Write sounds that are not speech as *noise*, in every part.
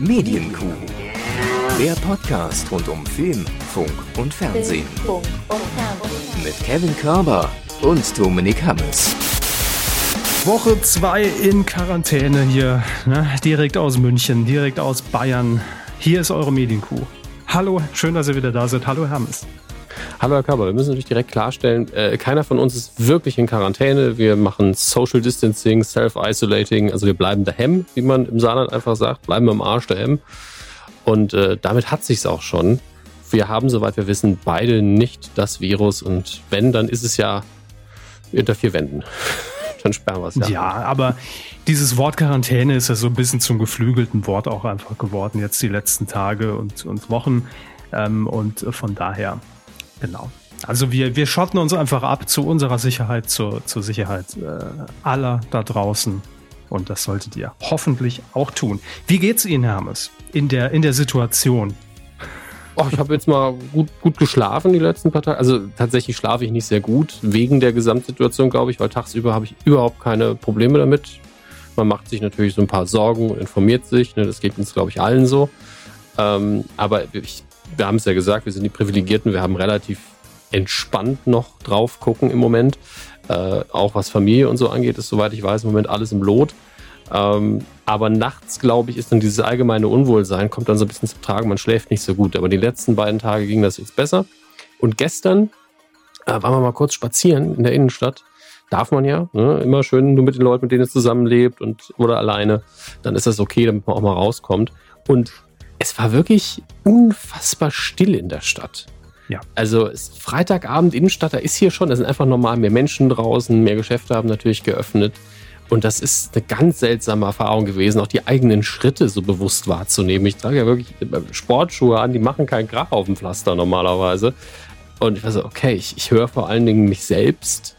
Medienkuh. Der Podcast rund um Film, Funk und Fernsehen. Mit Kevin Körber und Dominik Hammes. Woche 2 in Quarantäne hier, ne? direkt aus München, direkt aus Bayern. Hier ist eure Medienkuh. Hallo, schön, dass ihr wieder da seid. Hallo, Hermes. Hallo Herr Körber, wir müssen natürlich direkt klarstellen, äh, keiner von uns ist wirklich in Quarantäne. Wir machen Social Distancing, Self-Isolating, also wir bleiben daheim, wie man im Saarland einfach sagt, bleiben am Arsch daheim. Und äh, damit hat sich's auch schon. Wir haben, soweit wir wissen, beide nicht das Virus und wenn, dann ist es ja unter vier Wänden. *laughs* dann sperren wir es ja. Ja, aber dieses Wort Quarantäne ist ja so ein bisschen zum geflügelten Wort auch einfach geworden, jetzt die letzten Tage und, und Wochen. Ähm, und von daher Genau. Also wir, wir schotten uns einfach ab zu unserer Sicherheit, zur, zur Sicherheit äh, aller da draußen. Und das solltet ihr hoffentlich auch tun. Wie geht's Ihnen, Hermes, in der, in der Situation? Oh, ich habe jetzt mal gut, gut geschlafen die letzten paar Tage. Also tatsächlich schlafe ich nicht sehr gut, wegen der Gesamtsituation, glaube ich, weil tagsüber habe ich überhaupt keine Probleme damit. Man macht sich natürlich so ein paar Sorgen und informiert sich. Ne? Das geht uns, glaube ich, allen so. Ähm, aber ich wir haben es ja gesagt, wir sind die Privilegierten, wir haben relativ entspannt noch drauf gucken im Moment. Äh, auch was Familie und so angeht, ist, soweit ich weiß, im Moment alles im Lot. Ähm, aber nachts, glaube ich, ist dann dieses allgemeine Unwohlsein, kommt dann so ein bisschen zum Tragen, man schläft nicht so gut. Aber die letzten beiden Tage ging das jetzt besser. Und gestern äh, waren wir mal kurz spazieren in der Innenstadt. Darf man ja, ne? immer schön nur mit den Leuten, mit denen es zusammenlebt und oder alleine. Dann ist das okay, damit man auch mal rauskommt. Und es war wirklich unfassbar still in der Stadt. Ja. Also Freitagabend Innenstadt, da ist hier schon, da sind einfach normal mehr Menschen draußen, mehr Geschäfte haben natürlich geöffnet. Und das ist eine ganz seltsame Erfahrung gewesen, auch die eigenen Schritte so bewusst wahrzunehmen. Ich trage ja wirklich Sportschuhe an, die machen keinen Krach auf dem Pflaster normalerweise. Und ich war so, okay, ich, ich höre vor allen Dingen mich selbst.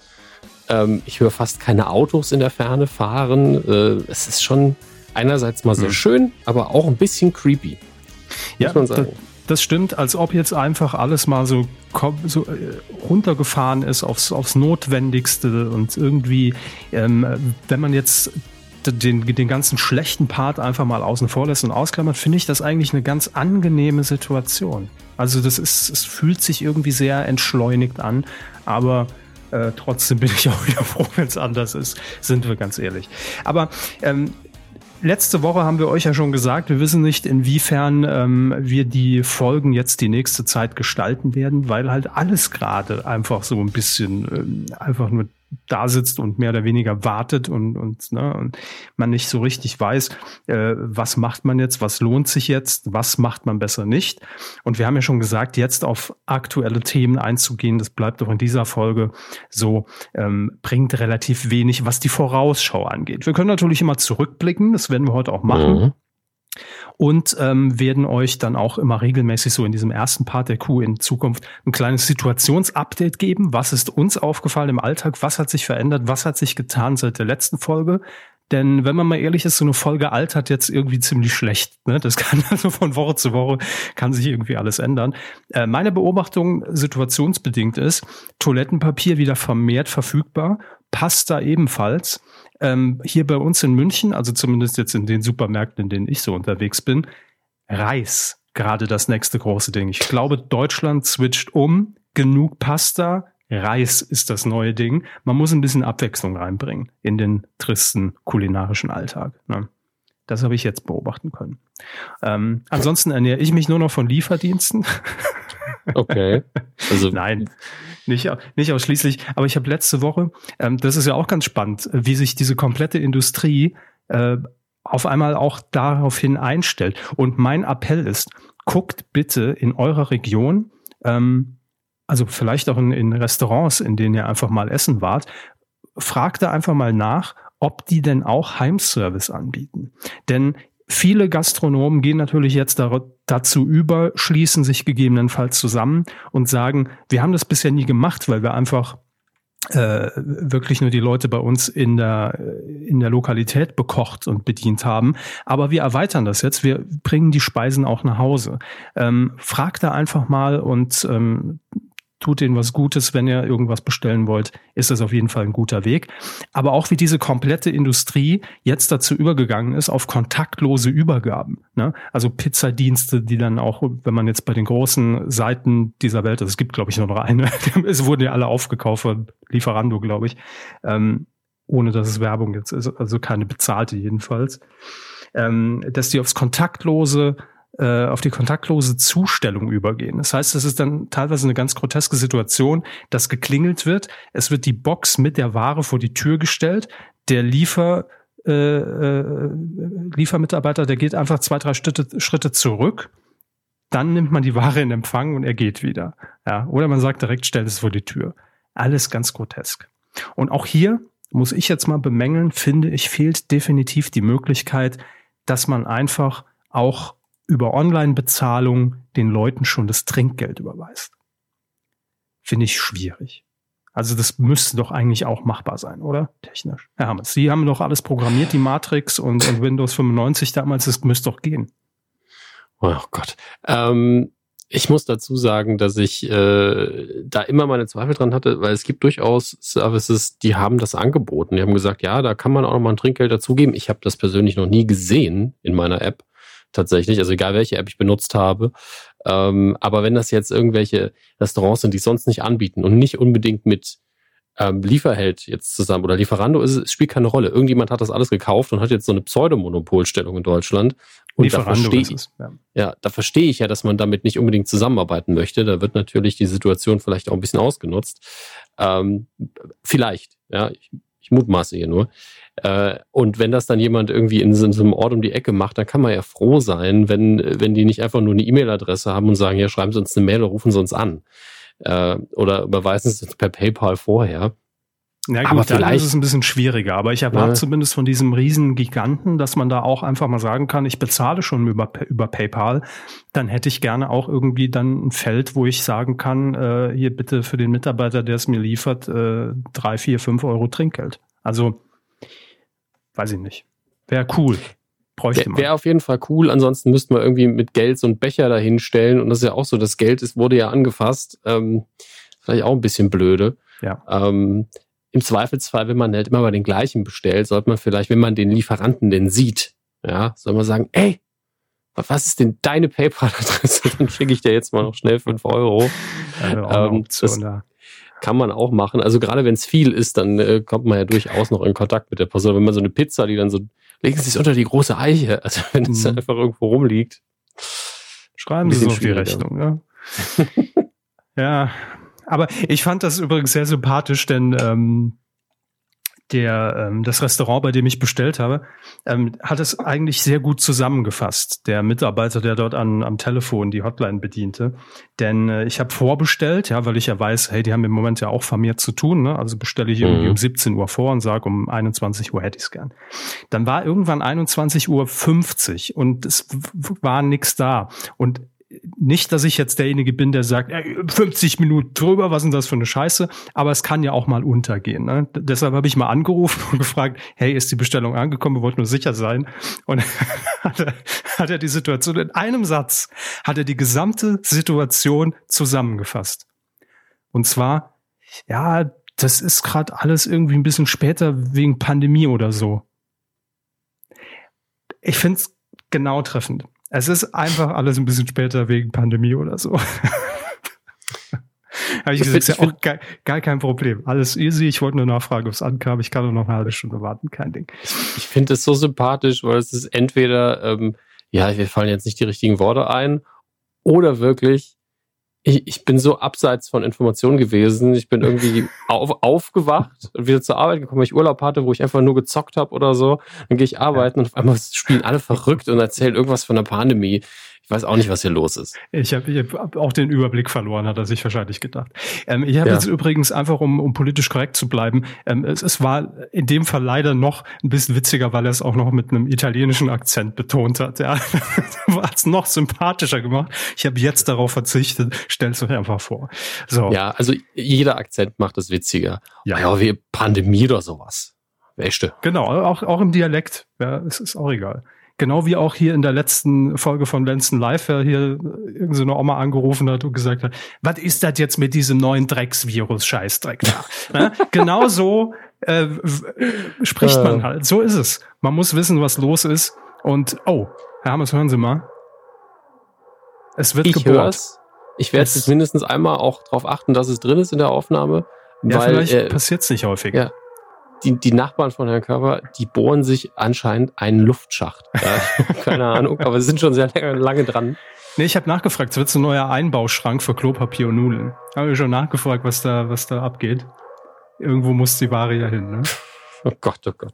Ähm, ich höre fast keine Autos in der Ferne fahren. Äh, es ist schon einerseits mal sehr mhm. schön, aber auch ein bisschen creepy ja, man sagen. Das, das stimmt, als ob jetzt einfach alles mal so, so äh, runtergefahren ist aufs, aufs Notwendigste und irgendwie, ähm, wenn man jetzt den, den ganzen schlechten Part einfach mal außen vor lässt und ausklammert, finde ich das eigentlich eine ganz angenehme Situation. Also das ist, es fühlt sich irgendwie sehr entschleunigt an, aber äh, trotzdem bin ich *laughs* auch wieder froh, wenn es anders ist, sind wir ganz ehrlich. Aber ähm, Letzte Woche haben wir euch ja schon gesagt, wir wissen nicht, inwiefern ähm, wir die Folgen jetzt die nächste Zeit gestalten werden, weil halt alles gerade einfach so ein bisschen ähm, einfach nur da sitzt und mehr oder weniger wartet und, und, ne, und man nicht so richtig weiß, äh, was macht man jetzt, was lohnt sich jetzt, was macht man besser nicht. Und wir haben ja schon gesagt, jetzt auf aktuelle Themen einzugehen, das bleibt doch in dieser Folge so, ähm, bringt relativ wenig, was die Vorausschau angeht. Wir können natürlich immer zurückblicken, das werden wir heute auch machen. Mhm und ähm, werden euch dann auch immer regelmäßig so in diesem ersten Part der Kuh in Zukunft ein kleines Situationsupdate geben. Was ist uns aufgefallen im Alltag? Was hat sich verändert? Was hat sich getan seit der letzten Folge? Denn wenn man mal ehrlich ist, so eine Folge altert jetzt irgendwie ziemlich schlecht. Ne? Das *laughs* kann also von Woche zu Woche kann sich irgendwie alles ändern. Äh, meine Beobachtung situationsbedingt ist, Toilettenpapier wieder vermehrt verfügbar, Pasta ebenfalls. Ähm, hier bei uns in München, also zumindest jetzt in den Supermärkten, in denen ich so unterwegs bin, Reis gerade das nächste große Ding. Ich glaube, Deutschland switcht um. Genug Pasta, Reis ist das neue Ding. Man muss ein bisschen Abwechslung reinbringen in den tristen kulinarischen Alltag. Ne? Das habe ich jetzt beobachten können. Ähm, ansonsten ernähre ich mich nur noch von Lieferdiensten. Okay. Also *laughs* nein, nicht, nicht ausschließlich. Aber ich habe letzte Woche, ähm, das ist ja auch ganz spannend, wie sich diese komplette Industrie äh, auf einmal auch daraufhin einstellt. Und mein Appell ist, guckt bitte in eurer Region, ähm, also vielleicht auch in, in Restaurants, in denen ihr einfach mal essen wart, fragt da einfach mal nach, ob die denn auch Heimservice anbieten. Denn viele Gastronomen gehen natürlich jetzt dazu über, schließen sich gegebenenfalls zusammen und sagen, wir haben das bisher nie gemacht, weil wir einfach äh, wirklich nur die Leute bei uns in der, in der Lokalität bekocht und bedient haben. Aber wir erweitern das jetzt. Wir bringen die Speisen auch nach Hause. Ähm, frag da einfach mal und ähm, tut denen was Gutes, wenn ihr irgendwas bestellen wollt, ist das auf jeden Fall ein guter Weg. Aber auch wie diese komplette Industrie jetzt dazu übergegangen ist auf kontaktlose Übergaben. Ne? Also Pizzadienste, die dann auch, wenn man jetzt bei den großen Seiten dieser Welt, also es gibt glaube ich nur noch eine, *laughs* es wurden ja alle aufgekauft von Lieferando, glaube ich, ähm, ohne dass es Werbung jetzt ist, also keine bezahlte jedenfalls, ähm, dass die aufs kontaktlose äh, auf die kontaktlose Zustellung übergehen. Das heißt, es ist dann teilweise eine ganz groteske Situation, dass geklingelt wird, es wird die Box mit der Ware vor die Tür gestellt, der Liefer äh, äh, Liefermitarbeiter, der geht einfach zwei, drei Schritte, Schritte zurück, dann nimmt man die Ware in Empfang und er geht wieder. Ja, oder man sagt direkt, stellt es vor die Tür. Alles ganz grotesk. Und auch hier muss ich jetzt mal bemängeln, finde ich, fehlt definitiv die Möglichkeit, dass man einfach auch über Online-Bezahlung den Leuten schon das Trinkgeld überweist. Finde ich schwierig. Also das müsste doch eigentlich auch machbar sein, oder? Technisch. Herr Hammers, Sie haben doch alles programmiert, die Matrix und, und Windows 95 damals, das müsste doch gehen. Oh Gott. Ähm, ich muss dazu sagen, dass ich äh, da immer meine Zweifel dran hatte, weil es gibt durchaus Services, die haben das angeboten. Die haben gesagt, ja, da kann man auch noch mal ein Trinkgeld dazugeben. Ich habe das persönlich noch nie gesehen in meiner App tatsächlich, also egal welche App ich benutzt habe. Ähm, aber wenn das jetzt irgendwelche Restaurants sind, die sonst nicht anbieten und nicht unbedingt mit ähm, Lieferheld jetzt zusammen oder Lieferando ist es, spielt keine Rolle. Irgendjemand hat das alles gekauft und hat jetzt so eine Pseudomonopolstellung in Deutschland. Und Lieferando da verstehe ich, ja. ja, da verstehe ich ja, dass man damit nicht unbedingt zusammenarbeiten möchte. Da wird natürlich die Situation vielleicht auch ein bisschen ausgenutzt. Ähm, vielleicht, ja, ich, mutmaße hier nur. Äh, und wenn das dann jemand irgendwie in so, einem Ort um die Ecke macht, dann kann man ja froh sein, wenn, wenn die nicht einfach nur eine E-Mail-Adresse haben und sagen, ja, schreiben Sie uns eine Mail oder rufen Sie uns an. Äh, oder überweisen Sie uns per PayPal vorher. Ja, gut, aber vielleicht ist es ein bisschen schwieriger, aber ich erwarte ja. zumindest von diesem riesen Giganten, dass man da auch einfach mal sagen kann, ich bezahle schon über, über PayPal, dann hätte ich gerne auch irgendwie dann ein Feld, wo ich sagen kann, äh, hier bitte für den Mitarbeiter, der es mir liefert, äh, drei, vier, fünf Euro Trinkgeld. Also weiß ich nicht. Wäre cool. Wäre auf jeden Fall cool. Ansonsten müssten wir irgendwie mit Geld so einen Becher dahinstellen. Und das ist ja auch so, das Geld ist, wurde ja angefasst. Ähm, vielleicht auch ein bisschen blöde. Ja. Ähm, Im Zweifelsfall, wenn man halt immer bei den gleichen bestellt, sollte man vielleicht, wenn man den Lieferanten denn sieht, ja, soll man sagen, ey, was ist denn deine PayPal-Adresse? *laughs* Dann schicke ich dir jetzt mal noch schnell fünf Euro. Ja, ähm, das, kann man auch machen. Also gerade wenn es viel ist, dann äh, kommt man ja durchaus noch in Kontakt mit der Person. Wenn man so eine Pizza, die dann so, legen Sie es unter die große Eiche. *laughs* Also wenn es mhm. einfach irgendwo rumliegt. Schreiben Sie es auf die Rechnung, *laughs* ja. ja. Aber ich fand das übrigens sehr sympathisch, denn ähm, der, ähm, das Restaurant, bei dem ich bestellt habe, ähm, hat es eigentlich sehr gut zusammengefasst. Der Mitarbeiter, der dort an, am Telefon die Hotline bediente. Denn äh, ich habe vorbestellt, ja, weil ich ja weiß, hey, die haben im Moment ja auch vermehrt zu tun. Ne? Also bestelle ich irgendwie mhm. um 17 Uhr vor und sage, um 21 Uhr hätte ich es gern. Dann war irgendwann 21 Uhr 50 und es war nichts da. Und nicht, dass ich jetzt derjenige bin, der sagt, ey, 50 Minuten drüber, was ist das für eine Scheiße? Aber es kann ja auch mal untergehen. Ne? Deshalb habe ich mal angerufen und gefragt, hey, ist die Bestellung angekommen? Wir wollten nur sicher sein. Und *laughs* hat er, hat er die Situation in einem Satz, hat er die gesamte Situation zusammengefasst. Und zwar, ja, das ist gerade alles irgendwie ein bisschen später wegen Pandemie oder so. Ich finde es genau treffend. Es ist einfach alles ein bisschen später wegen Pandemie oder so. *laughs* Habe ich gesagt, ist ja auch gar, gar, kein Problem. Alles easy. Ich wollte nur nachfragen, ob es ankam. Ich kann nur noch eine halbe Stunde warten. Kein Ding. Ich finde es so sympathisch, weil es ist entweder, ähm, ja, wir fallen jetzt nicht die richtigen Worte ein, oder wirklich, ich, ich bin so abseits von Informationen gewesen. Ich bin irgendwie *laughs* auf, aufgewacht und wieder zur Arbeit gekommen, weil ich Urlaub hatte, wo ich einfach nur gezockt habe oder so. Dann gehe ich arbeiten und auf einmal *laughs* spielen alle verrückt und erzählen irgendwas von der Pandemie weiß auch nicht, was hier los ist. Ich habe hab auch den Überblick verloren, hat er sich wahrscheinlich gedacht. Ähm, ich habe ja. jetzt übrigens einfach, um, um politisch korrekt zu bleiben, ähm, es, es war in dem Fall leider noch ein bisschen witziger, weil er es auch noch mit einem italienischen Akzent betont hat. Ja, *laughs* war es noch sympathischer gemacht. Ich habe jetzt darauf verzichtet. Stellt euch einfach vor. So. Ja, also jeder Akzent macht es witziger. Ja, ja wie Pandemie oder sowas. Echte. Genau, auch, auch im Dialekt. Ja, es ist auch egal. Genau wie auch hier in der letzten Folge von Lenzen Live, ja, hier irgendeine Oma angerufen hat und gesagt hat, was ist das jetzt mit diesem neuen Drecksvirus, Scheißdreck da? *laughs* ne? Genau so äh, spricht man äh. halt. So ist es. Man muss wissen, was los ist. Und, oh, Herr Hammers, hören Sie mal. Es wird ich gebohrt. Hör's. Ich werde jetzt mindestens einmal auch darauf achten, dass es drin ist in der Aufnahme. Ja, weil, vielleicht äh, passiert es nicht häufig. Ja, die, die Nachbarn von Herrn Körber, die bohren sich anscheinend einen Luftschacht. Ja, keine Ahnung, aber sie sind schon sehr lange, dran. Nee, ich habe nachgefragt, es wird so ein neuer Einbauschrank für Klopapier und Nudeln. Habe ich schon nachgefragt, was da, was da abgeht. Irgendwo muss die Ware ja hin, ne? *laughs* Oh Gott, oh Gott.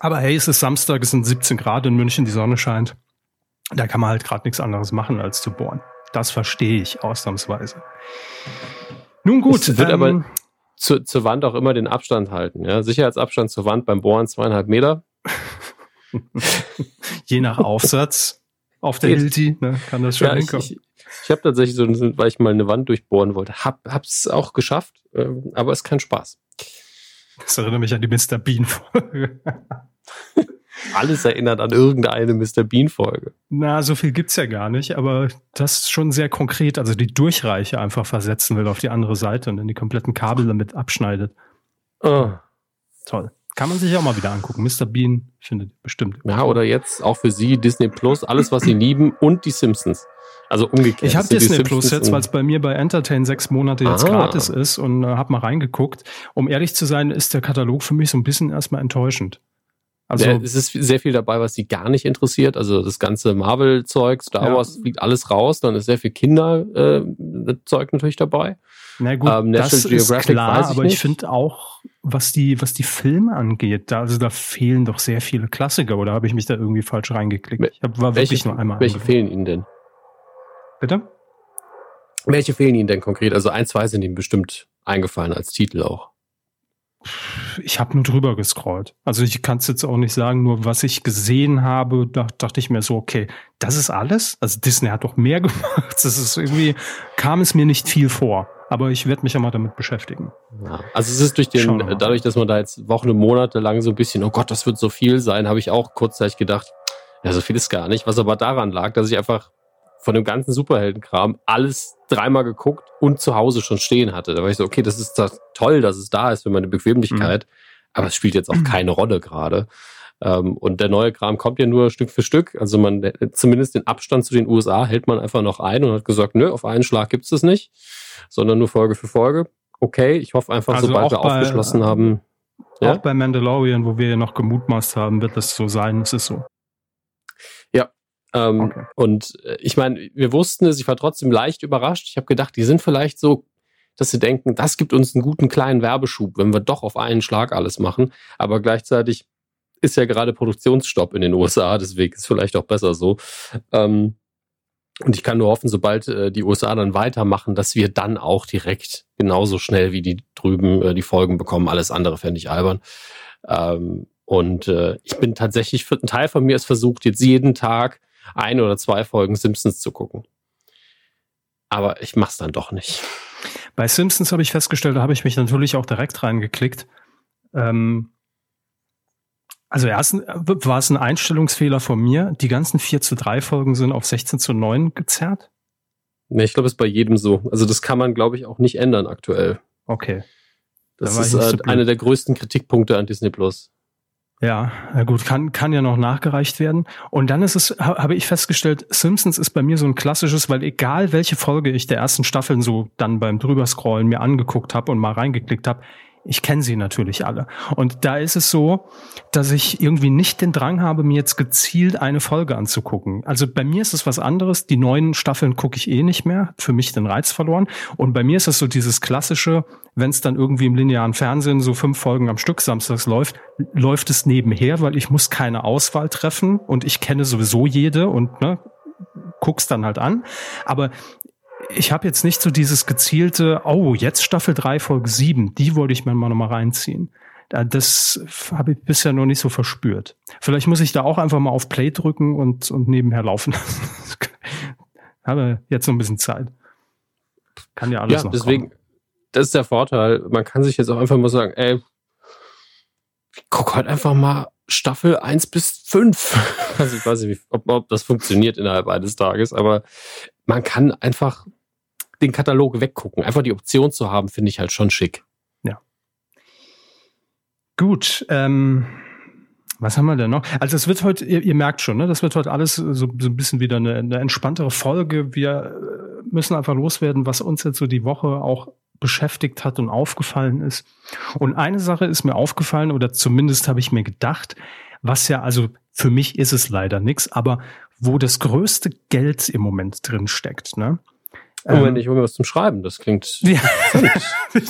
Aber hey, es ist Samstag, es sind 17 Grad in München, die Sonne scheint. Da kann man halt gerade nichts anderes machen, als zu bohren. Das verstehe ich ausnahmsweise. Nun gut. Es wird ähm, aber zu, zur Wand auch immer den Abstand halten. Ja? Sicherheitsabstand zur Wand beim Bohren zweieinhalb Meter. *laughs* Je nach Aufsatz auf der Hilti ne, kann das schon ja, hinkommen. Ich, ich, ich habe tatsächlich so, weil ich mal eine Wand durchbohren wollte, hab, hab's auch geschafft, äh, aber es ist kein Spaß. Das erinnert mich an die Mr. Bean-Folge. *laughs* Alles erinnert an irgendeine Mr. Bean-Folge. Na, so viel gibt's ja gar nicht, aber das ist schon sehr konkret. Also die Durchreiche einfach versetzen will auf die andere Seite und dann die kompletten Kabel damit abschneidet. Oh. Toll. Kann man sich auch mal wieder angucken. Mr. Bean findet bestimmt. Ja, oder jetzt auch für Sie Disney Plus, alles, was Sie lieben und die Simpsons. Also umgekehrt. Ich habe Disney Plus jetzt, weil es bei mir bei Entertain sechs Monate jetzt ah. gratis ist und äh, habe mal reingeguckt. Um ehrlich zu sein, ist der Katalog für mich so ein bisschen erstmal enttäuschend. Also ja, es ist sehr viel dabei, was sie gar nicht interessiert. Also das ganze Marvel-Zeug, Star ja. Wars fliegt alles raus. Dann ist sehr viel Kinder-Zeug äh, natürlich dabei. Na gut, ähm, das ist klar, ich aber nicht. ich finde auch, was die, was die Filme angeht, da, also da fehlen doch sehr viele Klassiker. Oder habe ich mich da irgendwie falsch reingeklickt? Ich hab, war welche, wirklich nur einmal. Welche fehlen Ihnen denn? Bitte? Welche fehlen Ihnen denn konkret? Also ein, zwei sind Ihnen bestimmt eingefallen als Titel auch ich habe nur drüber gescrollt. Also ich kann es jetzt auch nicht sagen, nur was ich gesehen habe, da dachte ich mir so, okay, das ist alles? Also Disney hat doch mehr *laughs* gemacht. Das ist irgendwie, kam es mir nicht viel vor. Aber ich werde mich ja mal damit beschäftigen. Ja, also es ist durch den, dadurch, dass man da jetzt Wochen und Monate lang so ein bisschen, oh Gott, das wird so viel sein, habe ich auch kurzzeitig gedacht, ja, so viel ist gar nicht. Was aber daran lag, dass ich einfach von dem ganzen Superheldenkram alles dreimal geguckt und zu Hause schon stehen hatte. Da war ich so, okay, das ist das toll, dass es da ist für meine Bequemlichkeit, mhm. aber es spielt jetzt auch keine Rolle gerade. Ähm, und der neue Kram kommt ja nur Stück für Stück. Also man, zumindest den Abstand zu den USA hält man einfach noch ein und hat gesagt, nö, auf einen Schlag gibt's es nicht, sondern nur Folge für Folge. Okay, ich hoffe einfach, also sobald wir bei, aufgeschlossen haben. Ja? Auch bei Mandalorian, wo wir ja noch gemutmaßt haben, wird das so sein. Es ist so. Ähm, okay. Und äh, ich meine, wir wussten es, ich war trotzdem leicht überrascht. Ich habe gedacht, die sind vielleicht so, dass sie denken, das gibt uns einen guten kleinen Werbeschub, wenn wir doch auf einen Schlag alles machen. Aber gleichzeitig ist ja gerade Produktionsstopp in den USA, deswegen ist es vielleicht auch besser so. Ähm, und ich kann nur hoffen, sobald äh, die USA dann weitermachen, dass wir dann auch direkt genauso schnell wie die drüben äh, die Folgen bekommen. Alles andere fände ich albern. Ähm, und äh, ich bin tatsächlich, für, ein Teil von mir ist versucht, jetzt jeden Tag ein oder zwei Folgen Simpsons zu gucken. Aber ich mach's dann doch nicht. Bei Simpsons habe ich festgestellt, da habe ich mich natürlich auch direkt reingeklickt. Ähm, also erstens war es ein Einstellungsfehler von mir. Die ganzen 4 zu 3 Folgen sind auf 16 zu 9 gezerrt. Nee, ich glaube, es ist bei jedem so. Also das kann man, glaube ich, auch nicht ändern aktuell. Okay. Das da ist so einer der größten Kritikpunkte an Disney Plus. Ja, gut, kann, kann ja noch nachgereicht werden. Und dann ist es, habe ich festgestellt, Simpsons ist bei mir so ein klassisches, weil egal welche Folge ich der ersten Staffeln so dann beim drüberscrollen mir angeguckt habe und mal reingeklickt habe, ich kenne sie natürlich alle. Und da ist es so, dass ich irgendwie nicht den Drang habe, mir jetzt gezielt eine Folge anzugucken. Also bei mir ist es was anderes. Die neuen Staffeln gucke ich eh nicht mehr. Für mich den Reiz verloren. Und bei mir ist es so dieses klassische, wenn es dann irgendwie im linearen Fernsehen so fünf Folgen am Stück samstags läuft, läuft es nebenher, weil ich muss keine Auswahl treffen und ich kenne sowieso jede und ne, guck's dann halt an. Aber ich habe jetzt nicht so dieses gezielte, oh, jetzt Staffel 3, Folge 7, die wollte ich mir mal nochmal reinziehen. Das habe ich bisher noch nicht so verspürt. Vielleicht muss ich da auch einfach mal auf Play drücken und, und nebenher laufen lassen. *laughs* habe jetzt noch ein bisschen Zeit. Kann ja alles ja, noch deswegen, kommen. das ist der Vorteil. Man kann sich jetzt auch einfach mal sagen, ey, guck halt einfach mal Staffel 1 bis 5. *laughs* Also ich weiß nicht, ob, ob das funktioniert innerhalb eines Tages, aber man kann einfach den Katalog weggucken. Einfach die Option zu haben, finde ich halt schon schick. Ja. Gut, ähm, was haben wir denn noch? Also es wird heute, ihr, ihr merkt schon, ne, das wird heute alles so, so ein bisschen wieder eine, eine entspanntere Folge. Wir äh, müssen einfach loswerden, was uns jetzt so die Woche auch beschäftigt hat und aufgefallen ist. Und eine Sache ist mir aufgefallen, oder zumindest habe ich mir gedacht, was ja, also für mich ist es leider nichts, aber wo das größte Geld im Moment drin steckt, ne? Moment, ähm, ich hole mir was zum Schreiben. Das klingt. *laughs* Ja. *laughs*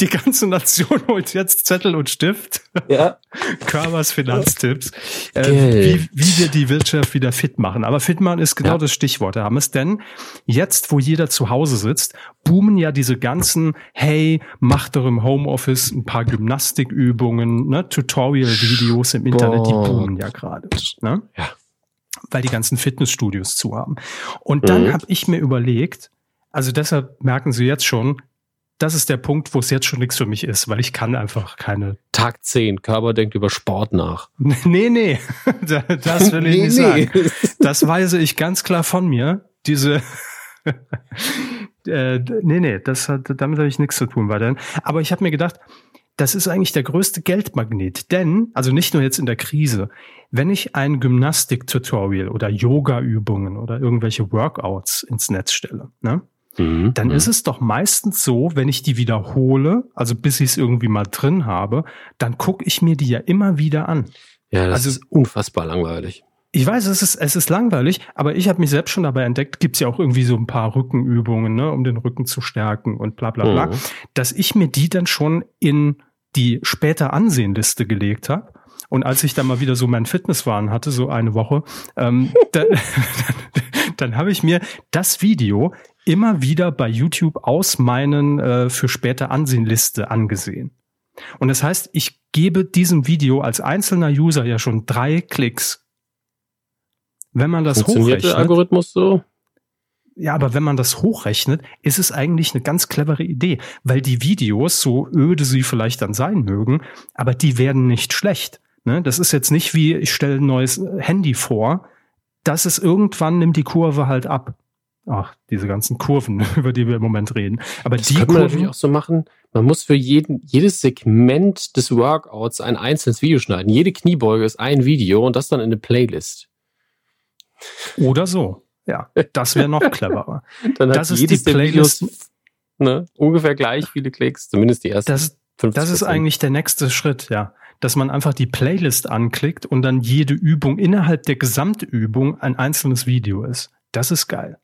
Die ganze Nation holt jetzt Zettel und Stift. Ja. *laughs* Körpers Finanztipps. Äh, wie, wie wir die Wirtschaft wieder fit machen. Aber fit machen ist genau ja. das Stichwort, haben es. Denn jetzt, wo jeder zu Hause sitzt, boomen ja diese ganzen, hey, mach doch im Homeoffice ein paar Gymnastikübungen, ne, Tutorial-Videos im Internet, die boomen ja gerade. Ne? Ja weil die ganzen Fitnessstudios zu haben. Und dann mhm. habe ich mir überlegt, also deshalb merken Sie jetzt schon, das ist der Punkt, wo es jetzt schon nichts für mich ist, weil ich kann einfach keine. Tag 10, Körper denkt über Sport nach. *laughs* Nee, nee, *laughs* das will ich nee, nicht nee. sagen. *laughs* Das weise ich ganz klar von mir. Diese, äh, nee, nee, das hat, damit habe ich nichts zu tun weiterhin. Aber ich habe mir gedacht, das ist eigentlich der größte Geldmagnet. Denn, also nicht nur jetzt in der Krise, wenn ich ein Gymnastik-Tutorial oder Yoga-Übungen oder irgendwelche Workouts ins Netz stelle, ne? Mhm. dann ist es doch meistens so, wenn ich die wiederhole, also bis ich es irgendwie mal drin habe, dann gucke ich mir die ja immer wieder an. Ja, das also, ist unfassbar langweilig. Ich weiß, es ist, es ist langweilig, aber ich habe mich selbst schon dabei entdeckt, gibt's ja auch irgendwie so ein paar Rückenübungen, ne, um den Rücken zu stärken und bla bla bla, mhm. dass ich mir die dann schon in die später Ansehenliste gelegt habe. Und als ich dann mal wieder so mein Fitnesswahn hatte, so eine Woche, ähm, *laughs* dann, *laughs* dann, habe ich mir das Video immer wieder bei YouTube aus meinen äh, für später Ansehenliste angesehen. Und das heißt, ich gebe diesem Video als einzelner User ja schon drei Klicks. Wenn man das Funktioniert hochrechnet. der Algorithmus so? Ja, aber wenn man das hochrechnet, ist es eigentlich eine ganz clevere Idee, weil die Videos, so öde sie vielleicht dann sein mögen, aber die werden nicht schlecht. Ne? Das ist jetzt nicht wie, ich stelle ein neues Handy vor. Das ist irgendwann nimmt die Kurve halt ab. Ach, diese ganzen Kurven, *laughs* über die wir im Moment reden. Aber das die kann man Kurven, natürlich auch so machen. Man muss für jeden, jedes Segment des Workouts ein einzelnes Video schneiden. Jede Kniebeuge ist ein Video und das dann in eine Playlist. Oder so. Ja, das wäre noch cleverer. *laughs* dann hat das ist die Playlist. Videos, ne, ungefähr gleich viele Klicks, zumindest die ersten. Das, das ist eigentlich der nächste Schritt, ja. Dass man einfach die Playlist anklickt und dann jede Übung innerhalb der Gesamtübung ein einzelnes Video ist. Das ist geil.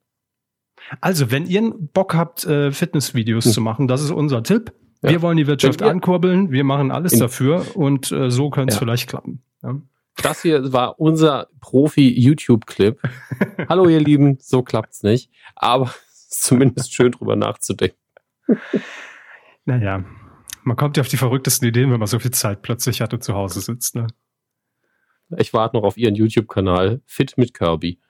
Also, wenn ihr Bock habt, äh, Fitnessvideos hm. zu machen, das ist unser Tipp. Ja. Wir wollen die Wirtschaft ankurbeln, wir machen alles dafür und äh, so könnte es ja. vielleicht klappen. Ja. Das hier war unser Profi-YouTube-Clip. Hallo ihr Lieben, so klappt's nicht. Aber zumindest schön drüber nachzudenken. Naja, man kommt ja auf die verrücktesten Ideen, wenn man so viel Zeit plötzlich hat und zu Hause sitzt. Ne? Ich warte noch auf ihren YouTube-Kanal Fit mit Kirby.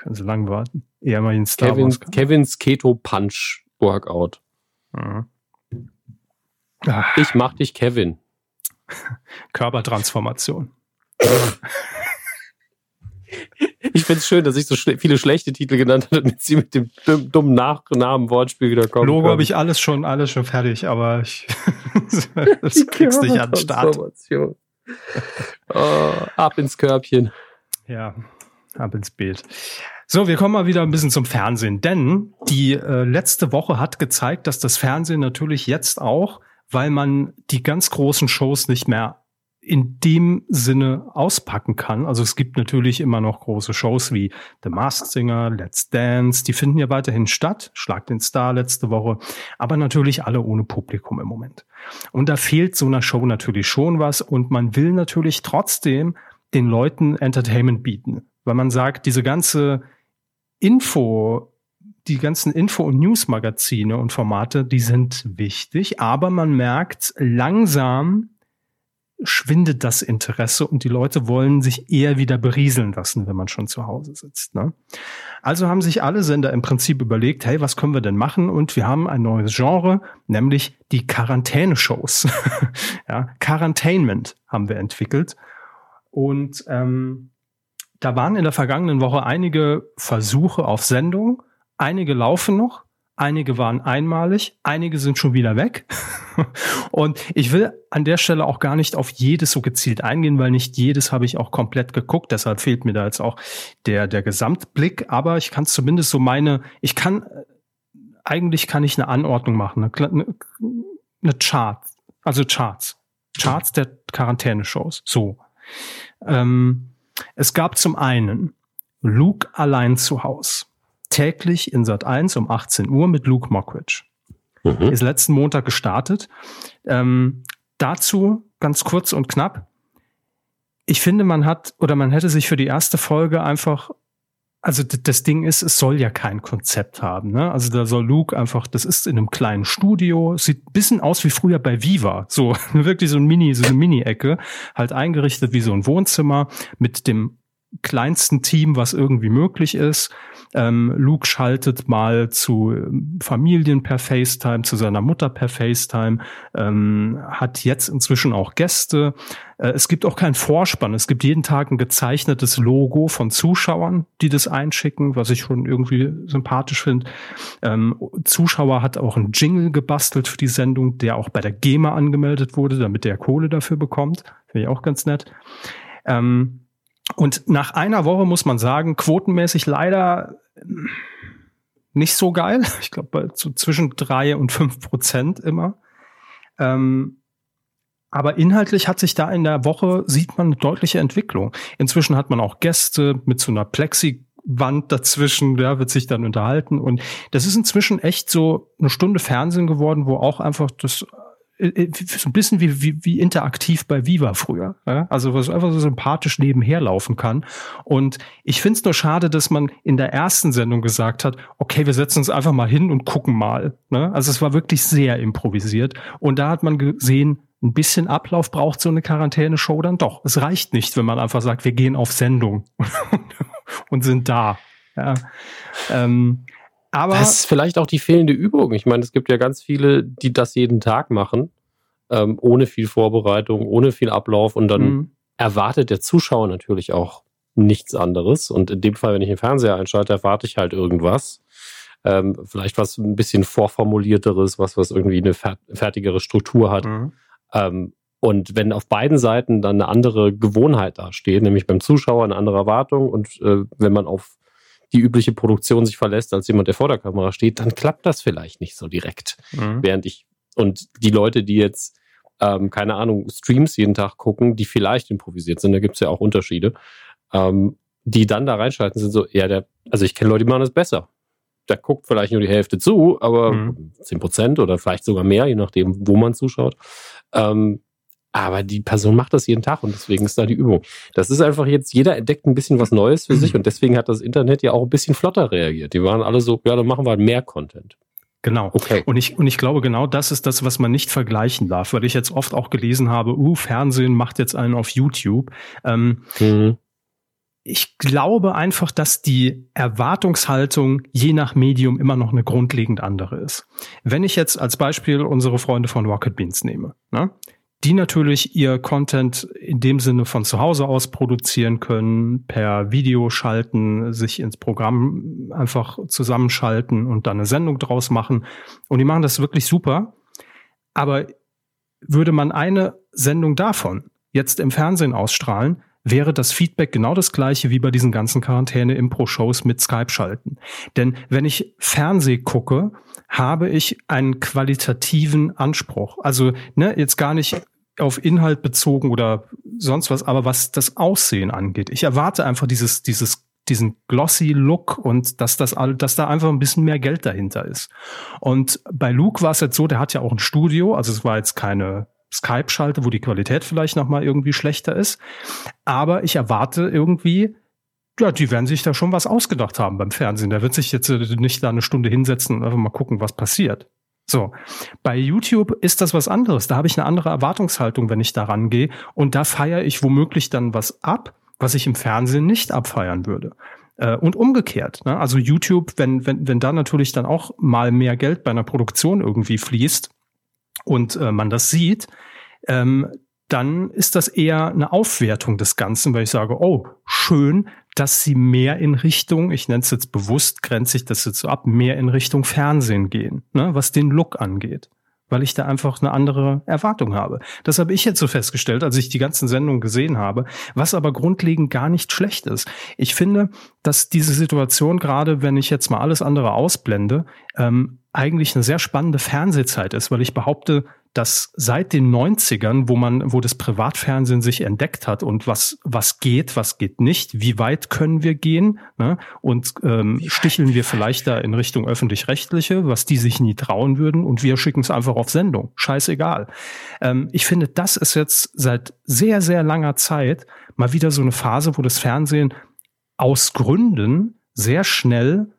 Können Sie lang warten. Eher mal in Star Kevin, Wars. Kevins Keto Punch Workout. Mhm. Ich mach dich Kevin. *laughs* Körpertransformation. *laughs* Ich finde es schön, dass ich so schle viele schlechte Titel genannt habe, damit sie mit dem dummen Nachnamen Wortspiel wieder kommen. Logo habe ich alles schon, alles schon fertig, aber ich *laughs* *laughs* das kriegst nicht an den Start. Oh, ab ins Körbchen. Ja, ab ins Bild. So, wir kommen mal wieder ein bisschen zum Fernsehen, denn die äh, letzte Woche hat gezeigt, dass das Fernsehen natürlich jetzt auch, weil man die ganz großen Shows nicht mehr in dem Sinne auspacken kann. Also es gibt natürlich immer noch große Shows wie The Masked Singer, Let's Dance, die finden ja weiterhin statt, Schlag den Star letzte Woche, aber natürlich alle ohne Publikum im Moment. Und da fehlt so einer Show natürlich schon was. Und man will natürlich trotzdem den Leuten Entertainment bieten. Weil man sagt, diese ganze Info, die ganzen Info- und News-Magazine und Formate, die sind wichtig, aber man merkt langsam, schwindet das Interesse und die Leute wollen sich eher wieder berieseln lassen, wenn man schon zu Hause sitzt. Ne? Also haben sich alle Sender im Prinzip überlegt, hey, was können wir denn machen? Und wir haben ein neues Genre, nämlich die Quarantäne-Shows. *laughs* ja, Quarantainment haben wir entwickelt. Und ähm, da waren in der vergangenen Woche einige Versuche auf Sendung. Einige laufen noch. Einige waren einmalig, einige sind schon wieder weg. *laughs* und ich will an der Stelle auch gar nicht auf jedes so gezielt eingehen, weil nicht jedes habe ich auch komplett geguckt. Deshalb fehlt mir da jetzt auch der, der Gesamtblick. Aber ich kann zumindest so meine, ich kann, eigentlich kann ich eine Anordnung machen, eine, eine Chart, also Charts. Charts der Quarantäne-Shows. So. Ähm, es gab zum einen Luke allein zu Haus täglich in Sat 1 um 18 Uhr mit Luke Mockridge. Mhm. Ist letzten Montag gestartet. Ähm, dazu ganz kurz und knapp. Ich finde, man hat oder man hätte sich für die erste Folge einfach also das Ding ist, es soll ja kein Konzept haben. Ne? Also da soll Luke einfach, das ist in einem kleinen Studio, sieht ein bisschen aus wie früher bei Viva. So *laughs* wirklich so ein Mini, so eine Mini-Ecke, halt eingerichtet wie so ein Wohnzimmer mit dem kleinsten Team, was irgendwie möglich ist. Ähm, Luke schaltet mal zu ähm, Familien per FaceTime, zu seiner Mutter per FaceTime, ähm, hat jetzt inzwischen auch Gäste. Äh, es gibt auch keinen Vorspann. Es gibt jeden Tag ein gezeichnetes Logo von Zuschauern, die das einschicken, was ich schon irgendwie sympathisch finde. Ähm, Zuschauer hat auch einen Jingle gebastelt für die Sendung, der auch bei der GEMA angemeldet wurde, damit der Kohle dafür bekommt. Finde ich auch ganz nett. Ähm, und nach einer Woche muss man sagen, quotenmäßig leider nicht so geil. *laughs* Ich glaube, so zwischen drei und fünf Prozent immer. Ähm, aber inhaltlich hat sich da in der Woche, sieht man eine deutliche Entwicklung. Inzwischen hat man auch Gäste mit so einer Plexi-Wand dazwischen, der wird sich dann unterhalten. Und das ist inzwischen echt so eine Stunde Fernsehen geworden, wo auch einfach das so ein bisschen wie, wie, wie interaktiv bei Viva früher. Ja? Also was einfach so sympathisch nebenher laufen kann. Und ich finde es nur schade, dass man in der ersten Sendung gesagt hat, okay, wir setzen uns einfach mal hin und gucken mal. Ne? Also es war wirklich sehr improvisiert. Und da hat man gesehen, ein bisschen Ablauf braucht so eine Quarantäne-Show dann doch. Es reicht nicht, wenn man einfach sagt, wir gehen auf Sendung *laughs* und sind da. Ja. Ähm, aber das ist vielleicht auch die fehlende Übung. Ich meine, es gibt ja ganz viele, die das jeden Tag machen, ähm, ohne viel Vorbereitung, ohne viel Ablauf und dann mhm. erwartet der Zuschauer natürlich auch nichts anderes. Und in dem Fall, wenn ich den Fernseher einschalte, erwarte ich halt irgendwas. Ähm, vielleicht was ein bisschen vorformulierteres, was, was irgendwie eine fertigere Struktur hat. Mhm. Ähm, und wenn auf beiden Seiten dann eine andere Gewohnheit dasteht, nämlich beim Zuschauer eine andere Erwartung und äh, wenn man auf die übliche Produktion sich verlässt als jemand, der vor der Kamera steht, dann klappt das vielleicht nicht so direkt. Mhm. Während ich, und die Leute, die jetzt, ähm, keine Ahnung, Streams jeden Tag gucken, die vielleicht improvisiert sind, da gibt's ja auch Unterschiede, ähm, die dann da reinschalten, sind so, ja, der, also ich kenne Leute, die machen das besser. Da guckt vielleicht nur die Hälfte zu, aber mhm. 10 Prozent oder vielleicht sogar mehr, je nachdem, wo man zuschaut. Ähm, aber die Person macht das jeden Tag und deswegen ist da die Übung. Das ist einfach jetzt, jeder entdeckt ein bisschen was Neues für sich und deswegen hat das Internet ja auch ein bisschen flotter reagiert. Die waren alle so, ja, dann machen wir halt mehr Content. Genau. Okay. Und ich, und ich glaube, genau das ist das, was man nicht vergleichen darf, weil ich jetzt oft auch gelesen habe, uh, Fernsehen macht jetzt einen auf YouTube. Ähm, mhm. Ich glaube einfach, dass die Erwartungshaltung je nach Medium immer noch eine grundlegend andere ist. Wenn ich jetzt als Beispiel unsere Freunde von Rocket Beans nehme, ne? Die natürlich ihr Content in dem Sinne von zu Hause aus produzieren können, per Video schalten, sich ins Programm einfach zusammenschalten und dann eine Sendung draus machen. Und die machen das wirklich super. Aber würde man eine Sendung davon jetzt im Fernsehen ausstrahlen, wäre das Feedback genau das gleiche wie bei diesen ganzen Quarantäne-Impro-Shows mit Skype-Schalten. Denn wenn ich Fernseh gucke, habe ich einen qualitativen Anspruch. Also ne, jetzt gar nicht auf Inhalt bezogen oder sonst was, aber was das Aussehen angeht. Ich erwarte einfach dieses, dieses diesen glossy Look und dass das all, dass da einfach ein bisschen mehr Geld dahinter ist. Und bei Luke war es jetzt so, der hat ja auch ein Studio, also es war jetzt keine Skype-Schalte, wo die Qualität vielleicht noch mal irgendwie schlechter ist, aber ich erwarte irgendwie ja, die werden sich da schon was ausgedacht haben beim Fernsehen. Der wird sich jetzt nicht da eine Stunde hinsetzen und einfach mal gucken, was passiert So, bei YouTube ist das was anderes. Da habe ich eine andere Erwartungshaltung, wenn ich da rangehe. Und da feiere ich womöglich dann was ab, was ich im Fernsehen nicht abfeiern würde. Äh, und umgekehrt. Ne? Also YouTube, wenn, wenn, wenn da natürlich dann auch mal mehr Geld bei einer Produktion irgendwie fließt und äh, man das sieht, ähm, dann ist das eher eine Aufwertung des Ganzen, weil ich sage, oh, schön, dass sie mehr in Richtung, ich nenne es jetzt bewusst, grenze ich das jetzt so ab, mehr in Richtung Fernsehen gehen, ne, was den Look angeht. Weil ich da einfach eine andere Erwartung habe. Das habe ich jetzt so festgestellt, als ich die ganzen Sendungen gesehen habe, was aber grundlegend gar nicht schlecht ist. Ich finde, dass diese Situation, gerade wenn ich jetzt mal alles andere ausblende, ähm, eigentlich eine sehr spannende Fernsehzeit ist, weil ich behaupte, dass seit den 90ern, wo man, wo das Privatfernsehen sich entdeckt hat und was, was geht, was geht nicht, wie weit können wir gehen, ne? und ähm, sticheln wir vielleicht da in Richtung öffentlich-rechtliche, was die sich nie trauen würden, und wir schicken es einfach auf Sendung. Scheißegal. Ähm, ich finde, das ist jetzt seit sehr, sehr langer Zeit mal wieder so eine Phase, wo das Fernsehen aus Gründen sehr schnell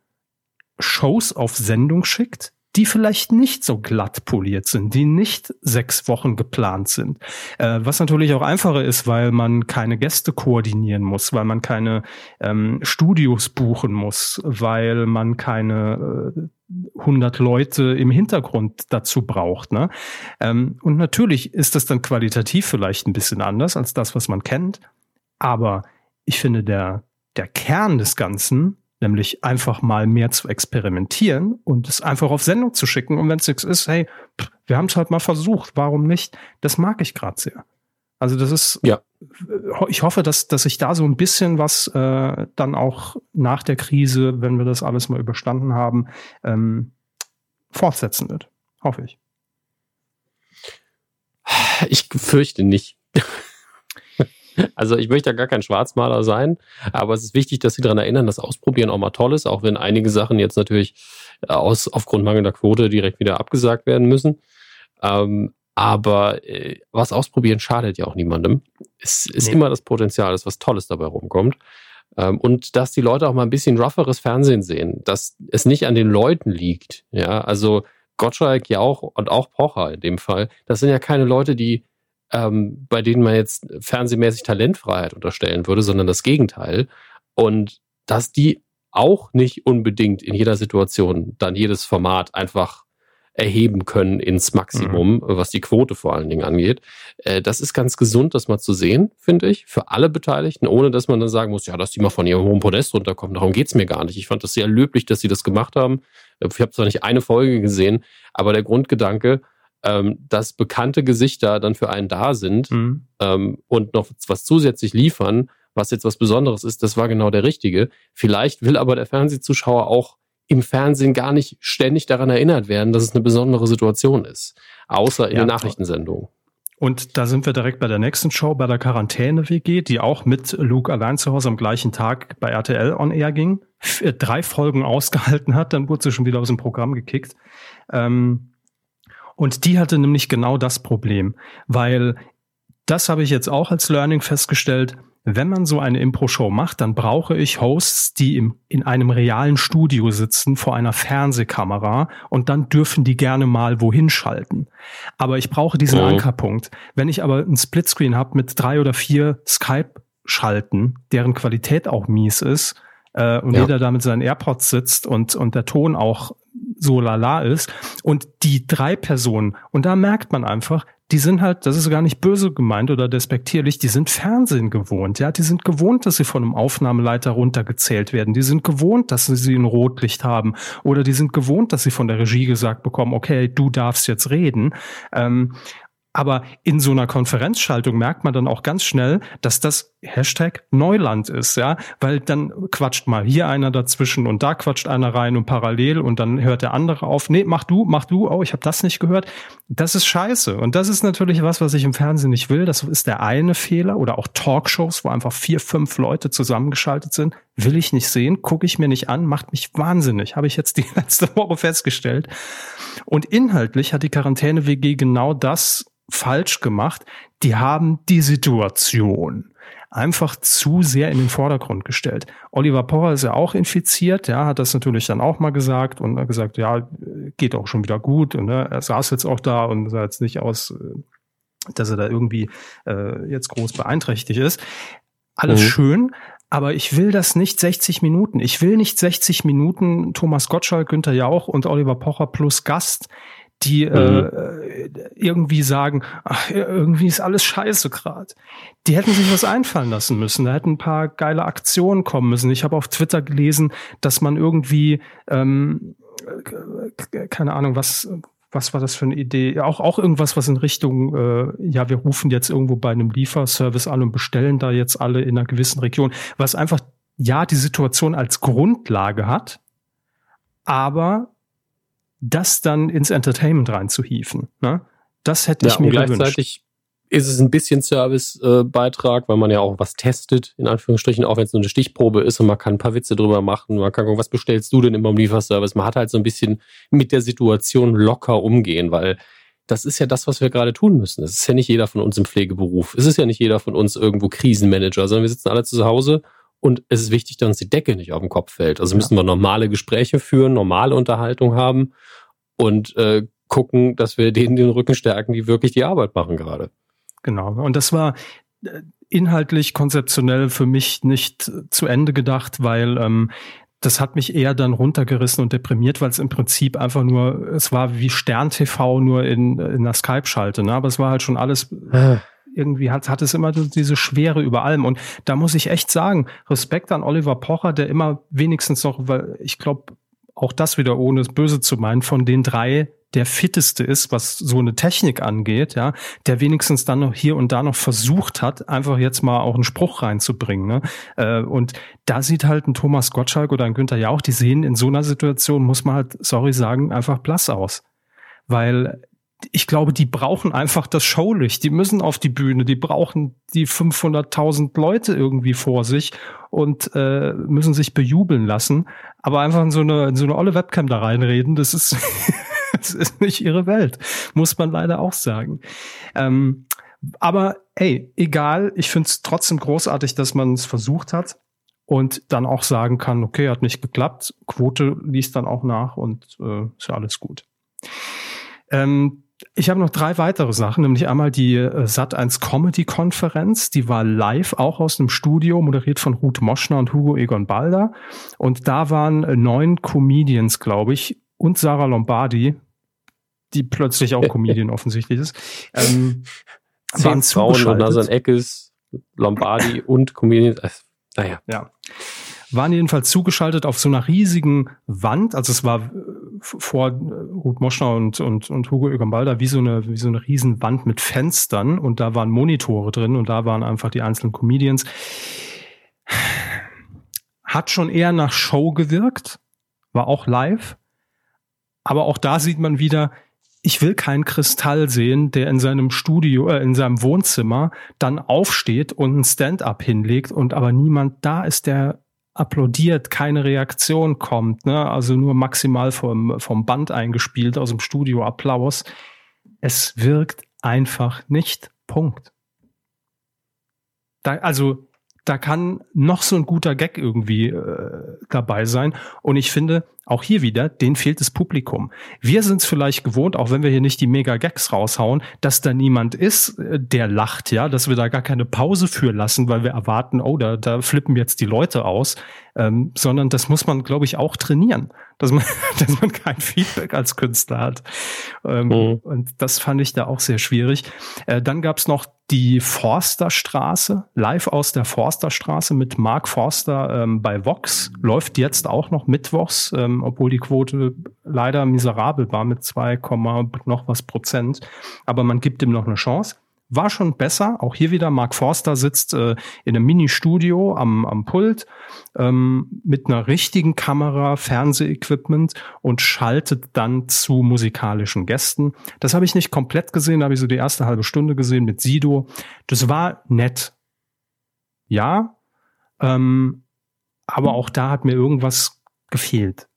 Shows auf Sendung schickt, die vielleicht nicht so glatt poliert sind, die nicht sechs Wochen geplant sind. Äh, was natürlich auch einfacher ist, weil man keine Gäste koordinieren muss, weil man keine ähm, Studios buchen muss, weil man keine äh, 100 Leute im Hintergrund dazu braucht. Ne? Ähm, und natürlich ist das dann qualitativ vielleicht ein bisschen anders als das, was man kennt. Aber ich finde, der, der Kern des Ganzen nämlich einfach mal mehr zu experimentieren und es einfach auf Sendung zu schicken. Und wenn es nichts ist, hey, wir haben es halt mal versucht, warum nicht? Das mag ich gerade sehr. Also das ist, ja. ich hoffe, dass, dass sich da so ein bisschen was äh, dann auch nach der Krise, wenn wir das alles mal überstanden haben, ähm, fortsetzen wird. Hoffe ich. Ich fürchte nicht. Also ich möchte ja gar kein Schwarzmaler sein, aber es ist wichtig, dass Sie daran erinnern, dass Ausprobieren auch mal toll ist, auch wenn einige Sachen jetzt natürlich äh, aus, aufgrund mangelnder Quote direkt wieder abgesagt werden müssen. Ähm, aber äh, was ausprobieren schadet ja auch niemandem. Es ist nee. immer das Potenzial, dass was Tolles dabei rumkommt. Ähm, und dass die Leute auch mal ein bisschen rougheres Fernsehen sehen, dass es nicht an den Leuten liegt. Ja, also Gottschalk ja auch und auch Pocher in dem Fall. Das sind ja keine Leute, die ähm, bei denen man jetzt fernsehmäßig Talentfreiheit unterstellen würde, sondern das Gegenteil. Und dass die auch nicht unbedingt in jeder Situation dann jedes Format einfach erheben können ins Maximum, mhm. was die Quote vor allen Dingen angeht. Äh, das ist ganz gesund, das mal zu sehen, finde ich, für alle Beteiligten, ohne dass man dann sagen muss, ja, dass die mal von ihrem hohen Podest runterkommen. Darum geht's mir gar nicht. Ich fand das sehr löblich, dass sie das gemacht haben. Ich habe zwar nicht eine Folge gesehen, aber der Grundgedanke, ähm, dass bekannte Gesichter dann für einen da sind mhm. ähm, und noch was zusätzlich liefern, was jetzt was Besonderes ist, das war genau der richtige. Vielleicht will aber der Fernsehzuschauer auch im Fernsehen gar nicht ständig daran erinnert werden, dass es eine besondere Situation ist, außer in ja, den Nachrichtensendungen. Und da sind wir direkt bei der nächsten Show, bei der Quarantäne-WG, die auch mit Luke allein zu Hause am gleichen Tag bei RTL on Air ging. F drei Folgen *laughs* ausgehalten hat, dann wurde sie schon wieder aus dem Programm gekickt. Ähm, und die hatte nämlich genau das Problem, weil das habe ich jetzt auch als Learning festgestellt. Wenn man so eine Impro-Show macht, dann brauche ich Hosts, die im, in einem realen Studio sitzen vor einer Fernsehkamera und dann dürfen die gerne mal wohin schalten. Aber ich brauche diesen oh. Ankerpunkt. Wenn ich aber ein Splitscreen habe mit drei oder vier Skype-Schalten, deren Qualität auch mies ist, äh, und ja. jeder da mit seinen AirPods sitzt und, und der Ton auch so lala ist. Und die drei Personen, und da merkt man einfach, die sind halt, das ist gar nicht böse gemeint oder despektierlich, die sind Fernsehen gewohnt, ja, die sind gewohnt, dass sie von einem Aufnahmeleiter runtergezählt werden, die sind gewohnt, dass sie ein Rotlicht haben oder die sind gewohnt, dass sie von der Regie gesagt bekommen, okay, du darfst jetzt reden. Ähm, aber in so einer Konferenzschaltung merkt man dann auch ganz schnell, dass das Hashtag Neuland ist, ja, weil dann quatscht mal hier einer dazwischen und da quatscht einer rein und parallel und dann hört der andere auf. Nee, mach du, mach du, oh, ich habe das nicht gehört. Das ist scheiße. Und das ist natürlich was, was ich im Fernsehen nicht will. Das ist der eine Fehler oder auch Talkshows, wo einfach vier, fünf Leute zusammengeschaltet sind. Will ich nicht sehen, gucke ich mir nicht an, macht mich wahnsinnig, habe ich jetzt die *laughs* letzte Woche festgestellt. Und inhaltlich hat die Quarantäne-WG genau das falsch gemacht. Die haben die Situation einfach zu sehr in den Vordergrund gestellt. Oliver Pocher ist ja auch infiziert, ja, hat das natürlich dann auch mal gesagt und hat gesagt, ja, geht auch schon wieder gut. Und ne, er saß jetzt auch da und sah jetzt nicht aus, äh, dass er da irgendwie äh, jetzt groß beeinträchtigt ist. Alles mhm. schön, aber ich will das nicht 60 Minuten. Ich will nicht 60 Minuten Thomas Gottschalk, Günther Jauch und Oliver Pocher plus Gast die mhm. äh, irgendwie sagen, ach, irgendwie ist alles scheiße gerade. Die hätten sich was einfallen lassen müssen. Da hätten ein paar geile Aktionen kommen müssen. Ich habe auf Twitter gelesen, dass man irgendwie, ähm, keine Ahnung, was, was war das für eine Idee? Auch, auch irgendwas, was in Richtung, äh, ja, wir rufen jetzt irgendwo bei einem Lieferservice an und bestellen da jetzt alle in einer gewissen Region, was einfach, ja, die Situation als Grundlage hat, aber das dann ins Entertainment reinzuhieven. Ne? Das hätte ja, ich mir und gleichzeitig gewünscht. Ist es ein bisschen Servicebeitrag, äh, weil man ja auch was testet, in Anführungsstrichen, auch wenn es nur eine Stichprobe ist und man kann ein paar Witze drüber machen, man kann gucken, was bestellst du denn immer im Lieferservice? Man hat halt so ein bisschen mit der Situation locker umgehen, weil das ist ja das, was wir gerade tun müssen. Es ist ja nicht jeder von uns im Pflegeberuf. Es ist ja nicht jeder von uns irgendwo Krisenmanager, sondern wir sitzen alle zu Hause und es ist wichtig, dass uns die Decke nicht auf den Kopf fällt. Also müssen wir normale Gespräche führen, normale Unterhaltung haben und äh, gucken, dass wir denen den Rücken stärken, die wirklich die Arbeit machen gerade. Genau. Und das war äh, inhaltlich, konzeptionell für mich nicht zu Ende gedacht, weil ähm, das hat mich eher dann runtergerissen und deprimiert, weil es im Prinzip einfach nur, es war wie Stern TV nur in, in einer Skype-Schalte, ne? aber es war halt schon alles ah irgendwie hat, hat es immer diese Schwere über allem. Und da muss ich echt sagen, Respekt an Oliver Pocher, der immer wenigstens noch, weil ich glaube, auch das wieder ohne es böse zu meinen, von den drei der fitteste ist, was so eine Technik angeht, ja, der wenigstens dann noch hier und da noch versucht hat, einfach jetzt mal auch einen Spruch reinzubringen. Ne? Äh, und da sieht halt ein Thomas Gottschalk oder ein Günther ja auch, die sehen in so einer Situation, muss man halt, sorry sagen, einfach blass aus. Weil ich glaube, die brauchen einfach das Showlicht. Die müssen auf die Bühne. Die brauchen die 500.000 Leute irgendwie vor sich und äh, müssen sich bejubeln lassen. Aber einfach in so eine, in so eine olle Webcam da reinreden, das ist, *laughs* das *laughs* ist nicht ihre Welt. Muss man leider auch sagen. Ähm, aber hey, egal. Ich finde es trotzdem großartig, dass man es versucht hat und dann auch sagen kann, okay, hat nicht geklappt. Quote liest dann auch nach und äh, ist ja alles gut. Ähm, ich habe noch drei weitere Sachen, nämlich einmal die äh, Sat1 Comedy Konferenz, die war live, auch aus dem Studio, moderiert von Ruth Moschner und Hugo Egon Balder. Und da waren äh, neun Comedians, glaube ich, und Sarah Lombardi, die plötzlich auch Comedian *laughs* offensichtlich ist. Ähm, Zehn Frauen und Nasan Eckes, Lombardi und Comedians. Äh, naja. Ja waren jedenfalls zugeschaltet auf so einer riesigen Wand. Also es war äh, vor äh, Ruth Moschner und, und, und Hugo Egambalda wie so eine, wie so eine riesen Wand mit Fenstern und da waren Monitore drin und da waren einfach die einzelnen Comedians. Hat schon eher nach Show gewirkt, war auch live. Aber auch da sieht man wieder, ich will keinen Kristall sehen, der in seinem Studio, äh, in seinem Wohnzimmer dann aufsteht und ein Stand-up hinlegt und aber niemand da ist, der applaudiert, keine Reaktion kommt, ne? also nur maximal vom, vom Band eingespielt aus dem Studio Applaus. Es wirkt einfach nicht. Punkt. Da, also da kann noch so ein guter Gag irgendwie äh, dabei sein. Und ich finde, auch hier wieder, denen fehlt das Publikum. Wir sind es vielleicht gewohnt, auch wenn wir hier nicht die Mega-Gags raushauen, dass da niemand ist, äh, der lacht, ja, dass wir da gar keine Pause für lassen, weil wir erwarten, oh, da, da flippen jetzt die Leute aus, ähm, sondern das muss man, glaube ich, auch trainieren, dass man, *laughs* dass man kein Feedback als Künstler hat. Ähm, mhm. Und das fand ich da auch sehr schwierig. Äh, dann gab's noch die Forsterstraße, live aus der Forsterstraße mit Mark Forster ähm, bei Vox, läuft jetzt auch noch mittwochs, ähm, obwohl die Quote leider miserabel war mit 2, noch was Prozent. Aber man gibt ihm noch eine Chance war schon besser. Auch hier wieder, Mark Forster sitzt äh, in einem Mini-Studio am, am Pult ähm, mit einer richtigen Kamera, Fernsehequipment und schaltet dann zu musikalischen Gästen. Das habe ich nicht komplett gesehen, da habe ich so die erste halbe Stunde gesehen mit Sido. Das war nett. Ja, ähm, aber auch da hat mir irgendwas gefehlt.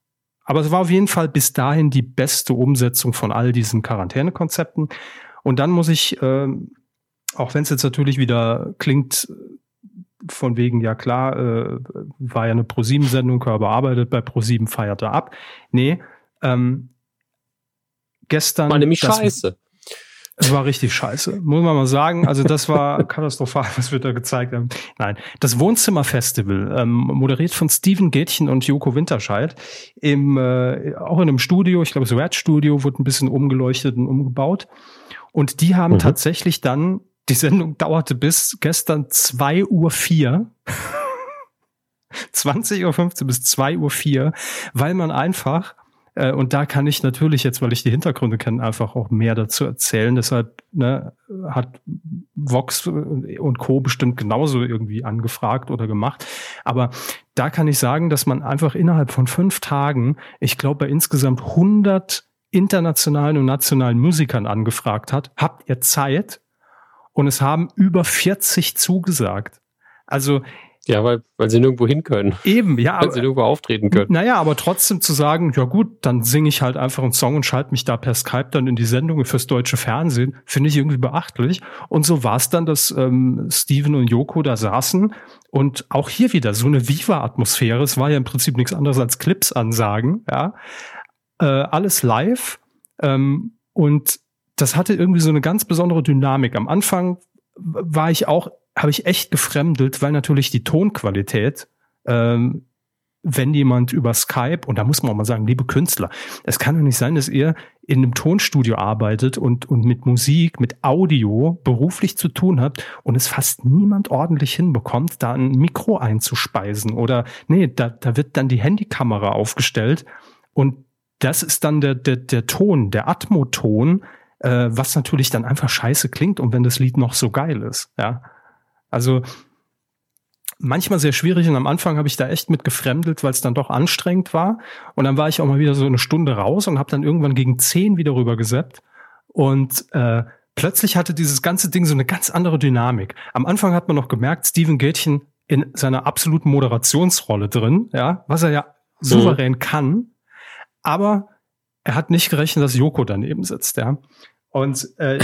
Aber es war auf jeden Fall bis dahin die beste Umsetzung von all diesen Quarantänekonzepten. Und dann muss ich, äh, auch wenn es jetzt natürlich wieder klingt, von wegen, ja klar, äh, war ja eine Pro-7-Sendung, Körper arbeitet bei Pro-7, feiert er ab. Nee, ähm, gestern. War nämlich scheiße. Es war richtig scheiße, muss man mal sagen. Also das war *laughs* katastrophal, was wir da gezeigt haben. Nein, das Wohnzimmerfestival, ähm, moderiert von Steven Gätchen und Joko Winterscheid, im, äh, auch in einem Studio, ich glaube, das Red Studio, wurde ein bisschen umgeleuchtet und umgebaut. Und die haben mhm. tatsächlich dann, die Sendung dauerte bis gestern zwei Uhr. vier. *laughs* 20.15 Uhr bis zwei Uhr, vier, weil man einfach äh, und da kann ich natürlich jetzt, weil ich die Hintergründe kenne, einfach auch mehr dazu erzählen. Deshalb ne, hat Vox und Co. bestimmt genauso irgendwie angefragt oder gemacht. Aber da kann ich sagen, dass man einfach innerhalb von fünf Tagen, ich glaube, bei insgesamt 100 internationalen und nationalen Musikern angefragt hat, habt ihr Zeit? Und es haben über 40 zugesagt. Also ja, weil, weil sie nirgendwo hin können. Eben, ja. Weil sie nirgendwo auftreten können. Naja, aber trotzdem zu sagen, ja gut, dann singe ich halt einfach einen Song und schalte mich da per Skype dann in die Sendungen fürs deutsche Fernsehen, finde ich irgendwie beachtlich. Und so war es dann, dass ähm, Steven und Joko da saßen und auch hier wieder so eine Viva-Atmosphäre. Es war ja im Prinzip nichts anderes als Clips ansagen, ja. Äh, alles live. Ähm, und das hatte irgendwie so eine ganz besondere Dynamik. Am Anfang war ich auch habe ich echt gefremdelt, weil natürlich die Tonqualität, ähm, wenn jemand über Skype, und da muss man auch mal sagen, liebe Künstler, es kann doch nicht sein, dass ihr in einem Tonstudio arbeitet und, und mit Musik, mit Audio beruflich zu tun habt und es fast niemand ordentlich hinbekommt, da ein Mikro einzuspeisen oder nee, da, da wird dann die Handykamera aufgestellt und das ist dann der, der, der Ton, der Atmoton, äh, was natürlich dann einfach scheiße klingt und wenn das Lied noch so geil ist, ja. Also manchmal sehr schwierig und am Anfang habe ich da echt mit gefremdelt, weil es dann doch anstrengend war. Und dann war ich auch mal wieder so eine Stunde raus und habe dann irgendwann gegen zehn wieder rüber gesappt. Und äh, plötzlich hatte dieses ganze Ding so eine ganz andere Dynamik. Am Anfang hat man noch gemerkt, Steven Gätchen in seiner absoluten Moderationsrolle drin, ja, was er ja mhm. souverän mhm. kann. Aber er hat nicht gerechnet, dass Joko daneben sitzt, ja. Und äh,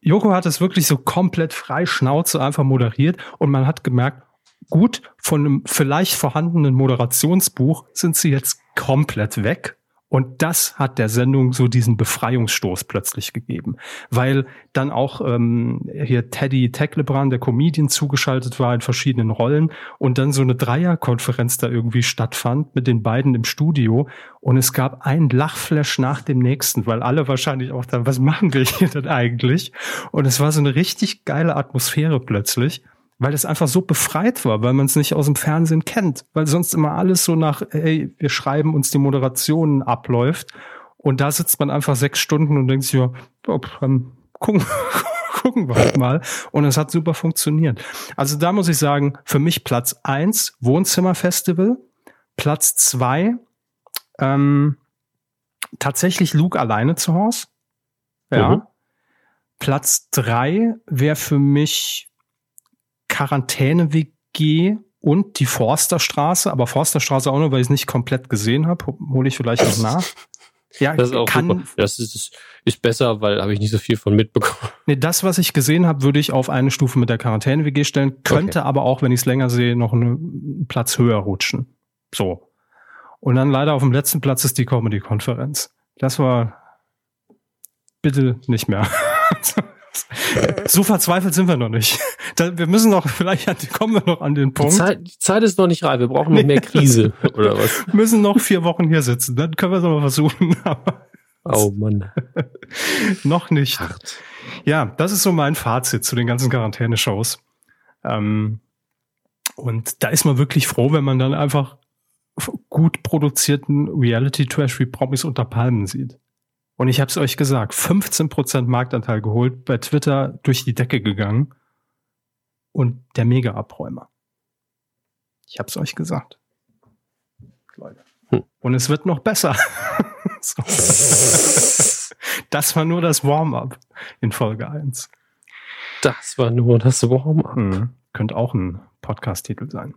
Joko hat es wirklich so komplett frei Schnauze einfach moderiert und man hat gemerkt, gut, von einem vielleicht vorhandenen Moderationsbuch sind sie jetzt komplett weg. Und das hat der Sendung so diesen Befreiungsstoß plötzlich gegeben, weil dann auch ähm, hier Teddy Tecklebrand, der Comedian, zugeschaltet war in verschiedenen Rollen und dann so eine Dreierkonferenz da irgendwie stattfand mit den beiden im Studio. Und es gab ein Lachflash nach dem nächsten, weil alle wahrscheinlich auch da, was machen wir hier denn eigentlich? Und es war so eine richtig geile Atmosphäre plötzlich weil es einfach so befreit war, weil man es nicht aus dem Fernsehen kennt, weil sonst immer alles so nach, hey, wir schreiben uns die Moderationen abläuft und da sitzt man einfach sechs Stunden und denkt sich, ja, dann gucken, *laughs* gucken wir halt mal und es hat super funktioniert. Also da muss ich sagen, für mich Platz eins Wohnzimmerfestival, Platz zwei ähm, tatsächlich Luke alleine zu Hause. Ja. Mhm. Platz drei wäre für mich Quarantäne-WG und die Forsterstraße, aber Forsterstraße auch nur, weil ich es nicht komplett gesehen habe, hole ich vielleicht noch nach. *laughs* Ja, das ist auch kann, super. Das ist, ist besser, weil habe ich nicht so viel von mitbekommen. *laughs* Nee, das, was ich gesehen habe, würde ich auf eine Stufe mit der Quarantäne-WG stellen, könnte okay. aber auch, wenn ich es länger sehe, noch einen Platz höher rutschen. So. Und dann leider auf dem letzten Platz ist die Comedy-Konferenz. Das war bitte nicht mehr. *laughs* so verzweifelt sind wir noch nicht. wir müssen noch, vielleicht kommen wir noch an den Punkt. Die Zeit, die Zeit ist noch nicht reif, wir brauchen noch mehr Krise, *laughs* oder was? Wir müssen noch vier Wochen hier sitzen, dann können wir es mal versuchen. *laughs* oh Mann. *laughs* noch nicht. Hart. Ja, das ist so mein Fazit zu den ganzen Quarantäne-Shows. Ähm, und da ist man wirklich froh, wenn man dann einfach gut produzierten Reality-Trash wie Promis unter Palmen sieht. Und ich habe es euch gesagt, 15% Marktanteil geholt, bei Twitter durch die Decke gegangen und der Mega-Abräumer. Ich habe es euch gesagt. Leute. Hm. Und es wird noch besser. *laughs* das war nur das Warm-up in Folge 1. Das war nur das Warm-up. Hm. Könnte auch ein Podcast-Titel sein.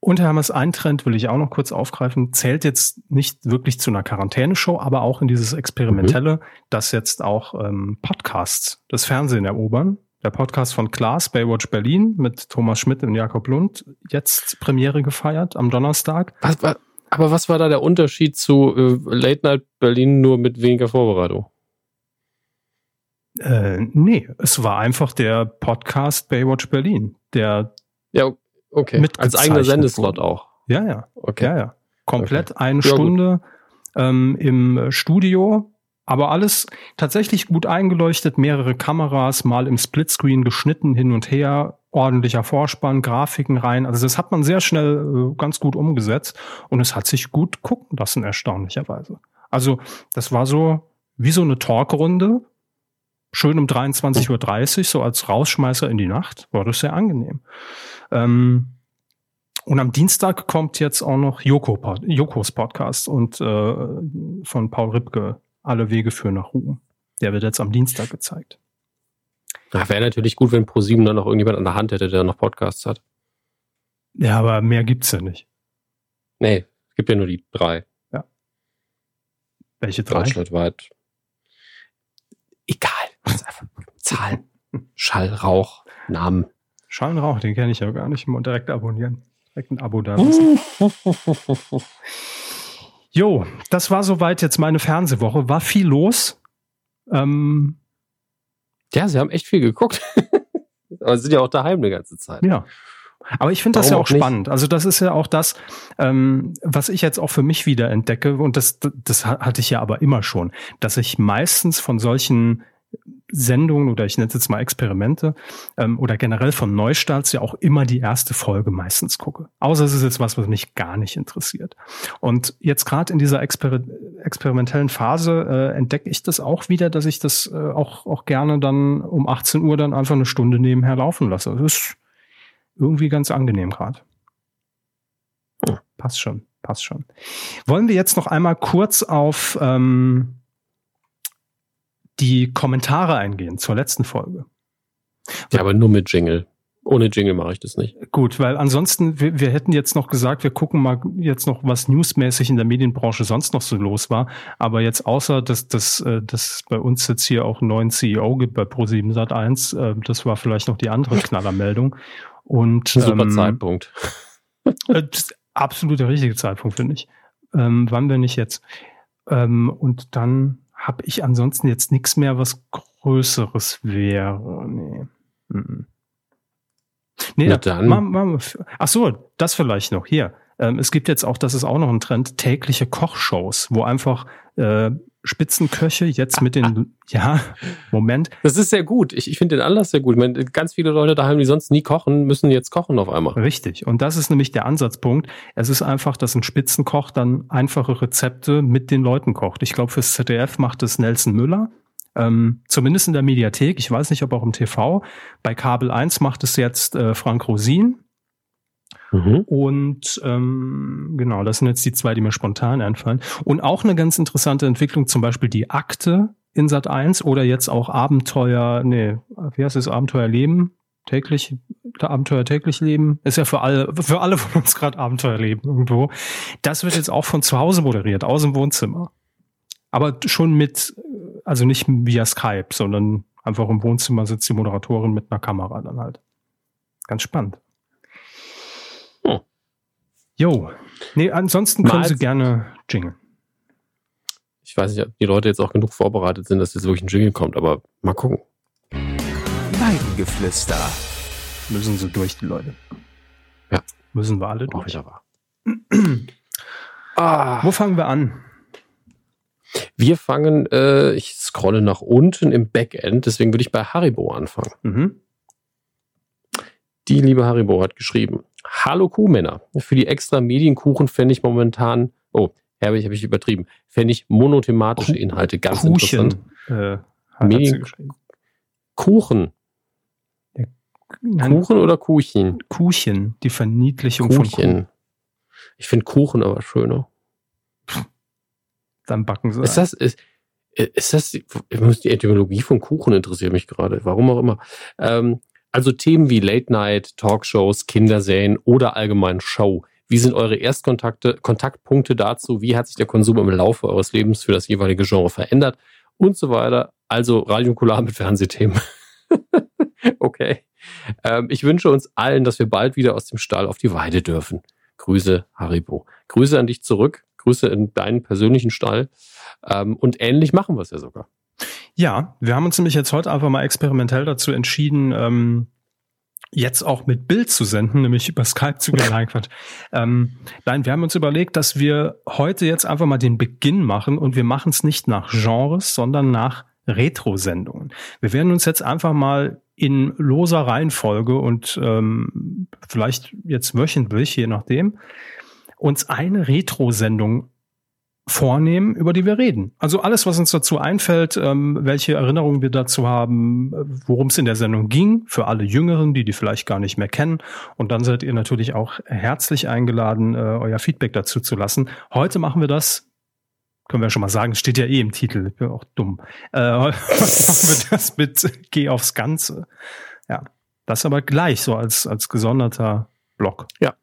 Und Herr Hammers, ein Trend will ich auch noch kurz aufgreifen, zählt jetzt nicht wirklich zu einer Quarantäneshow, aber auch in dieses Experimentelle, mhm. dass jetzt auch ähm, Podcasts das Fernsehen erobern. Der Podcast von Klaas, Baywatch Berlin mit Thomas Schmidt und Jakob Lund, jetzt Premiere gefeiert am Donnerstag. Was, was, aber was war da der Unterschied zu äh, Late Night Berlin nur mit weniger Vorbereitung? Äh, nee, es war einfach der Podcast Baywatch Berlin, der ja, Okay. Mit als eigener Sendeslot auch. Ja, ja. Okay. Ja, ja. Komplett okay. eine ja, Stunde ähm, im Studio, aber alles tatsächlich gut eingeleuchtet, mehrere Kameras, mal im Splitscreen geschnitten hin und her, ordentlicher Vorspann, Grafiken rein. Also das hat man sehr schnell äh, ganz gut umgesetzt und es hat sich gut gucken lassen, erstaunlicherweise. Also das war so wie so eine Talkrunde, schön um 23.30 Uhr, so als Rausschmeißer in die Nacht, war das sehr angenehm. Ähm, und am Dienstag kommt jetzt auch noch Joko, Jokos Podcast und äh, von Paul Ripke, Alle Wege führen nach Ruhm. Der wird jetzt am Dienstag gezeigt. Wäre natürlich gut, wenn ProSieben dann noch irgendjemand an der Hand hätte, der noch Podcasts hat. Ja, aber mehr gibt's ja nicht. Nee, es gibt ja nur die drei. Ja. Welche drei? Deutschlandweit. Egal. Zahlen. Schall, Rauch, Namen. Schallenrauch, den kenne ich ja gar nicht. Mal direkt abonnieren. Direkt ein Abo da *laughs* lassen. jo, das war soweit jetzt meine Fernsehwoche. War viel los. Ähm, ja, sie haben echt viel geguckt. *laughs* Aber sie sind ja auch daheim eine ganze Zeit. Ja. Aber ich finde das ja auch, auch spannend. Also das ist ja auch das, ähm, was ich jetzt auch für mich wieder entdecke. Und das, das hatte ich ja aber immer schon, dass ich meistens von solchen Sendungen oder ich nenne es jetzt mal Experimente ähm, oder generell von Neustarts ja auch immer die erste Folge meistens gucke. Außer es ist jetzt was, was mich gar nicht interessiert. Und jetzt gerade in dieser Exper experimentellen Phase äh, entdecke ich das auch wieder, dass ich das äh, auch, auch gerne dann um 18 Uhr dann einfach eine Stunde nebenher laufen lasse. Das ist irgendwie ganz angenehm gerade. Oh, passt schon, passt schon. Wollen wir jetzt noch einmal kurz auf ähm, die Kommentare eingehen zur letzten Folge. Ja, aber nur mit Jingle. Ohne Jingle mache ich das nicht. Gut, weil ansonsten, wir, wir hätten jetzt noch gesagt, wir gucken mal jetzt noch, was newsmäßig in der Medienbranche sonst noch so los war. Aber jetzt außer, dass, dass, äh, dass bei uns jetzt hier auch einen neuen CEO gibt bei Pro7 Sat1, äh, das war vielleicht noch die andere Knallermeldung. Und, Super ähm, Zeitpunkt. *laughs* Äh, absolut der richtige Zeitpunkt, finde ich. Ähm, wann wir nicht jetzt? Ähm, und dann habe ich ansonsten jetzt nichts mehr, was Größeres wäre. Nee. Mhm. Nee, Na dann. Ma, ma, ach so, das vielleicht noch. Hier. Ähm, es gibt jetzt auch, das ist auch noch ein Trend, tägliche Kochshows, wo einfach äh, Spitzenköche jetzt mit den, *laughs* ja, Moment. Das ist sehr gut. Ich, ich finde den Anlass sehr gut. Ich meine, ganz viele Leute daheim, die sonst nie kochen, müssen jetzt kochen auf einmal. Richtig. Und das ist nämlich der Ansatzpunkt. Es ist einfach, dass ein Spitzenkoch dann einfache Rezepte mit den Leuten kocht. Ich glaube, fürs ZDF macht es Nelson Müller. Ähm, zumindest in der Mediathek. Ich weiß nicht, ob auch im TV. Bei Kabel 1 macht es jetzt äh, Frank Rosin. Mhm. Und ähm, genau, das sind jetzt die zwei, die mir spontan einfallen. Und auch eine ganz interessante Entwicklung, zum Beispiel die Akte in Sat 1 oder jetzt auch Abenteuer, nee, wie heißt es, Abenteuer Leben? Täglich, Abenteuer täglich leben, ist ja für alle, für alle von uns gerade Abenteuer leben irgendwo. Das wird jetzt auch von zu Hause moderiert, aus dem Wohnzimmer. Aber schon mit, also nicht via Skype, sondern einfach im Wohnzimmer sitzt die Moderatorin mit einer Kamera dann halt. Ganz spannend. Jo. Nee, ansonsten können Mal Sie gerne jingeln. Ich weiß nicht, ob die Leute jetzt auch genug vorbereitet sind, dass jetzt wirklich ein Jingle kommt, aber mal gucken. Weidengeflüster. Müssen sie durch, die Leute. Ja. Müssen wir alle durch. Auch ah. Wo fangen wir an? Wir fangen, äh, ich scrolle nach unten im Backend, deswegen würde ich bei Haribo anfangen. Mhm. Die liebe Haribo hat geschrieben, Hallo Kuhmänner. Für die extra Medienkuchen fände ich momentan, oh, habe ich, übertrieben, fände ich monothematische Inhalte ganz Kuchen, interessant. Äh, Medien Kuchen. Oder Kuchen? Kuchen, die Verniedlichung Kuchen. von Kuchen. Ich finde Kuchen aber schöner. Dann backen sie. Ist das, ist, ist das, die, die Etymologie von Kuchen interessiert mich gerade, warum auch immer. Ähm, Also Themen wie Late Night, Talkshows, Kinderserien oder allgemein Show. Wie sind eure Erstkontakte, Kontaktpunkte dazu? Wie hat sich der Konsum im Laufe eures Lebens für das jeweilige Genre verändert? Und so weiter. Also Radiokular mit Fernsehthemen. *laughs* okay. Ähm, ich wünsche uns allen, dass wir bald wieder aus dem Stall auf die Weide dürfen. Grüße, Haribo. Grüße an dich zurück. Grüße in deinen persönlichen Stall. Ähm, und ähnlich machen wir es ja sogar. Ja, wir haben uns nämlich jetzt heute einfach mal experimentell dazu entschieden, ähm, jetzt auch mit Bild zu senden, nämlich über Skype zu gehen. *laughs* ähm, nein, wir haben uns überlegt, dass wir heute jetzt einfach mal den Beginn machen und wir machen es nicht nach Genres, sondern nach Retro-Sendungen. Wir werden uns jetzt einfach mal in loser Reihenfolge und ähm, vielleicht jetzt wöchentlich, je nachdem, uns eine Retro-Sendung vornehmen, über die wir reden. Also alles, was uns dazu einfällt, ähm, welche Erinnerungen wir dazu haben, worum es in der Sendung ging, für alle Jüngeren, die die vielleicht gar nicht mehr kennen. Und dann seid ihr natürlich auch herzlich eingeladen, äh, euer Feedback dazu zu lassen. Heute machen wir das können wir schon mal sagen, steht ja eh im Titel, ich bin auch dumm. Äh, *laughs* machen wir das mit Geh aufs Ganze. Ja, das aber gleich so als, als gesonderter Block. Ja.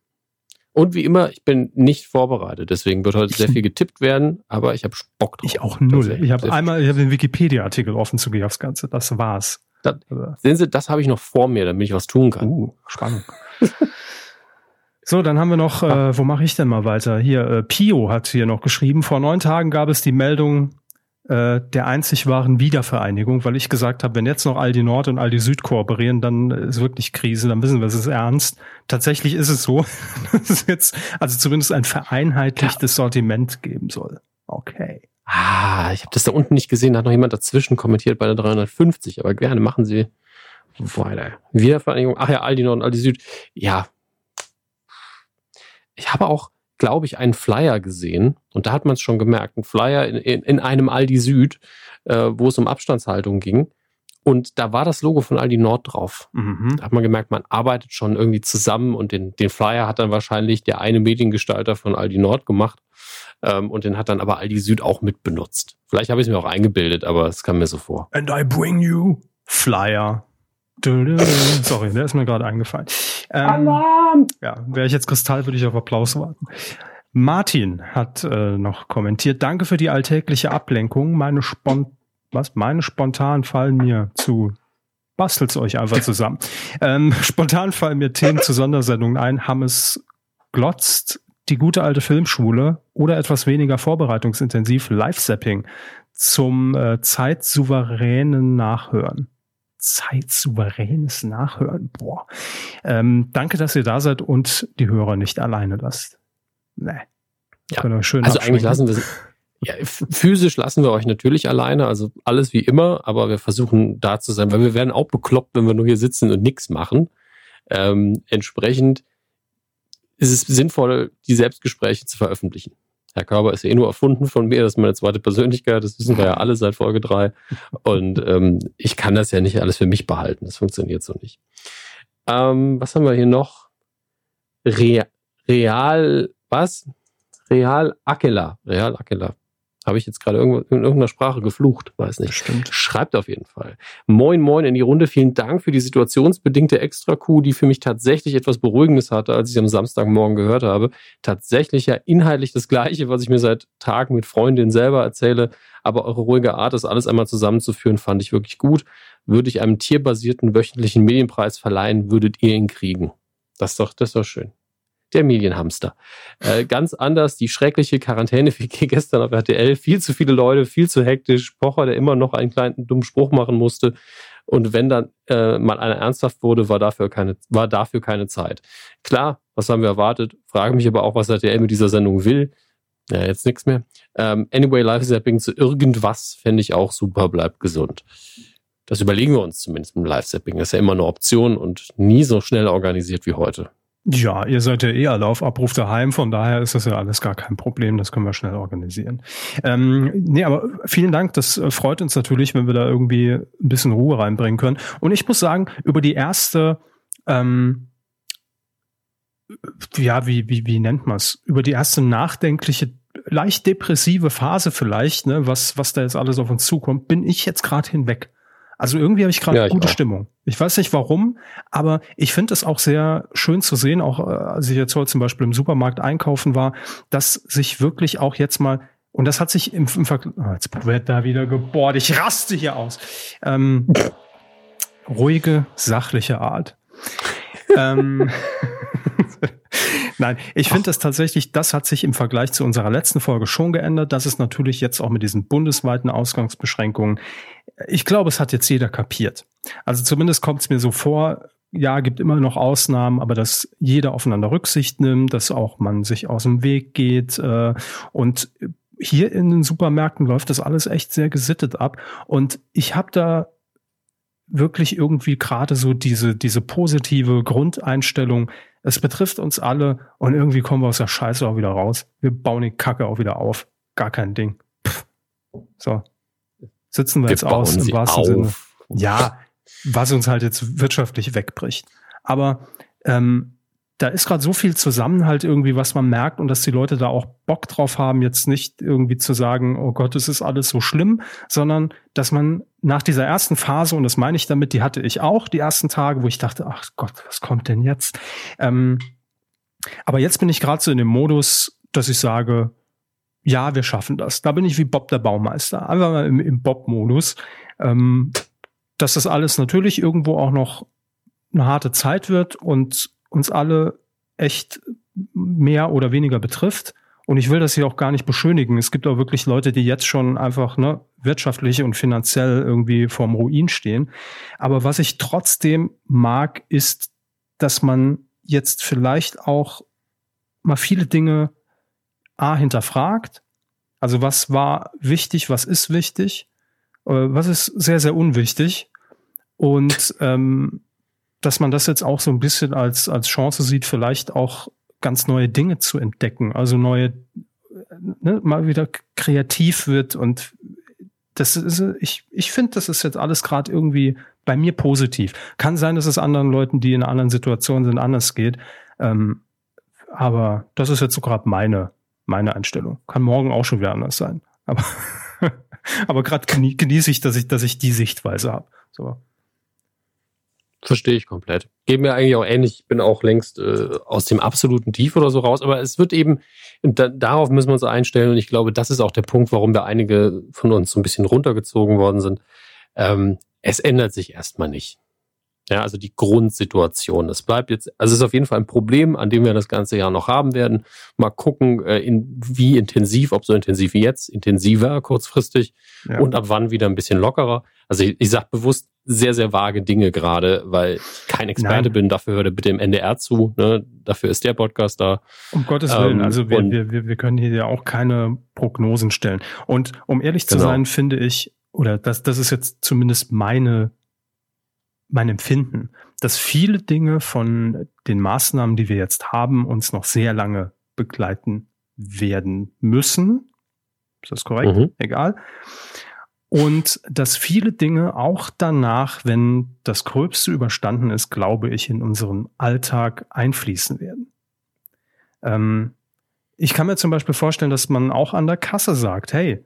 Und wie immer, ich bin nicht vorbereitet, deswegen wird heute sehr viel getippt werden, aber ich habe Bock drauf. Ich auch null. Ich habe einmal ich hab den Wikipedia-Artikel offen zu aufs Ganze, das war's. Das, sehen Sie, das habe ich noch vor mir, damit ich was tun kann. Uh, Spannung. *laughs* So, dann haben wir noch, äh, wo mache ich denn mal weiter? Hier, äh, Pio hat hier noch geschrieben, vor neun Tagen gab es die Meldung äh, der einzig wahren Wiedervereinigung, weil ich gesagt habe, wenn jetzt noch Aldi Nord und Aldi Süd kooperieren, dann ist wirklich Krise, dann wissen wir, es ist ernst. Tatsächlich ist es so, *laughs* dass es jetzt also zumindest ein vereinheitlichtes. Sortiment geben soll. Okay. Ah, ich habe das da unten nicht gesehen, da hat noch jemand dazwischen kommentiert bei der 350, aber gerne machen Sie weiter. Wiedervereinigung, ach ja, Aldi Nord und Aldi Süd. Ja, ich habe auch, glaube ich, einen Flyer gesehen und da hat man es schon gemerkt. Ein Flyer in, in, in einem Aldi Süd, äh, wo es um Abstandshaltung ging. Und da war das Logo von Aldi Nord drauf. Mhm. Da hat man gemerkt, man arbeitet schon irgendwie zusammen und den, den Flyer hat dann wahrscheinlich der eine Mediengestalter von Aldi Nord gemacht. Ähm, und den hat dann aber Aldi Süd auch mitbenutzt. Vielleicht habe ich es mir auch eingebildet, aber es kam mir so vor. And I bring you Flyer. Sorry, der ist mir gerade eingefallen. Ähm, Alarm! Ja, wäre ich jetzt Kristall, würde ich auf Applaus warten. Martin hat äh, noch kommentiert. Danke für die alltägliche Ablenkung. Meine Spon was? Meine spontan fallen mir zu. Bastelt's euch einfach zusammen. *laughs* ähm, spontan fallen mir Themen zu Sondersendungen ein. Hammes glotzt, die gute alte Filmschule oder etwas weniger vorbereitungsintensiv Live-Zapping zum äh, zeitsouveränen Nachhören zeitsouveränes Nachhören. Boah. Ähm, danke, dass ihr da seid und die Hörer nicht alleine lasst. Nee. Ja. Schön also eigentlich lassen wir ja, physisch lassen wir euch natürlich alleine, also alles wie immer, aber wir versuchen da zu sein, weil wir werden auch bekloppt, wenn wir nur hier sitzen und nichts machen. Ähm, entsprechend ist es sinnvoll, die Selbstgespräche zu veröffentlichen. Herr Körber ist eh nur erfunden von mir, das ist meine zweite Persönlichkeit, das wissen wir ja alle seit Folge drei. Und ähm, ich kann das ja nicht alles für mich behalten, das funktioniert so nicht. Ähm, was haben wir hier noch? Re Real, was? Real Akela. Real Akela. Habe ich jetzt gerade in irgendeiner Sprache geflucht? Weiß nicht. Stimmt. Schreibt auf jeden Fall. Moin, moin in die Runde. Vielen Dank für die situationsbedingte Extra-Kuh, die für mich tatsächlich etwas Beruhigendes hatte, als ich am Samstagmorgen gehört habe. Tatsächlich ja inhaltlich das Gleiche, was ich mir seit Tagen mit Freundinnen selber erzähle. Aber eure ruhige Art, das alles einmal zusammenzuführen, fand ich wirklich gut. Würde ich einem tierbasierten wöchentlichen Medienpreis verleihen, würdet ihr ihn kriegen. Das ist doch, das ist doch schön der Medienhamster. Äh, ganz anders, die schreckliche Quarantäne wie *laughs* gestern auf RTL. Viel zu viele Leute, viel zu hektisch. Pocher, der immer noch einen kleinen dummen Spruch machen musste. Und wenn dann äh, mal einer ernsthaft wurde, war dafür, keine, war dafür keine Zeit. Klar, was haben wir erwartet? Frage mich aber auch, was RTL mit dieser Sendung will. Ja, jetzt nichts mehr. Ähm, anyway, Live-Zapping zu irgendwas fände ich auch super, bleibt gesund. Das überlegen wir uns zumindest im Live-Zapping. Das ist ja immer eine Option und nie so schnell organisiert wie heute. Ja, ihr seid ja eh alle auf Abruf daheim, von daher ist das ja alles gar kein Problem, das können wir schnell organisieren. Ähm, nee, aber vielen Dank, das äh, freut uns natürlich, wenn wir da irgendwie ein bisschen Ruhe reinbringen können. Und ich muss sagen, über die erste, ähm, ja, wie, wie, wie nennt man es, über die erste nachdenkliche, leicht depressive Phase vielleicht, ne, was, was da jetzt alles auf uns zukommt, bin ich jetzt gerade hinweg. Also irgendwie habe ich gerade ja, gute auch. Stimmung. Ich weiß nicht warum, aber ich finde es auch sehr schön zu sehen, auch äh, als ich jetzt heute zum Beispiel im Supermarkt einkaufen war, dass sich wirklich auch jetzt mal und das hat sich im, im Vergleich, oh, jetzt wird da wieder gebohrt, ich raste hier aus. Ähm, ruhige, sachliche Art. *laughs* ähm, *laughs* Nein, ich finde das tatsächlich, das hat sich im Vergleich zu unserer letzten Folge schon geändert. Das ist natürlich jetzt auch mit diesen bundesweiten Ausgangsbeschränkungen. Ich glaube, es hat jetzt jeder kapiert. Also zumindest kommt es mir so vor, ja, gibt immer noch Ausnahmen, aber dass jeder aufeinander Rücksicht nimmt, dass auch man sich aus dem Weg geht äh, und hier in den Supermärkten läuft das alles echt sehr gesittet ab und ich habe da wirklich irgendwie gerade so diese diese positive Grundeinstellung, es betrifft uns alle und irgendwie kommen wir aus der Scheiße auch wieder raus. Wir bauen die Kacke auch wieder auf. Gar kein Ding. Pff. So. Sitzen wir, wir jetzt aus im wahrsten. Sinne. Ja, was uns halt jetzt wirtschaftlich wegbricht. Aber ähm, da ist gerade so viel Zusammenhalt irgendwie, was man merkt und dass die Leute da auch Bock drauf haben, jetzt nicht irgendwie zu sagen, oh Gott, es ist alles so schlimm, sondern dass man nach dieser ersten Phase, und das meine ich damit, die hatte ich auch, die ersten Tage, wo ich dachte, ach Gott, was kommt denn jetzt? Ähm, aber jetzt bin ich gerade so in dem Modus, dass ich sage, ja, wir schaffen das. Da bin ich wie Bob der Baumeister, einfach mal im, im Bob-Modus. Ähm, dass das alles natürlich irgendwo auch noch eine harte Zeit wird und uns alle echt mehr oder weniger betrifft. Und ich will das hier auch gar nicht beschönigen. Es gibt auch wirklich Leute, die jetzt schon einfach ne, wirtschaftlich und finanziell irgendwie vorm Ruin stehen. Aber was ich trotzdem mag, ist, dass man jetzt vielleicht auch mal viele Dinge A hinterfragt. Also was war wichtig, was ist wichtig, äh, was ist sehr, sehr unwichtig. Und ähm, dass man das jetzt auch so ein bisschen als, als Chance sieht, vielleicht auch ganz neue Dinge zu entdecken, also neue, ne, mal wieder kreativ wird und das ist, ich, ich finde, das ist jetzt alles gerade irgendwie bei mir positiv. Kann sein, dass es anderen Leuten, die in anderen Situationen sind, anders geht. Ähm, aber das ist jetzt so gerade meine, meine Einstellung. Kann morgen auch schon wieder anders sein. Aber, *laughs* aber gerade genieße ich, dass ich, dass ich die Sichtweise habe. So. Verstehe ich komplett. Geht mir eigentlich auch ähnlich. Ich bin auch längst äh, aus dem absoluten Tief oder so raus. Aber es wird eben, da, darauf müssen wir uns einstellen. Und ich glaube, das ist auch der Punkt, warum wir einige von uns so ein bisschen runtergezogen worden sind. Ähm, es ändert sich erstmal nicht. Ja, also die Grundsituation. Es bleibt jetzt, also es ist auf jeden Fall ein Problem, an dem wir das ganze Jahr noch haben werden. Mal gucken, äh, in, wie intensiv, ob so intensiv wie jetzt, intensiver kurzfristig ja. und ab wann wieder ein bisschen lockerer. Also ich, ich sage bewusst sehr, sehr vage Dinge gerade, weil ich kein Experte Nein. bin. Dafür hört er bitte im NDR zu. Ne? Dafür ist der Podcast da. Um Gottes Willen. Ähm, also wir, wir, wir können hier ja auch keine Prognosen stellen. Und um ehrlich genau. zu sein, finde ich, oder das, das ist jetzt zumindest meine mein Empfinden, dass viele Dinge von den Maßnahmen, die wir jetzt haben, uns noch sehr lange begleiten werden müssen. Ist das korrekt? Mhm. Egal. Und dass viele Dinge auch danach, wenn das Gröbste überstanden ist, glaube ich, in unseren Alltag einfließen werden. Ähm, ich kann mir zum Beispiel vorstellen, dass man auch an der Kasse sagt, hey,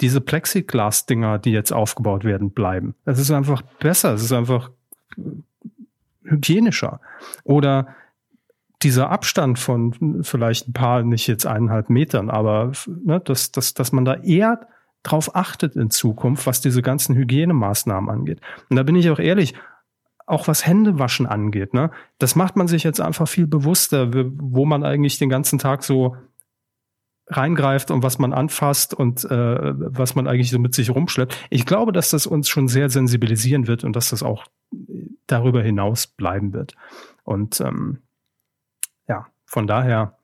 diese Plexiglas-Dinger, die jetzt aufgebaut werden, bleiben. Es ist einfach besser, es ist einfach hygienischer. Oder dieser Abstand von vielleicht ein paar, nicht jetzt eineinhalb Metern, aber ne, dass, dass, dass man da eher drauf achtet in Zukunft, was diese ganzen Hygienemaßnahmen angeht. Und da bin ich auch ehrlich, auch was Händewaschen angeht, ne, das macht man sich jetzt einfach viel bewusster, wo man eigentlich den ganzen Tag so reingreift und was man anfasst und äh, was man eigentlich so mit sich rumschleppt. Ich glaube, dass das uns schon sehr sensibilisieren wird und dass das auch darüber hinaus bleiben wird. Und ähm, ja, von daher,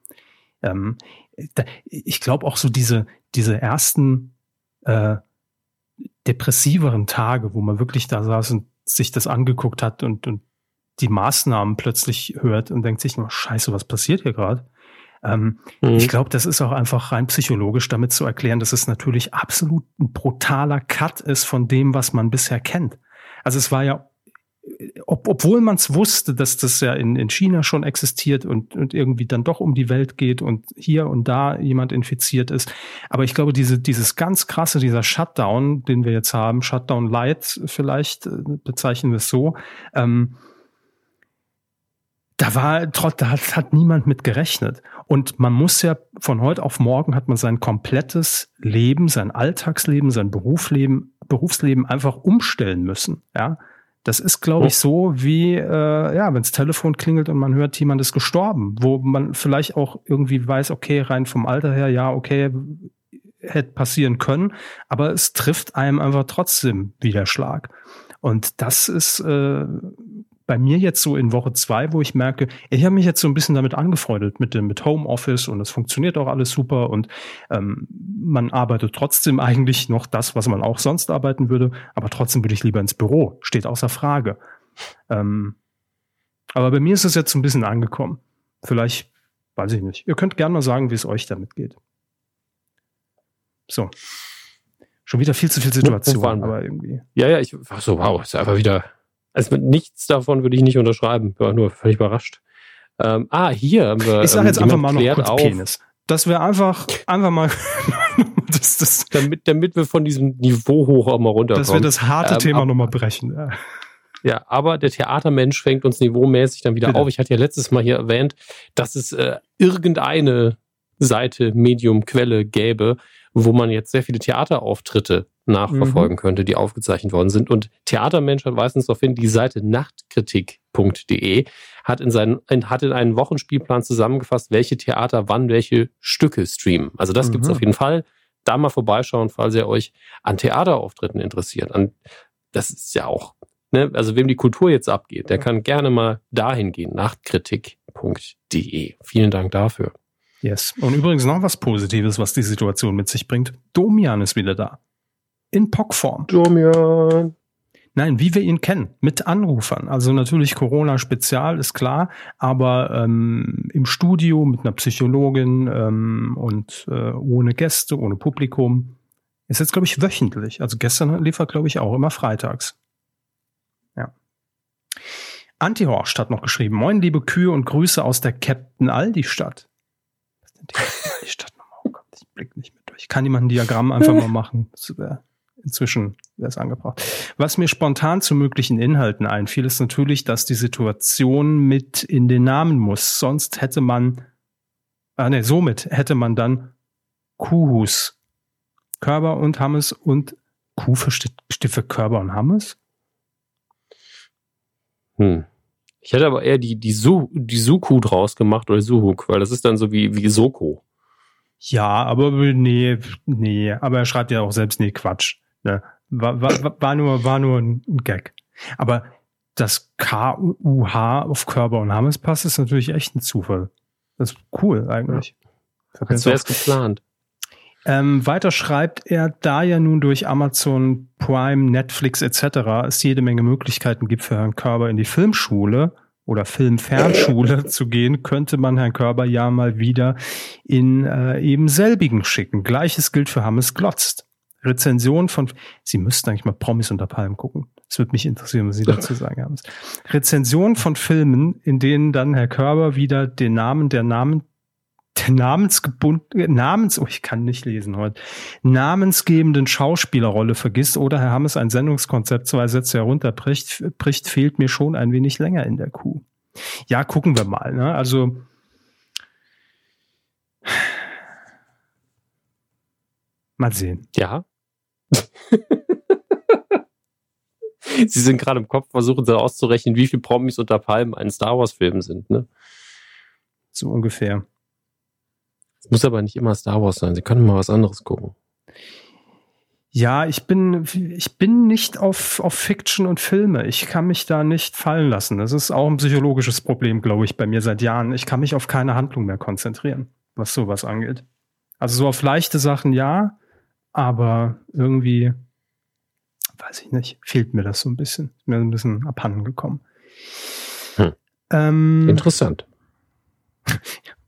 ähm, da, ich glaube auch so diese, diese ersten äh, depressiveren Tage, wo man wirklich da saß und sich das angeguckt hat und, und die Maßnahmen plötzlich hört und denkt sich nur, scheiße, was passiert hier gerade? Ähm, mhm. Ich glaube, das ist auch einfach rein psychologisch damit zu erklären, dass es natürlich absolut ein brutaler Cut ist von dem, was man bisher kennt. Also es war ja, ob ob, obwohl man es wusste, dass das ja in, in China schon existiert und, und irgendwie dann doch um die Welt geht und hier und da jemand infiziert ist. Aber ich glaube, diese, dieses ganz krasse, dieser Shutdown, den wir jetzt haben, Shutdown Light vielleicht, äh, bezeichnen wir es so, ähm, da war da hat, hat niemand mit gerechnet. Und man muss ja von heute auf morgen hat man sein komplettes Leben, sein Alltagsleben, sein Berufsleben, Berufsleben einfach umstellen müssen. Ja, das ist, glaube ich, so wie, äh, ja, wenns Telefon klingelt und man hört, jemand ist gestorben, wo man vielleicht auch irgendwie weiß, okay, rein vom Alter her, ja, okay, hätte passieren können, aber es trifft einem einfach trotzdem wieder Schlag. Und das ist äh, bei mir jetzt so in Woche zwei, wo ich merke, ich habe mich jetzt so ein bisschen damit angefreundet mit dem mit Homeoffice und es funktioniert auch alles super und ähm, man arbeitet trotzdem eigentlich noch das, was man auch sonst arbeiten würde, aber trotzdem würde ich lieber ins Büro, steht außer Frage. Ähm, aber bei mir ist es jetzt ein bisschen angekommen. Vielleicht, weiß ich nicht. Ihr könnt gerne mal sagen, wie es euch damit geht. So. Schon wieder viel zu viel Situation, aber irgendwie. Ja, ja, ich, ach so, wow, ist einfach wieder also nichts davon würde ich nicht unterschreiben. War nur völlig überrascht. Ähm, ah, hier haben wir. Ich sage jetzt ähm, einfach mal noch kurz auf, Penis. Dass wir einfach, einfach mal. *laughs* das, das, damit, damit wir von diesem Niveau hoch auch mal runterkommen. Dass wir das harte ähm, Thema nochmal brechen. Ja. Ja, aber der Theatermensch fängt uns niveaumäßig dann wieder Bitte. auf. Ich hatte ja letztes Mal hier erwähnt, dass es äh, irgendeine Seite, Medium, Quelle gäbe, wo man jetzt sehr viele Theaterauftritte nachverfolgen mhm. könnte, die aufgezeichnet worden sind. Und Theatermensch hat meistens darauf hin, die Seite nachtkritik.de hat in seinen, hat in einen Wochenspielplan zusammengefasst, welche Theater wann welche Stücke streamen. Also das mhm. gibt's auf jeden Fall. Da mal vorbeischauen, falls ihr euch an Theaterauftritten interessiert. An, das ist ja auch, ne, also wem die Kultur jetzt abgeht, der kann gerne mal dahin gehen, nachtkritik.de. Vielen Dank dafür. Yes. Und übrigens noch was Positives, was die Situation mit sich bringt. Domian ist wieder da. In POC-Form. Domian. Nein, wie wir ihn kennen, mit Anrufern. Also natürlich Corona-Spezial, ist klar, aber ähm, im Studio mit einer Psychologin ähm, und äh, ohne Gäste, ohne Publikum. Ist jetzt, glaube ich, wöchentlich. Also gestern liefert, glaube ich, auch immer freitags. Ja. Antihorst hat noch geschrieben, Moin, liebe Kühe und Grüße aus der Captain Aldi-Stadt die Stadt nochmal. Oh Gott, ich blick nicht mehr durch. Ich kann jemand ein Diagramm einfach mal machen. Das wär, inzwischen wäre es angebracht. Was mir spontan zu möglichen Inhalten einfiel, ist natürlich, dass die Situation mit in den Namen muss. Sonst hätte man, ah ne, somit hätte man dann Kuhus. Körper und Hammes und Kuh für Körper und Hammes? Hm. Ich hätte aber eher die, die, Su, die Suku draus gemacht oder Suhuk, weil das ist dann so wie, wie Soko. Ja, aber nee, nee, aber er schreibt ja auch selbst, nee, Quatsch. Ne? War, war, war, nur, war nur ein Gag. Aber das K-U-H auf Körper und Hammes passt, ist natürlich echt ein Zufall. Das ist cool eigentlich. Ja. Als wäre es geplant. Ähm, weiter schreibt er, da ja nun durch Amazon Prime, Netflix etc. es jede Menge Möglichkeiten gibt für Herrn Körber in die Filmschule oder Filmfernschule *laughs* zu gehen, könnte man Herrn Körber ja mal wieder in äh, eben selbigen schicken. Gleiches gilt für Hammes Glotzt. Rezension von, Sie müssten eigentlich mal Promis unter Palmen gucken. Es würde mich interessieren, was Sie dazu *laughs* sagen haben. Rezension von Filmen, in denen dann Herr Körber wieder den Namen der Namen der namensgebunden, Namens, oh, ich kann nicht lesen heute, namensgebenden Schauspielerrolle vergisst oder Herr Hammes ein Sendungskonzept zwei Sätze herunterbricht, bricht, fehlt mir schon ein wenig länger in der Kuh. Ja, gucken wir mal. Ne? Also mal sehen. Ja. Sie sind gerade im Kopf, versuchen sie auszurechnen, wie viele Promis unter Palmen ein Star Wars-Film sind, ne? So ungefähr. Es muss aber nicht immer Star Wars sein. Sie können mal was anderes gucken. Ja, ich bin, ich bin nicht auf, auf Fiction und Filme. Ich kann mich da nicht fallen lassen. Das ist auch ein psychologisches Problem, glaube ich, bei mir seit Jahren. Ich kann mich auf keine Handlung mehr konzentrieren, was sowas angeht. Also so auf leichte Sachen ja, aber irgendwie, weiß ich nicht, fehlt mir das so ein bisschen. Ist mir ein bisschen abhanden gekommen. Hm. Ähm, Interessant. *laughs*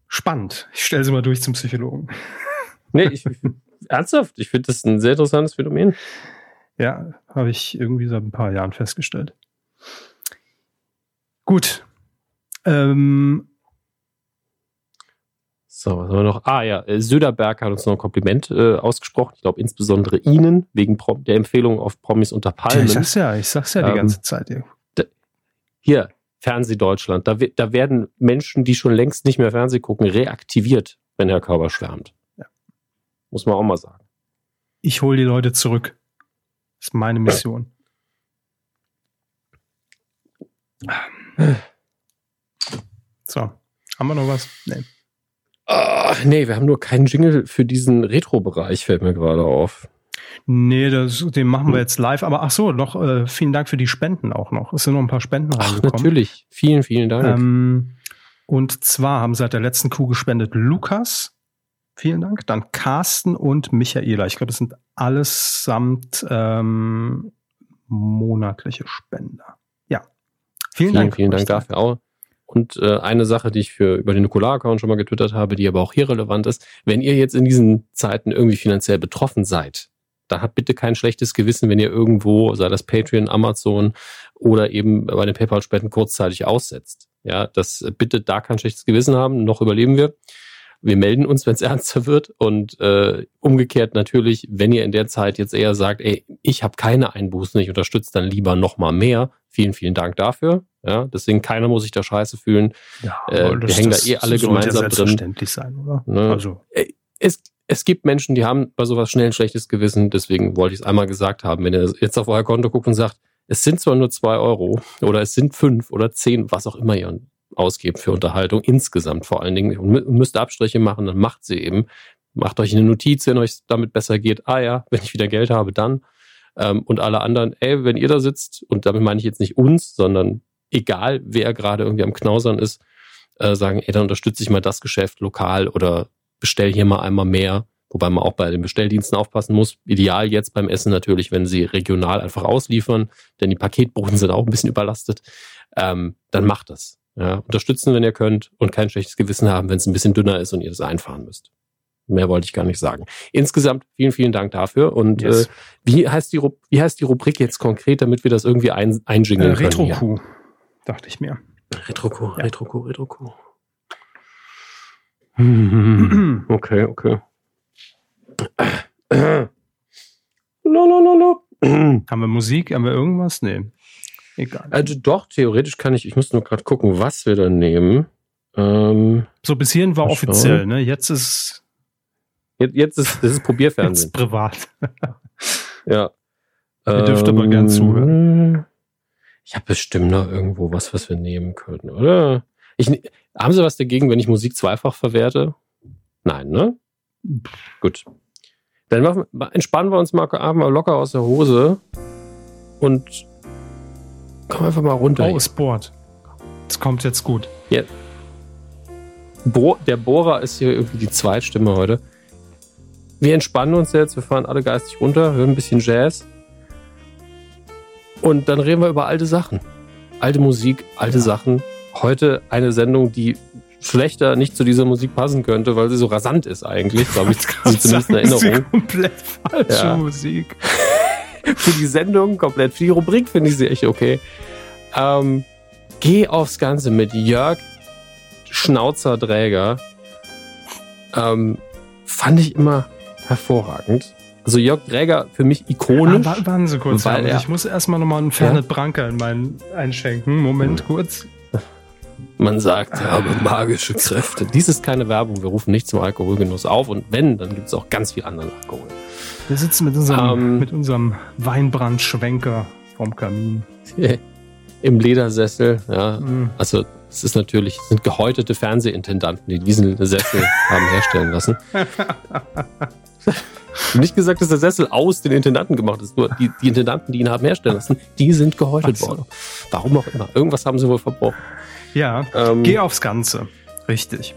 spannend. Ich stelle sie mal durch zum Psychologen. Nee, ich, *laughs* ernsthaft, ich finde das ein sehr interessantes Phänomen. Ja, habe ich irgendwie seit ein paar Jahren festgestellt. Gut. Ähm, so, was haben wir noch? Ah ja, äh, Söderberg hat uns noch ein Kompliment äh, ausgesprochen. Ich glaube insbesondere Ihnen wegen Prom der Empfehlung auf Promis unter Palmen. ich sag's ja, ich sag's ja die ähm, ganze Zeit. Hier, Fernsehdeutschland. Da, da werden Menschen, die schon längst nicht mehr Fernseh gucken, reaktiviert, wenn Herr Körber schwärmt. Ja. Muss man auch mal sagen. Ich hole die Leute zurück. Das ist meine Mission. So, haben wir noch was? Nee. Ach, nee, wir haben nur keinen Jingle für diesen Retro-Bereich, fällt mir gerade auf. Nee, das, den machen wir jetzt live. Aber ach so, noch äh, vielen Dank für die Spenden auch noch. Es sind noch ein paar Spenden ach, reingekommen. natürlich. Vielen, vielen Dank. Ähm, und zwar haben seit der letzten Kuh gespendet Lukas. Vielen Dank. Dann Carsten und Michaela. Ich glaube, das sind allesamt ähm, monatliche Spender. Ja. Vielen, vielen Dank. Vielen Dank dafür auch. Und äh, eine Sache, die ich für über den Nukular-Account schon mal getwittert habe, die aber auch hier relevant ist, wenn ihr jetzt in diesen Zeiten irgendwie finanziell betroffen seid, dann habt bitte kein schlechtes Gewissen, wenn ihr irgendwo, sei das Patreon, Amazon oder eben bei den PayPal-Spenden kurzzeitig aussetzt. Ja, das bitte da kein schlechtes Gewissen haben, noch überleben wir. Wir melden uns, wenn es *laughs* ernster wird und äh, umgekehrt natürlich, wenn ihr in der Zeit jetzt eher sagt, ey, ich habe keine Einbußen, ich unterstütze dann lieber noch mal mehr. Vielen, vielen Dank dafür. Ja, deswegen keiner muss sich da scheiße fühlen. Ja, äh, wir hängen da eh alle gemeinsam ja selbstverständlich drin. sein, oder? Ne? Also es, es gibt Menschen, die haben bei sowas schnell ein schlechtes Gewissen. Deswegen wollte ich es einmal gesagt haben. Wenn ihr jetzt auf euer Konto guckt und sagt, es sind zwar nur zwei Euro oder es sind fünf oder zehn, was auch immer ihr ausgebt für Unterhaltung insgesamt vor allen Dingen und müsst Abstriche machen, dann macht sie eben. Macht euch eine Notiz, wenn euch damit besser geht. Ah ja, wenn ich wieder Geld habe, dann. Ähm, und alle anderen, ey, wenn ihr da sitzt, und damit meine ich jetzt nicht uns, sondern egal wer gerade irgendwie am Knausern ist, äh, sagen, ey, dann unterstütze ich mal das Geschäft lokal oder bestell hier mal einmal mehr. Wobei man auch bei den Bestelldiensten aufpassen muss. Ideal jetzt beim Essen natürlich, wenn sie regional einfach ausliefern, denn die Paketboten sind auch ein bisschen überlastet. Ähm, dann macht das. Ja, unterstützen, wenn ihr könnt und kein schlechtes Gewissen haben, wenn es ein bisschen dünner ist und ihr das einfahren müsst. Mehr wollte ich gar nicht sagen. Insgesamt vielen, vielen Dank dafür. Und yes. äh, wie, heißt die, wie heißt die Rubrik jetzt konkret, damit wir das irgendwie ein, einjingeln äh, können? Retro-Q dachte ich mir. Retro-Q, ja. Retro-Q, Retro-Q. *clears throat* Okay, okay. Lalalala. Haben wir Musik? Haben wir irgendwas? Nee. Egal. Also doch, theoretisch kann ich, ich muss nur gerade gucken, was wir da nehmen. Ähm, so, bis hierhin war offiziell, ne? Jetzt ist. Jetzt, jetzt ist, das ist Probierfernsehen. Jetzt privat. *laughs* ja. Ihr dürft ähm, aber gern zuhören. Ich habe bestimmt noch irgendwo was, was wir nehmen können, oder? Ich, haben Sie was dagegen, wenn ich Musik zweifach verwerte? Nein, ne? Gut. Dann machen, entspannen wir uns mal, mal locker aus der Hose und kommen einfach mal runter. Oh, Sport. Das kommt jetzt gut. Ja. Bo der Bohrer ist hier irgendwie die Zweitstimme heute. Wir entspannen uns jetzt, wir fahren alle geistig runter, hören ein bisschen Jazz. Und dann reden wir über alte Sachen. Alte Musik, alte ja. Sachen. Heute eine Sendung, die schlechter nicht zu dieser Musik passen könnte, weil sie so rasant ist eigentlich, glaube ich, *laughs* zumindest in Erinnerung. komplett falsche ja. Musik. *laughs* für die Sendung komplett, für die Rubrik finde ich sie echt okay. Ähm, geh aufs Ganze mit Jörg Schnauzerdräger. Ähm, fand ich immer hervorragend. Also Jörg Dräger für mich ikonisch. Ah, warten Sie kurz, weil er, ich muss erstmal nochmal einen Fernet ja? Branca in meinen einschenken. Moment hm. kurz. Man sagt, er habe magische Kräfte. Dies ist keine Werbung, wir rufen nicht zum Alkoholgenuss auf und wenn, dann gibt es auch ganz viel anderen Alkohol. Wir sitzen mit unserem, ähm, mit unserem Weinbrandschwenker vom Kamin. *laughs* Im Ledersessel, ja. Mhm. Also es ist natürlich, es sind gehäutete Fernsehintendanten, die diesen Sessel *laughs* haben herstellen lassen. *laughs* Nicht gesagt, dass der Sessel aus den Intendanten gemacht ist. Nur die, die Intendanten, die ihn haben herstellen lassen, die sind gehäutet so. worden. Warum auch immer. Irgendwas haben sie wohl verbrochen. Ja, ähm, geh aufs Ganze. Richtig.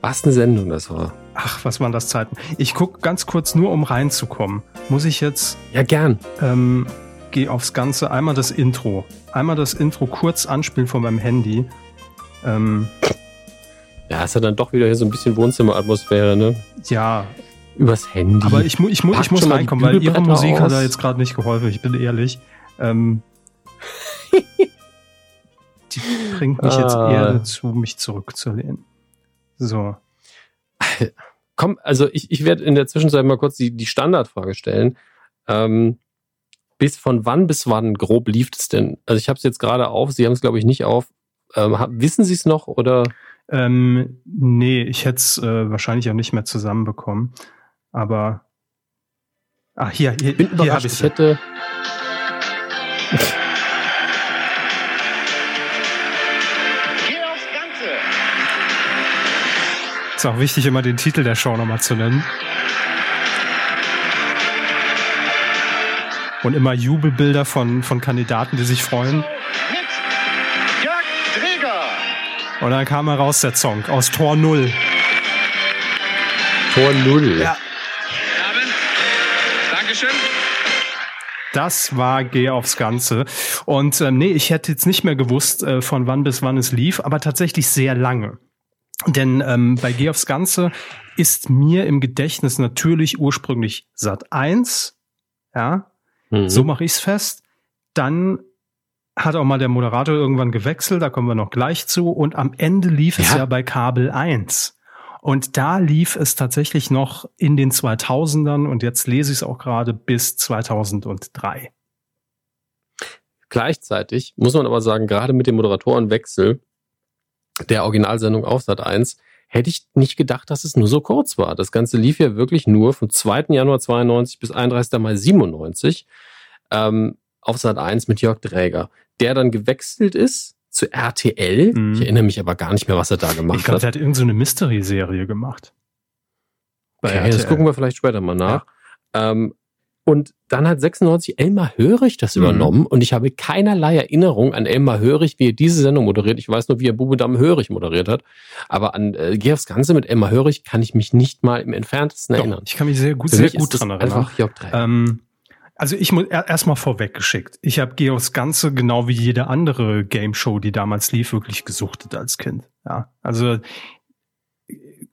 Was eine Sendung das war. Ach, was waren das Zeiten. Ich gucke ganz kurz nur, um reinzukommen. Muss ich jetzt. Ja, gern. Ähm, geh aufs Ganze. Einmal das Intro. Einmal das Intro kurz anspielen von meinem Handy. Ähm, ja, ist ja dann doch wieder hier so ein bisschen Wohnzimmeratmosphäre, ne? Ja, Übers Handy. Aber ich, mu ich, mu ich muss reinkommen, weil ihre Musik aus. hat da jetzt gerade nicht geholfen, ich bin ehrlich. Ähm, *laughs* die bringt mich jetzt eher ah. dazu, mich zurückzulehnen. So. Komm, also ich, ich werde in der Zwischenzeit mal kurz die, die Standardfrage stellen. Ähm, bis von wann bis wann grob lief es denn? Also ich habe es jetzt gerade auf, Sie haben es glaube ich nicht auf. Ähm, wissen Sie es noch oder? Ähm, nee, ich hätte es äh, wahrscheinlich auch nicht mehr zusammenbekommen. Aber ah, hier, hier, Bin hier habe ich es. hätte Ist auch wichtig, immer den Titel der Show nochmal zu nennen. Und immer Jubelbilder von, von Kandidaten, die sich freuen. Und dann kam heraus der Song aus Tor 0. Tor 0. Ja. Dankeschön. Das war Geh aufs Ganze. Und ähm, nee, ich hätte jetzt nicht mehr gewusst, äh, von wann bis wann es lief, aber tatsächlich sehr lange. Denn ähm, bei Geh aufs Ganze ist mir im Gedächtnis natürlich ursprünglich Sat 1, ja, mhm. so mache ich es fest. Dann hat auch mal der Moderator irgendwann gewechselt, da kommen wir noch gleich zu. Und am Ende lief ja. es ja bei Kabel 1. Und da lief es tatsächlich noch in den 2000ern und jetzt lese ich es auch gerade bis 2003. Gleichzeitig muss man aber sagen, gerade mit dem Moderatorenwechsel der Originalsendung auf Sat 1 hätte ich nicht gedacht, dass es nur so kurz war. Das Ganze lief ja wirklich nur vom 2. Januar 92 bis 31. Mai 97 ähm, auf Sat 1 mit Jörg Dräger, der dann gewechselt ist zu RTL. Mhm. Ich erinnere mich aber gar nicht mehr, was er da gemacht ich glaub, hat. Er hat irgendeine so Mystery-Serie gemacht. okay, das gucken wir vielleicht später mal nach. Ja. Ähm, und dann hat 96 Elmar Hörig das mhm. übernommen und ich habe keinerlei Erinnerung an Elmar Hörig, wie er diese Sendung moderiert. Ich weiß nur, wie er Bubedam Hörig moderiert hat. Aber an äh, Geh aufs Ganze mit Elmar Hörig kann ich mich nicht mal im entferntesten Doch, erinnern. Ich kann mich sehr gut, sehr gut dran erinnern. Einfach Jörg ähm, also ich muss erstmal vorweggeschickt. Ich habe Geh aufs Ganze genau wie jede andere Game Show, die damals lief, wirklich gesuchtet als Kind. Ja, also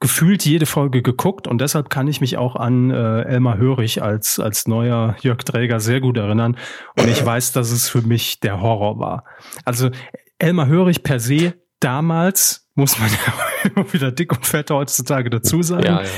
gefühlt jede Folge geguckt und deshalb kann ich mich auch an äh, Elmar Hörig als, als neuer Jörg Träger sehr gut erinnern und ich weiß, dass es für mich der Horror war. Also Elmar Hörig per se damals, muss man *laughs* ja immer wieder dick und fett heutzutage dazu sagen, ja, ja.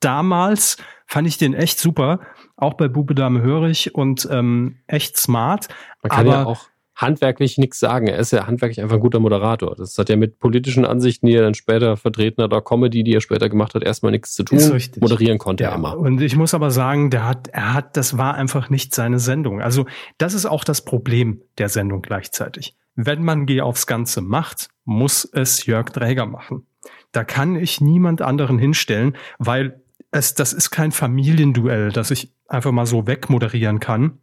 damals fand ich den echt super, auch bei Bube Dame Hörig und ähm, echt smart. Man kann aber ja auch handwerklich nichts sagen. Er ist ja handwerklich einfach ein guter Moderator. Das hat ja mit politischen Ansichten, die er dann später vertreten hat, oder Comedy, die er später gemacht hat, erstmal nichts zu tun. Moderieren konnte ja, er immer. Und ich muss aber sagen, der hat, er hat, das war einfach nicht seine Sendung. Also das ist auch das Problem der Sendung gleichzeitig. Wenn man Geh aufs Ganze macht, muss es Jörg Dräger machen. Da kann ich niemand anderen hinstellen, weil es, das ist kein Familienduell, das ich einfach mal so wegmoderieren kann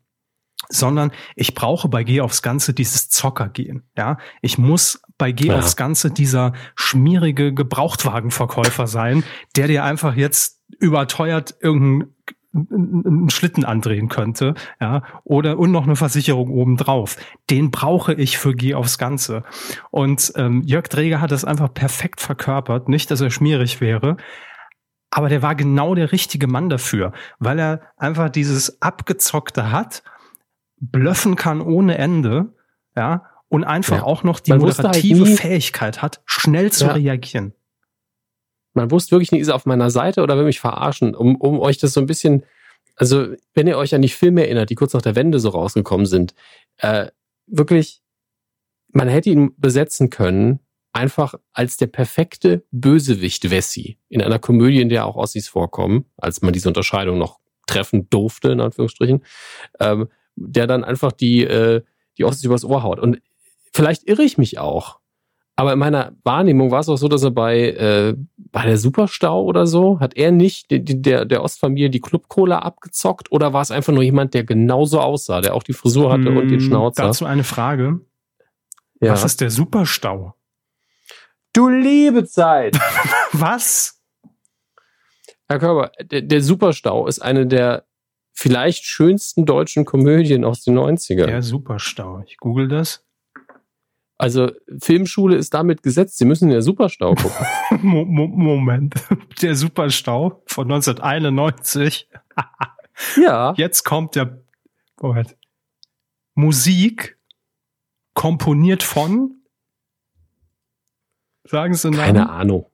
sondern ich brauche bei Geh aufs Ganze dieses Zockergehen. Ja, ich muss bei Geh ja. aufs Ganze dieser schmierige Gebrauchtwagenverkäufer sein, der dir einfach jetzt überteuert irgendeinen einen Schlitten andrehen könnte, ja, oder und noch eine Versicherung obendrauf. Den brauche ich für Geh aufs Ganze. Und ähm, Jörg Dreger hat das einfach perfekt verkörpert. Nicht, dass er schmierig wäre, aber der war genau der richtige Mann dafür, weil er einfach dieses Abgezockte hat blöffen kann ohne Ende, ja, und einfach ja. auch noch die Man halt moderative halt Fähigkeit hat, schnell zu ja. reagieren. Man wusste wirklich nicht, ist er auf meiner Seite oder will mich verarschen, um, um euch das so ein bisschen, also wenn ihr euch an die Filme erinnert, die kurz nach der Wende so rausgekommen sind, äh, wirklich, man hätte ihn besetzen können, einfach als der perfekte Bösewicht Wessi in einer Komödie, in der auch Ossis vorkommen, als man diese Unterscheidung noch treffen durfte, in Anführungsstrichen. Ähm, der dann einfach die, äh, die Ossis übers Ohr haut. Und vielleicht irre ich mich auch. Aber in meiner Wahrnehmung war es auch so, dass er bei, äh, bei der Superstau oder so, hat er nicht die, die, der, der Ostfamilie die Clubcola abgezockt oder war es einfach nur jemand, der genauso aussah, der auch die Frisur hatte hm, und den hm, Schnauzer? Dazu eine Frage. Ja. Was ist der Superstau? Du liebe Zeit! *laughs* Was? Herr Körber, der, der Superstau ist eine der vielleicht schönsten deutschen Komödien aus den 90ern. Der Superstau. Ich google das. Also Filmschule ist damit gesetzt. Sie müssen in der Superstau gucken. *laughs* Moment. Der Superstau von 1991. *laughs* ja. Jetzt kommt der Moment. Musik komponiert von Sagen Sie Namen. Keine Ahnung.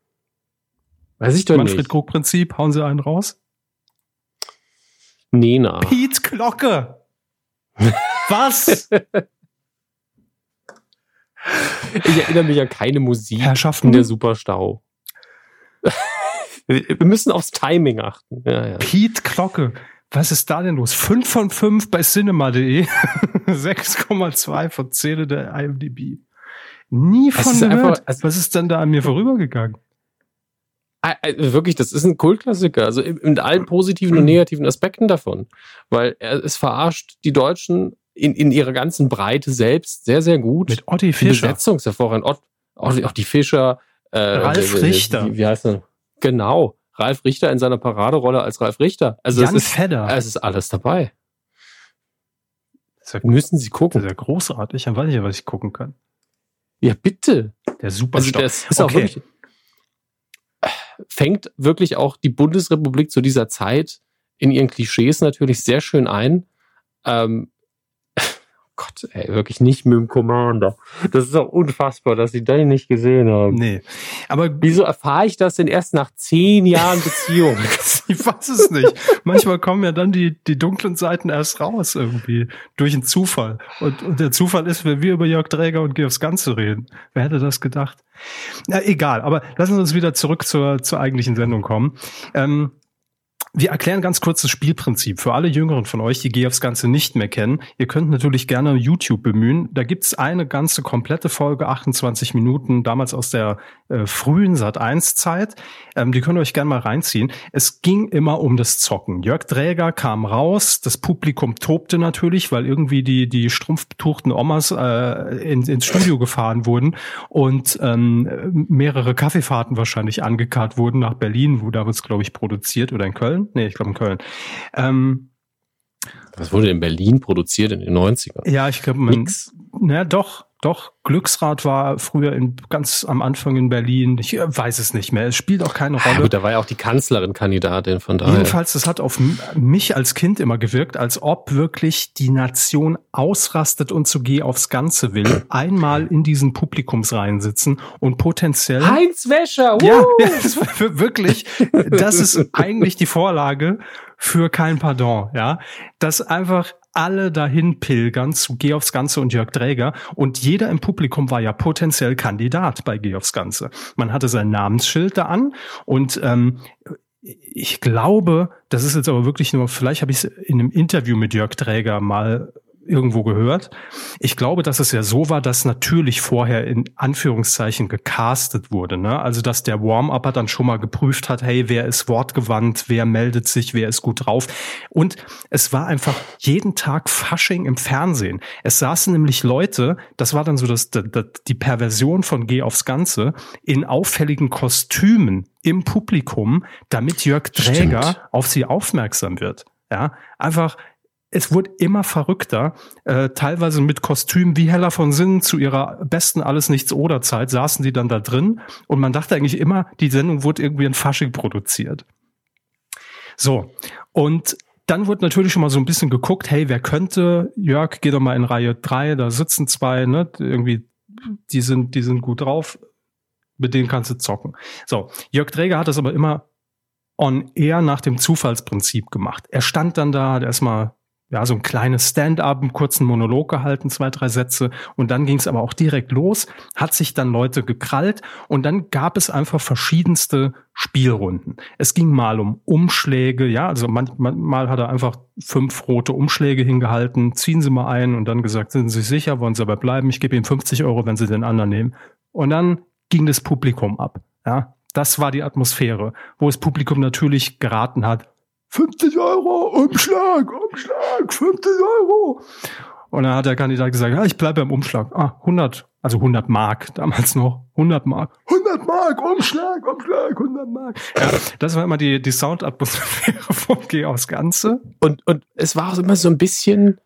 Weiß ich doch Manfred nicht. Manfred Krug-Prinzip, hauen Sie einen raus? Nena. Piet Glocke. Was? Ich erinnere mich an keine Musik Herrschaften. in der Superstau. Wir müssen aufs Timing achten. Ja, ja. Piet Glocke. Was ist da denn los? 5 von 5 bei cinema.de. *laughs* 6,2 von 10 der IMDb. Nie von gehört. Einfach, also Was ist denn da an mir vorübergegangen? Äh, wirklich, das ist ein Kultklassiker. Also in allen positiven und negativen Aspekten davon. Weil er es verarscht die Deutschen in, in ihrer ganzen Breite selbst sehr, sehr gut. Mit Otti Fischer. Besetzungshervorragend. Ott, Otti Fischer. Äh, Ralf Richter. Wie, wie heißt er? Genau. Ralf Richter in seiner Paraderolle als Ralf Richter. Also Jan es ist, Fedder. Es ist alles dabei. Ja, Müssen Sie gucken. Das ist ja großartig. Dann weiß ich ja, was ich gucken kann. Ja, bitte. Der Superstar. Also das ist okay. auch wirklich, fängt wirklich auch die Bundesrepublik zu dieser Zeit in ihren Klischees natürlich sehr schön ein. Ähm, Gott, ey, wirklich nicht mit dem Commander. Das ist doch unfassbar, dass sie den nicht gesehen haben. Nee. Aber wieso erfahre ich das denn erst nach zehn Jahren Beziehung? *laughs* ich weiß es nicht. Manchmal kommen ja dann die, die dunklen Seiten erst raus irgendwie. Durch einen Zufall. Und, und der Zufall ist, wenn wir über Jörg Träger und aufs Ganze reden. Wer hätte das gedacht? Na, egal. Aber lassen Sie uns wieder zurück zur, zur eigentlichen Sendung kommen. Ähm, wir erklären ganz kurz das Spielprinzip für alle Jüngeren von euch, die aufs Ganze nicht mehr kennen. Ihr könnt natürlich gerne YouTube bemühen. Da gibt's eine ganze komplette Folge, 28 Minuten, damals aus der äh, frühen Sat1-Zeit. Ähm, die könnt ihr euch gerne mal reinziehen. Es ging immer um das Zocken. Jörg Dräger kam raus, das Publikum tobte natürlich, weil irgendwie die, die strumpfbetuchten Omas äh, in, ins Studio gefahren wurden und ähm, mehrere Kaffeefahrten wahrscheinlich angekarrt wurden nach Berlin, wo da wird's, glaube ich, produziert oder in Köln. Köln? Nee, ich glaube in Köln. Ähm, das wurde in Berlin produziert in den 90ern. Ja, ich glaube, man. Nix. Na doch, doch, Glücksrad war früher in, ganz am Anfang in Berlin. Ich äh, weiß es nicht mehr. Es spielt auch keine Rolle. Gut, da war ja auch die Kanzlerin Kandidatin von daher. Jedenfalls, das hat auf mich als Kind immer gewirkt, als ob wirklich die Nation ausrastet und zu G aufs Ganze will. *clears throat* Einmal in diesen Publikumsreihen sitzen und potenziell. Heinz Wäscher! Woo! Ja, ja *laughs* das war wirklich, das ist *laughs* eigentlich die Vorlage für kein Pardon, ja. Dass einfach alle dahin pilgern zu Geh aufs Ganze und Jörg Dräger und jeder im Publikum war ja potenziell Kandidat bei Geh aufs Ganze. Man hatte sein Namensschild da an und ähm, ich glaube, das ist jetzt aber wirklich nur, vielleicht habe ich es in einem Interview mit Jörg Dräger mal irgendwo gehört. Ich glaube, dass es ja so war, dass natürlich vorher in Anführungszeichen gecastet wurde. Ne? Also dass der Warm-Upper dann schon mal geprüft hat, hey, wer ist wortgewandt, wer meldet sich, wer ist gut drauf. Und es war einfach jeden Tag Fasching im Fernsehen. Es saßen nämlich Leute, das war dann so das, das, die Perversion von Geh aufs Ganze, in auffälligen Kostümen im Publikum, damit Jörg Träger Stimmt. auf sie aufmerksam wird. Ja, einfach es wurde immer verrückter. Äh, teilweise mit Kostümen wie Hella von Sinnen zu ihrer besten Alles Nichts oder Zeit saßen die dann da drin und man dachte eigentlich immer, die Sendung wurde irgendwie in Fasching produziert. So. Und dann wurde natürlich schon mal so ein bisschen geguckt, hey, wer könnte? Jörg, geh doch mal in Reihe drei, da sitzen zwei, ne? Irgendwie, die sind, die sind gut drauf. Mit denen kannst du zocken. So. Jörg Träger hat das aber immer on air nach dem Zufallsprinzip gemacht. Er stand dann da, hat erstmal ja, so ein kleines Stand-up, einen kurzen Monolog gehalten, zwei, drei Sätze. Und dann ging es aber auch direkt los, hat sich dann Leute gekrallt und dann gab es einfach verschiedenste Spielrunden. Es ging mal um Umschläge, ja, also manchmal hat er einfach fünf rote Umschläge hingehalten, ziehen Sie mal ein und dann gesagt, sind Sie sicher, wollen Sie dabei bleiben? Ich gebe Ihnen 50 Euro, wenn Sie den anderen nehmen. Und dann ging das Publikum ab, ja. Das war die Atmosphäre, wo das Publikum natürlich geraten hat, 50 Euro, Umschlag, Umschlag, 50 Euro. Und dann hat der Kandidat gesagt, ja, ich bleibe beim Umschlag. Ah, 100, also 100 Mark, damals noch 100 Mark. 100 Mark, Umschlag, Umschlag, 100 Mark. Ja, das war immer die, die Soundatmosphäre vom Geh aufs Ganze. Und, und es war auch immer so ein bisschen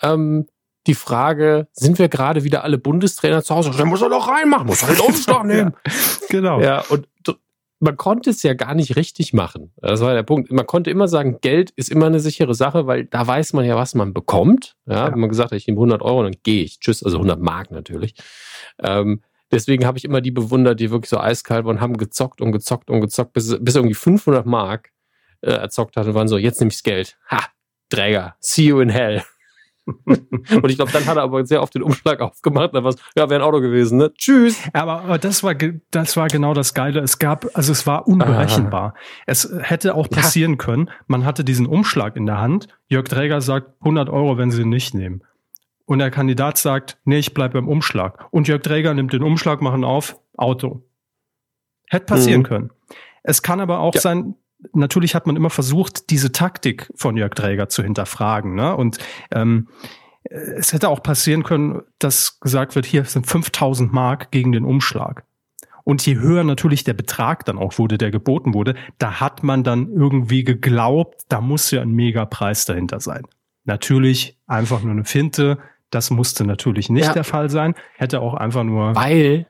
ähm, die Frage, sind wir gerade wieder alle Bundestrainer zu Hause? Der muss er doch reinmachen, muss er den *laughs* Umschlag nehmen. ja, genau. Ja, und man konnte es ja gar nicht richtig machen. Das war der Punkt. Man konnte immer sagen, Geld ist immer eine sichere Sache, weil da weiß man ja, was man bekommt. Ja, ja. wenn man gesagt hat, ich nehme 100 Euro, dann gehe ich. Tschüss, also 100 Mark natürlich. Ähm, Deswegen habe ich immer die bewundert, die wirklich so eiskalt waren, haben gezockt und gezockt und gezockt, bis, bis irgendwie 500 Mark äh, erzockt hat und waren so, jetzt nehme ich's Geld. Ha, Träger, see you in hell. *laughs* und ich glaube, dann hat er aber sehr oft den Umschlag aufgemacht. Dann war ja, wäre ein Auto gewesen, ne? Tschüss. Aber, aber das war, das war genau das Geile. Es gab, also es war unberechenbar. Ah. Es hätte auch passieren ja. können. Man hatte diesen Umschlag in der Hand. Jörg Träger sagt 100 Euro, wenn sie ihn nicht nehmen. Und der Kandidat sagt, nee, ich bleibe beim Umschlag. Und Jörg Träger nimmt den Umschlag, machen auf, Auto. Hätte passieren mhm. können. Es kann aber auch ja. sein, natürlich hat man immer versucht, diese Taktik von Jörg Träger zu hinterfragen. Ne? Und ähm, es hätte auch passieren können, dass gesagt wird, hier sind 5000 Mark gegen den Umschlag. Und je höher natürlich der Betrag dann auch wurde, der geboten wurde, da hat man dann irgendwie geglaubt, da muss ja ein Megapreis dahinter sein. Natürlich einfach nur eine Finte. Das musste natürlich nicht ja. der Fall sein. Hätte auch einfach nur. Weil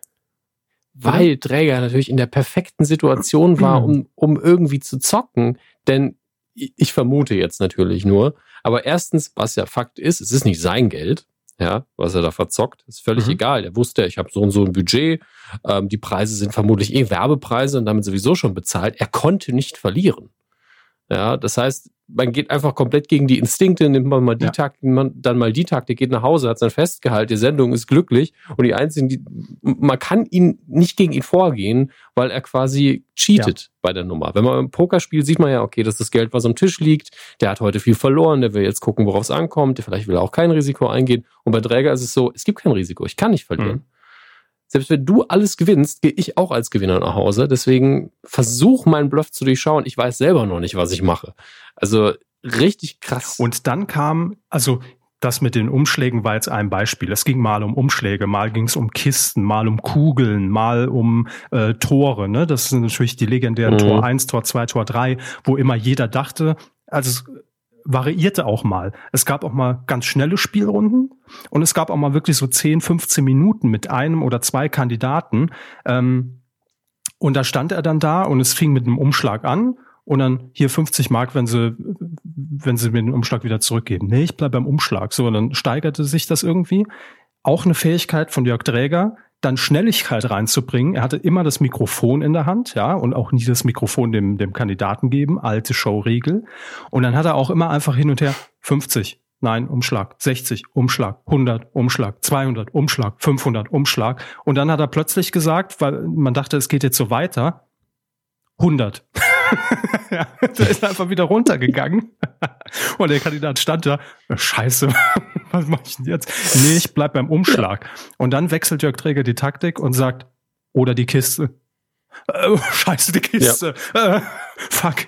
weil Träger natürlich in der perfekten Situation war, um, um irgendwie zu zocken. Denn ich vermute jetzt natürlich nur, aber erstens, was ja Fakt ist, es ist nicht sein Geld, ja, was er da verzockt, ist völlig mhm. egal. Er wusste, ich habe so und so ein Budget, ähm, die Preise sind vermutlich eh Werbepreise und damit sowieso schon bezahlt. Er konnte nicht verlieren. Ja, das heißt, man geht einfach komplett gegen die Instinkte, nimmt man mal die ja. Taktik, man dann mal die Taktik, geht nach Hause, hat sein Festgehalt, die Sendung ist glücklich und die einzigen, die, man kann ihn nicht gegen ihn vorgehen, weil er quasi cheatet ja. bei der Nummer. Wenn man im Poker spielt, sieht man ja, okay, dass das Geld, was am Tisch liegt, der hat heute viel verloren, der will jetzt gucken, worauf es ankommt, der vielleicht will auch kein Risiko eingehen. Und bei Träger ist es so, es gibt kein Risiko, ich kann nicht verlieren. Mhm selbst wenn du alles gewinnst, gehe ich auch als Gewinner nach Hause. Deswegen versuch meinen Bluff zu durchschauen. Ich weiß selber noch nicht, was ich mache. Also richtig krass. Und dann kam, also das mit den Umschlägen war jetzt ein Beispiel. Es ging mal um Umschläge, mal ging es um Kisten, mal um Kugeln, mal um äh, Tore. Ne? Das sind natürlich die legendären mhm. Tor 1, Tor 2, Tor 3, wo immer jeder dachte, also variierte auch mal. Es gab auch mal ganz schnelle Spielrunden und es gab auch mal wirklich so 10, 15 Minuten mit einem oder zwei Kandidaten. Ähm, und da stand er dann da und es fing mit einem Umschlag an und dann hier 50 Mark, wenn sie, wenn sie mir den Umschlag wieder zurückgeben. Nee, ich bleib beim Umschlag. So, und dann steigerte sich das irgendwie. Auch eine Fähigkeit von Jörg Dräger, dann Schnelligkeit reinzubringen. Er hatte immer das Mikrofon in der Hand, ja, und auch nie das Mikrofon dem, dem Kandidaten geben, alte Showregel. Und dann hat er auch immer einfach hin und her 50, nein, Umschlag, 60, Umschlag, 100, Umschlag, 200, Umschlag, 500, Umschlag. Und dann hat er plötzlich gesagt, weil man dachte, es geht jetzt so weiter, 100. *laughs* ja, der ist einfach wieder runtergegangen. *laughs* Und der Kandidat stand da, scheiße, *laughs* was mache ich denn jetzt? Nee, ich bleib beim Umschlag. Und dann wechselt Jörg Träger die Taktik und sagt, oder die Kiste. Äh, scheiße, die Kiste. Ja. Äh, fuck.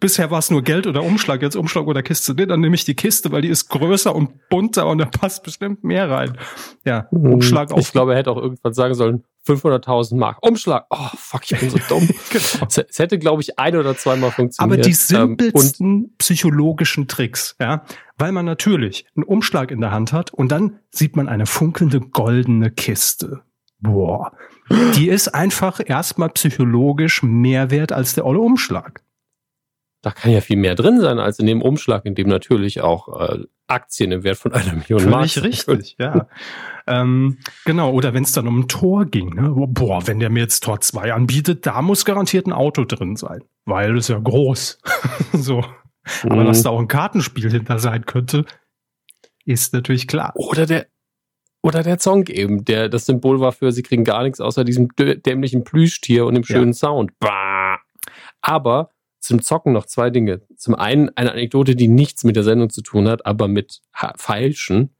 Bisher war es nur Geld oder Umschlag, jetzt Umschlag oder Kiste. Nee, dann nehme ich die Kiste, weil die ist größer und bunter und da passt bestimmt mehr rein. Ja, hm, Umschlag auf. Ich glaube, er hätte auch irgendwann sagen sollen, 500.000 Mark. Umschlag. Oh, fuck, ich bin so dumm. *laughs* genau. es, hätte, glaube ich, ein oder zweimal funktioniert. Aber die ähm, simpelsten ähm, psychologischen Tricks, ja, weil man natürlich einen Umschlag in der Hand hat und dann sieht man eine funkelnde goldene Kiste. Boah. Die ist einfach erstmal psychologisch mehr wert als der olle Umschlag. Da kann ja viel mehr drin sein als in dem Umschlag, in dem natürlich auch äh, Aktien im Wert von einer Million Mark. Völlig richtig, ja. ähm, genau, oder wenn es dann um ein Tor ging, ne? boah, wenn der mir jetzt Tor 2 anbietet, da muss garantiert ein Auto drin sein, weil es ja groß. *laughs* so. Aber mhm. dass da auch ein Kartenspiel hinter sein könnte, ist natürlich klar. Oder der, oder der Song eben, der das Symbol war für, sie kriegen gar nichts außer diesem dämlichen Plüschtier und dem schönen ja. Sound. Bah. Aber zum Zocken noch zwei Dinge. Zum einen eine Anekdote, die nichts mit der Sendung zu tun hat, aber mit Feilschen.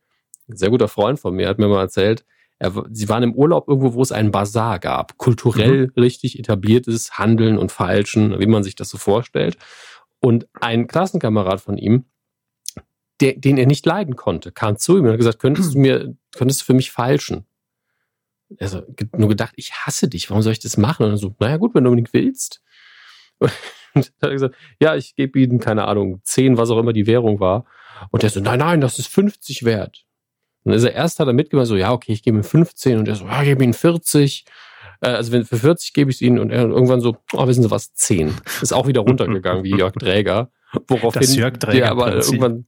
Ein sehr guter Freund von mir hat mir mal erzählt, er, sie waren im Urlaub irgendwo, wo es einen Bazar gab. Kulturell mhm. richtig etabliertes Handeln und Feilschen, wie man sich das so vorstellt. Und ein Klassenkamerad von ihm, der, den er nicht leiden konnte, kam zu ihm und hat gesagt, könntest du mir, könntest du für mich feilschen? Also nur gedacht, ich hasse dich, warum soll ich das machen? Und er so, naja gut, wenn du unbedingt willst. Und dann hat er gesagt, ja, ich gebe ihnen, keine Ahnung, 10, was auch immer die Währung war. Und der so, nein, nein, das ist 50 wert. Und dann ist er erst hat er mitgemacht, so, ja, okay, ich gebe ihm 15. Und er so, ja, ich gebe ihm 40. Äh, also wenn für 40 gebe ich es ihnen. Und er irgendwann so, oh, wissen Sie was, 10. Ist auch wieder runtergegangen, wie Jörg Träger. Woraufhin das Jörg Träger der aber irgendwann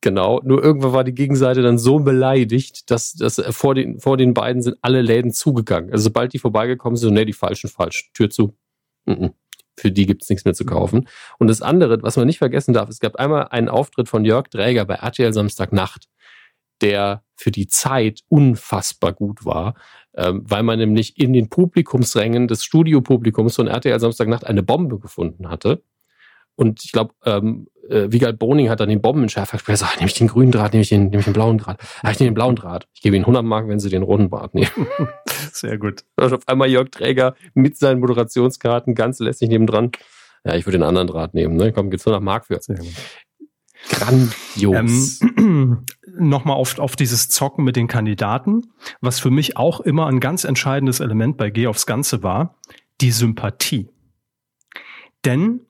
Genau, nur irgendwann war die Gegenseite dann so beleidigt, dass, dass vor, den, vor den beiden sind alle Läden zugegangen. Also sobald die vorbeigekommen sind, so, nee, die falschen falsch, Tür zu. Mm -mm. Für die gibt's nichts mehr zu kaufen. Und das andere, was man nicht vergessen darf, es gab einmal einen Auftritt von Jörg Dräger bei RTL Samstagnacht, der für die Zeit unfassbar gut war, ähm, weil man nämlich in den Publikumsrängen des Studiopublikums von RTL Samstagnacht eine Bombe gefunden hatte. Und ich glaube, ähm, äh, Wiegald Boning hat dann den Bombenentschärfer gesagt, ach, nehme ich den grünen Draht, nehme ich den, nehme ich den blauen Draht. Ach, ich nehme den blauen Draht. Ich gebe Ihnen 100 Mark, wenn Sie den roten Draht nehmen. *laughs* Sehr gut. Und auf einmal Jörg Träger mit seinen Moderationskarten ganz lässig nebendran. Ja, ich würde den anderen Draht nehmen. Ne? Komm, geht's nur nach Mark für. Sehr gut. Grandios. Ähm, *clears throat* Nochmal auf, auf dieses Zocken mit den Kandidaten, was für mich auch immer ein ganz entscheidendes Element bei Geh aufs Ganze war, die Sympathie. Denn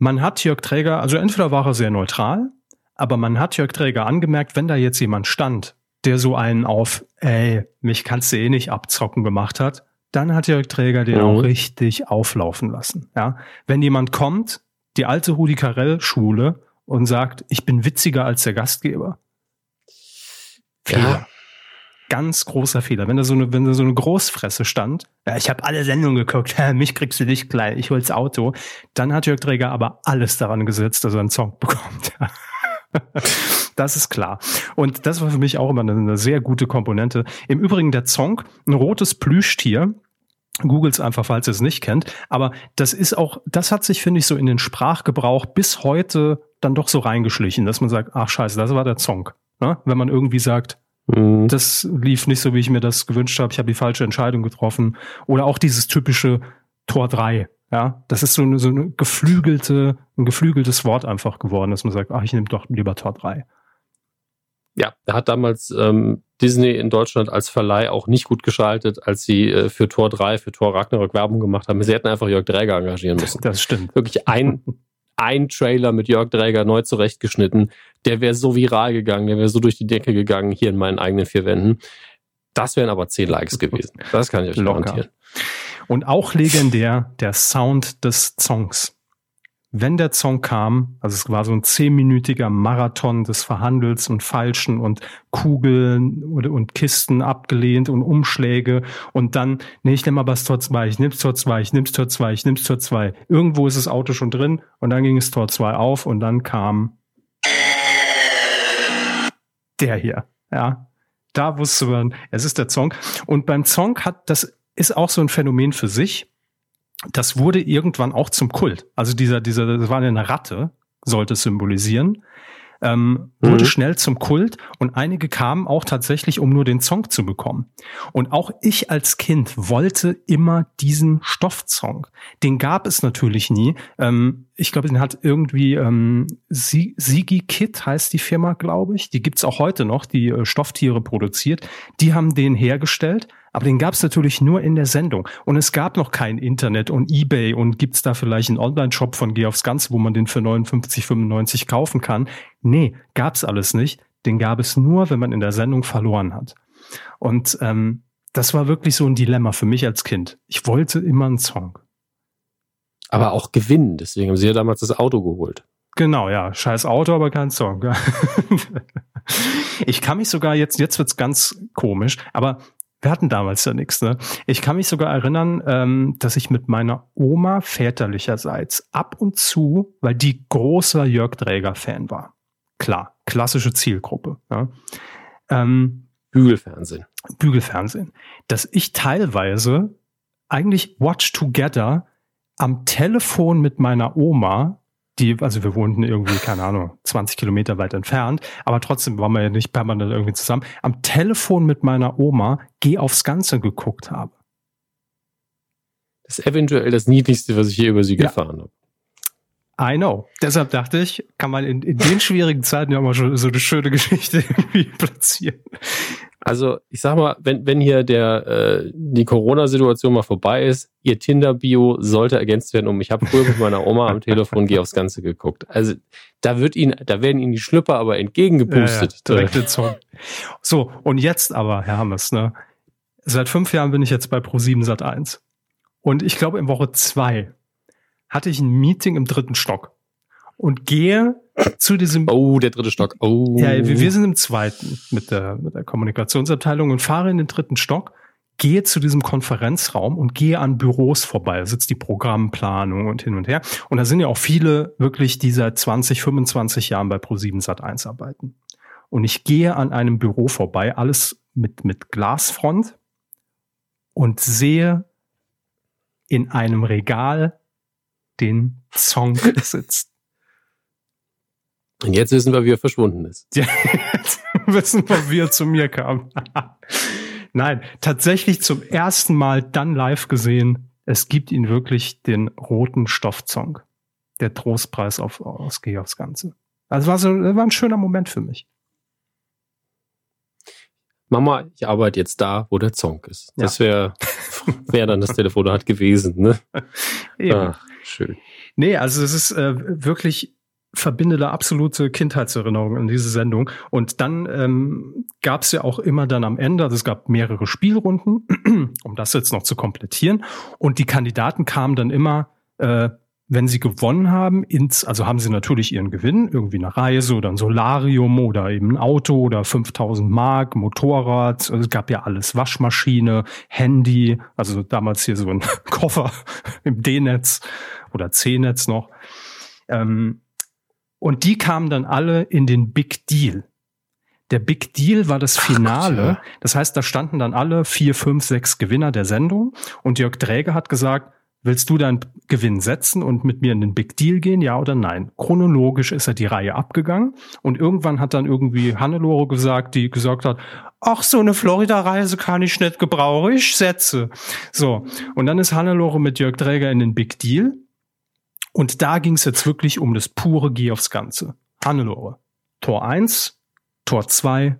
man hat Jörg Träger, also entweder war er sehr neutral, aber man hat Jörg Träger angemerkt, wenn da jetzt jemand stand, der so einen auf, ey, mich kannst du eh nicht abzocken gemacht hat, dann hat Jörg Träger den mhm. auch richtig auflaufen lassen. Ja, wenn jemand kommt, die alte Rudi Carell Schule und sagt, ich bin witziger als der Gastgeber. Fehler. Ja. Ganz großer Fehler. Wenn da so eine, wenn da so eine Großfresse stand, ja, ich habe alle Sendungen geguckt, *laughs* mich kriegst du nicht klein, ich hol's Auto, dann hat Jörg Träger aber alles daran gesetzt, dass er einen Song *laughs* bekommt. das ist klar. Und das war für mich auch immer eine, sehr gute Komponente. Im Übrigen der Song, ein rotes Plüschtier, Googles einfach, falls ihr es nicht kennt. Aber das ist auch, das hat sich, finde ich, so in den Sprachgebrauch bis heute dann doch so reingeschlichen, dass man sagt, ach scheiße, das war der Song. Ne? Wenn man irgendwie sagt, mhm. das lief nicht so, wie ich mir das gewünscht habe, ich habe die falsche Entscheidung getroffen. Oder auch dieses typische Tor 3. Ja, das ist so eine, so eine geflügelte, ein geflügeltes Wort einfach geworden, dass man sagt, ach, ich nehme doch lieber Tor 3. Ja, da hat damals ähm, Disney in Deutschland als Verleih auch nicht gut geschaltet, als sie äh, für Tor 3, für Tor Ragnarök Werbung gemacht haben. Sie hätten einfach Jörg Dräger engagieren müssen. Das stimmt. Wirklich ein, *laughs* ein Trailer mit Jörg Dräger neu zurechtgeschnitten. Der wäre so viral gegangen, der wäre so durch die Decke gegangen, hier in meinen eigenen vier Wänden. Das wären aber zehn Likes gewesen. *laughs* Das kann ich euch Locker. garantieren. Und auch legendär der Sound des Songs wenn der Song kam, also es war so ein zehnminütiger Marathon des Verhandels und Falschen und Kugeln und, Kisten abgelehnt und Umschläge und dann, nee, ich nehme mal was Tor 2, ich nehm's Tor 2, ich nehm's Tor 2, ich nehm's Tor 2. Irgendwo ist das Auto schon drin und dann ging es Tor 2 auf und dann kam der hier, ja. Da wusste man, es ist der Song. Und beim Song hat, das ist auch so ein Phänomen für sich das wurde irgendwann auch zum Kult. Also dieser, dieser, das war eine Ratte, sollte es symbolisieren. Ähm, wurde mhm. schnell zum Kult und einige kamen auch tatsächlich, um nur den Song zu bekommen. Und auch ich als Kind wollte immer diesen Stoffsong. Den gab es natürlich nie. Ähm, ich glaube, den hat irgendwie ähm, Sigi Kit heißt die Firma, glaube ich. Die gibt's auch heute noch, die äh, Stofftiere produziert. Die haben den hergestellt aber den gab es natürlich nur in der Sendung. Und es gab noch kein Internet und Ebay und gibt's da vielleicht einen Online-Shop von Geh aufs Ganze, wo man den für 59,95 kaufen kann. Nee, gab's alles nicht. Den gab es nur, wenn man in der Sendung verloren hat. Und ähm, das war wirklich so ein Dilemma für mich als Kind. Ich wollte immer einen Song. Aber auch gewinnen. Deswegen haben sie ja damals das Auto geholt. Genau, ja. Scheiß Auto, aber kein Song. *laughs* ich kann mich sogar jetzt, jetzt wird's ganz komisch, aber wir hatten damals ja nichts, ne? Ich kann mich sogar erinnern, ähm, dass ich mit meiner Oma väterlicherseits ab und zu, weil die großer Jörg Dräger-Fan war. Klar, klassische Zielgruppe. Ja? Ähm, Bügelfernsehen. Bügelfernsehen. Dass ich teilweise eigentlich Watch Together am Telefon mit meiner Oma die, also wir wohnten irgendwie, keine Ahnung, 20 Kilometer weit entfernt, aber trotzdem waren wir ja nicht permanent irgendwie zusammen, am Telefon mit meiner Oma Geh aufs Ganze geguckt habe. Das ist eventuell das Niedlichste, was ich hier über sie ja. erfahren habe. I know. Deshalb dachte ich, kann man in, in den *laughs* schwierigen Zeiten ja mal schon so eine schöne Geschichte irgendwie *laughs* platzieren. Also ich sag mal, wenn, wenn hier der äh, die Corona-Situation mal vorbei ist, ihr Tinder-Bio sollte ergänzt werden um ich habe früher mit meiner Oma am Telefon geh aufs Ganze geguckt. Also da wird ihnen, da werden ihnen die Schlüpper aber entgegengepustet. Ja, ja, direkt Zung. So, und jetzt aber, Herr Hammes, ne? Seit fünf Jahren bin ich jetzt bei Pro7 Sat 1. Und ich glaube, in Woche zwei hatte ich ein Meeting im dritten Stock. und gehe zu diesem. Oh, der dritte Stock. Oh. Ja, wir, sind im zweiten mit der, mit der Kommunikationsabteilung und fahre in den dritten Stock, gehe zu diesem Konferenzraum und gehe an Büros vorbei. Da sitzt die Programmplanung und hin und her. Und da sind ja auch viele wirklich, die seit 20, 25 Jahren bei Pro7 Sat1 arbeiten. Und ich gehe an einem Büro vorbei, alles mit, mit Glasfront und sehe in einem Regal den Song *laughs* sitzt. Und jetzt wissen wir, wie er verschwunden ist. Ja, jetzt wissen wir, wie er zu mir kam. Nein, tatsächlich zum ersten Mal dann live gesehen. Es gibt ihn wirklich den roten Stoffzong. Der Trostpreis auf, aus aufs Ganze. Also war so, war ein schöner Moment für mich. Mama, ich arbeite jetzt da, wo der Zong ist. Ja. Das wäre wär dann das Telefonat gewesen, ne? *laughs* Eben. Ach, schön. Nee, also es ist äh, wirklich verbindende absolute Kindheitserinnerung an diese Sendung. Und dann ähm, gab es ja auch immer dann am Ende, also es gab mehrere Spielrunden, *clears throat* um das jetzt noch zu komplettieren. Und die Kandidaten kamen dann immer äh, wenn sie gewonnen haben, ins, also haben sie natürlich ihren Gewinn, irgendwie eine Reise oder ein Solarium oder eben ein Auto oder 5000 Mark, Motorrad, also es gab ja alles, Waschmaschine, Handy, also damals hier so ein *laughs* Koffer im D-Netz oder C-Netz noch. Ähm, und die kamen dann alle in den Big Deal. Der Big Deal war das Finale. Ach, das heißt, da standen dann alle vier, fünf, sechs Gewinner der Sendung und Jörg Träger hat gesagt, Willst du deinen Gewinn setzen und mit mir in den Big Deal gehen, ja oder nein? Chronologisch ist er die Reihe abgegangen und irgendwann hat dann irgendwie Hannelore gesagt, die gesagt hat, ach, so eine Florida-Reise kann ich nicht gebrauchen, ich setze. So, und dann ist Hannelore mit Jörg Träger in den Big Deal und da ging es jetzt wirklich um das pure Geh aufs Ganze. Hannelore, Tor 1, Tor 2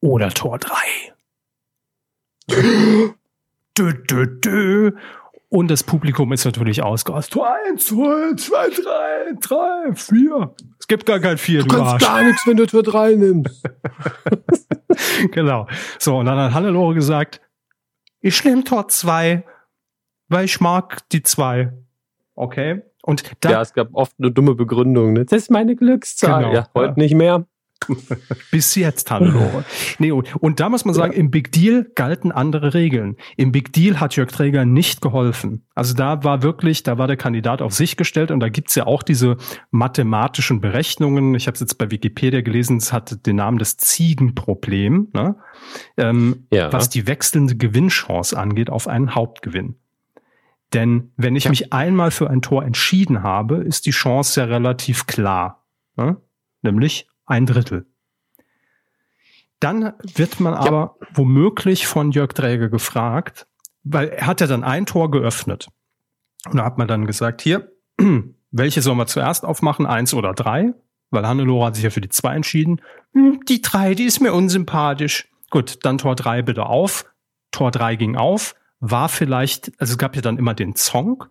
oder Tor 3. *gasps* dö, dö, dö. Und das Publikum ist natürlich ausgerast. Tor 1, Tor 2, 3, 3, 4. Es gibt gar kein 4, du, du kannst Arsch. gar nichts, wenn du Tor 3 nimmst. *laughs* genau. So, und dann hat Hannelore gesagt, ich nehme Tor 2, weil ich mag die 2. Okay. Und da, ja, es gab oft eine dumme Begründung. Ne? Das ist meine Glückszahl. Genau, ja, heute ja. nicht mehr. Bis jetzt, Hannelore. nee, und, und da muss man sagen, ja. im Big Deal galten andere Regeln. Im Big Deal hat Jörg Träger nicht geholfen. Also da war wirklich, da war der Kandidat auf sich gestellt und da gibt's ja auch diese mathematischen Berechnungen. Ich habe es jetzt bei Wikipedia gelesen, es hat den Namen des Ziegenproblem, ne? ähm, ja. was die wechselnde Gewinnchance angeht auf einen Hauptgewinn. Denn wenn ich ja. mich einmal für ein Tor entschieden habe, ist die Chance ja relativ klar. Ne? Nämlich ein Drittel. Dann wird man aber ja. womöglich von Jörg Träger gefragt, weil er hat ja dann ein Tor geöffnet. Und da hat man dann gesagt, hier, *clears throat* welche sollen wir zuerst aufmachen, eins oder drei? Weil Hannelore hat sich ja für die zwei entschieden. Hm, die drei, die ist mir unsympathisch. Gut, dann Tor drei bitte auf. Tor drei ging auf. War vielleicht, also es gab ja dann immer den Song,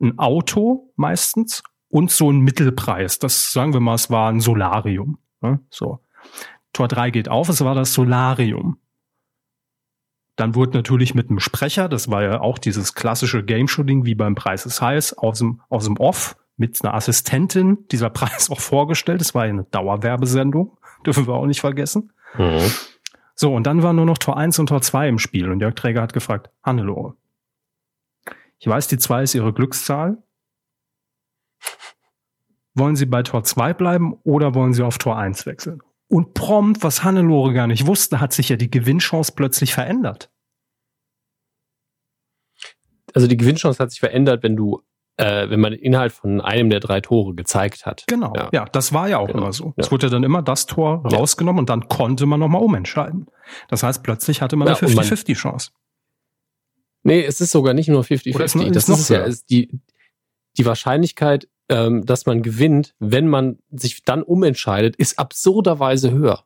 ein Auto meistens und so ein Mittelpreis. Das sagen wir mal, es war ein Solarium. Ne? So. Tor 3 geht auf, es war das Solarium. Dann wurde natürlich mit einem Sprecher, das war ja auch dieses klassische Game-Shooting wie beim Preis ist heiß, aus dem, aus dem Off mit einer Assistentin dieser *laughs* Preis auch vorgestellt. Es war ja eine Dauerwerbesendung, *laughs* dürfen wir auch nicht vergessen. Mhm. So, und dann waren nur noch Tor 1 und Tor 2 im Spiel und Jörg Träger hat gefragt, Hannelore, ich weiß, die 2 ist ihre Glückszahl, wollen Sie bei Tor 2 bleiben oder wollen Sie auf Tor 1 wechseln? Und prompt, was Hannelore gar nicht wusste, hat sich ja die Gewinnchance plötzlich verändert. Also die Gewinnchance hat sich verändert, wenn du, äh, wenn man den Inhalt von einem der drei Tore gezeigt hat. Genau, ja, ja das war ja auch genau. immer so. Es wurde ja dann immer das Tor ja. rausgenommen und dann konnte man nochmal umentscheiden. Das heißt, plötzlich hatte man eine 50-50-Chance. Nee, es ist sogar nicht nur 50-50. Das ist ja ist die, die Wahrscheinlichkeit ähm, dass man gewinnt, wenn man sich dann umentscheidet, ist absurderweise höher.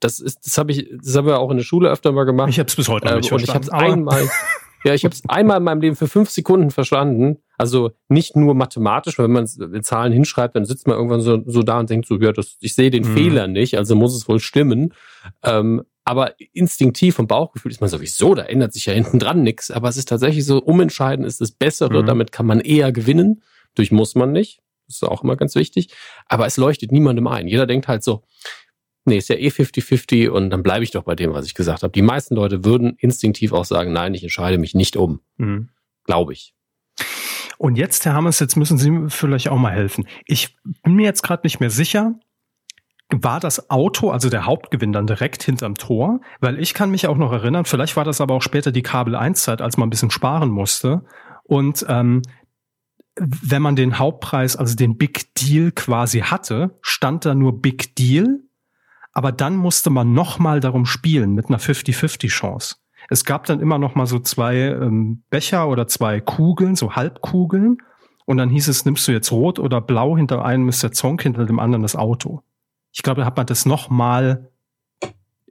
Das ist, das habe ich, das habe ich auch in der Schule öfter mal gemacht. Ich habe es bis heute nicht ähm, Und ich habe es einmal, *laughs* ja, ich habe es einmal in meinem Leben für fünf Sekunden verstanden. Also nicht nur mathematisch, wenn man Zahlen hinschreibt, dann sitzt man irgendwann so, so da und denkt so, ja, das, ich sehe den mhm. Fehler nicht, also muss es wohl stimmen. Ähm, aber instinktiv vom Bauchgefühl ist man sowieso, da ändert sich ja hinten dran nichts. Aber es ist tatsächlich so, umentscheiden ist das Bessere, mhm. damit kann man eher gewinnen. Durch muss man nicht. Das ist auch immer ganz wichtig. Aber es leuchtet niemandem ein. Jeder denkt halt so, nee, ist ja eh 50-50 und dann bleibe ich doch bei dem, was ich gesagt habe. Die meisten Leute würden instinktiv auch sagen, nein, ich entscheide mich nicht um. Mhm. Glaube ich. Und jetzt, Herr Hammers, jetzt müssen Sie vielleicht auch mal helfen. Ich bin mir jetzt gerade nicht mehr sicher, war das Auto, also der Hauptgewinn, dann direkt hinterm Tor? Weil ich kann mich auch noch erinnern, vielleicht war das aber auch später die Kabel 1-Zeit, als man ein bisschen sparen musste. Und ähm, wenn man den Hauptpreis, also den Big Deal quasi hatte, stand da nur Big Deal, aber dann musste man nochmal darum spielen mit einer 50-50 Chance. Es gab dann immer noch mal so zwei ähm, Becher oder zwei Kugeln, so Halbkugeln. Und dann hieß es, nimmst du jetzt rot oder blau? Hinter einem ist der Zonk, hinter dem anderen das Auto. Ich glaube, da hat man das noch mal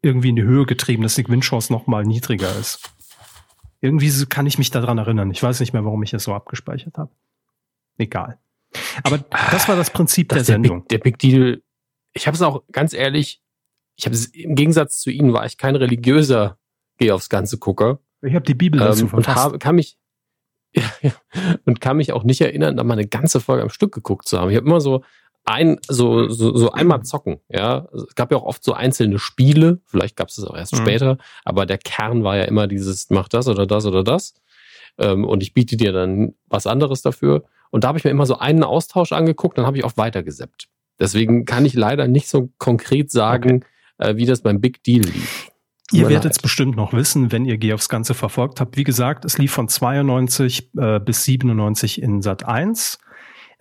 irgendwie in die Höhe getrieben, dass die Gewinnchance noch mal niedriger ist. Irgendwie kann ich mich daran erinnern. Ich weiß nicht mehr, warum ich es so abgespeichert habe. Egal. Aber das war das Prinzip das der Sendung. Der Big, der Big Deal. Ich habe es auch ganz ehrlich. Ich habe im Gegensatz zu Ihnen war ich kein religiöser Geh aufs Ganze gucke. Ich habe die Bibel dazu ähm, und hab, kann mich ja, *laughs* ja, und kann mich auch nicht erinnern, da mal eine ganze Folge am Stück geguckt zu haben. Ich habe immer so ein so, so so einmal zocken, ja. Es gab ja auch oft so einzelne Spiele, vielleicht gab es das auch erst mhm. später, aber der Kern war ja immer dieses mach das oder das oder das. Ähm, und ich biete dir dann was anderes dafür. Und da habe ich mir immer so einen Austausch angeguckt, dann habe ich auch weitergeseppt. Deswegen kann ich leider nicht so konkret sagen, okay. äh, wie das beim Big Deal lief. Ihr werdet es bestimmt noch wissen, wenn ihr Geh aufs Ganze verfolgt habt. Wie gesagt, es lief von 92 äh, bis 97 in Sat 1.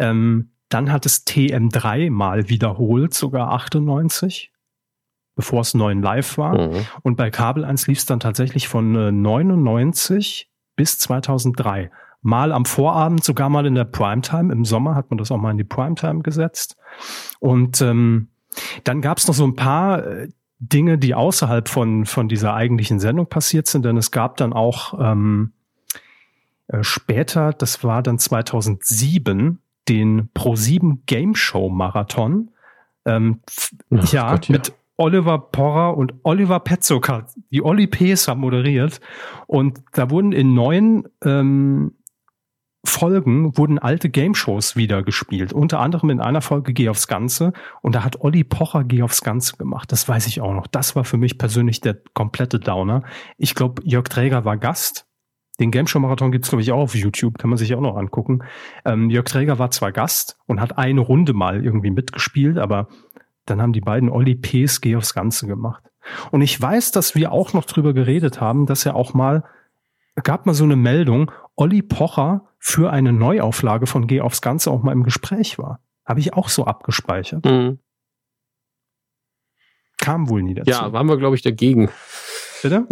Ähm, dann hat es TM3 mal wiederholt, sogar 98, bevor es 9 live war. Mhm. Und bei Kabel 1 lief es dann tatsächlich von äh, 99 bis 2003. Mal am Vorabend, sogar mal in der Primetime. Im Sommer hat man das auch mal in die Primetime gesetzt. Und ähm, dann gab es noch so ein paar äh, Dinge, die außerhalb von, von dieser eigentlichen Sendung passiert sind, denn es gab dann auch ähm, äh, später, das war dann 2007, den Pro7 Game Show Marathon. Ähm, Ach ja, Gott, ja, mit Oliver Porrer und Oliver Petzock, die Olli Ps haben moderiert. Und da wurden in neun ähm, Folgen wurden alte Game-Shows wieder gespielt. Unter anderem in einer Folge Geh aufs Ganze. Und da hat Olli Pocher Geh aufs Ganze gemacht. Das weiß ich auch noch. Das war für mich persönlich der komplette Downer. Ich glaube, Jörg Träger war Gast. Den Game Show Marathon gibt's glaube ich auch auf YouTube, kann man sich auch noch angucken. Ähm, Jörg Träger war zwar Gast und hat eine Runde mal irgendwie mitgespielt, aber dann haben die beiden Olli Ps Geh aufs Ganze gemacht. Und ich weiß, dass wir auch noch drüber geredet haben, dass er auch mal gab mal so eine Meldung, Olli Pocher für eine Neuauflage von Geh aufs Ganze auch mal im Gespräch war. Habe ich auch so abgespeichert. Mhm. Kam wohl nie dazu. Ja, waren wir, glaube ich, dagegen. Bitte?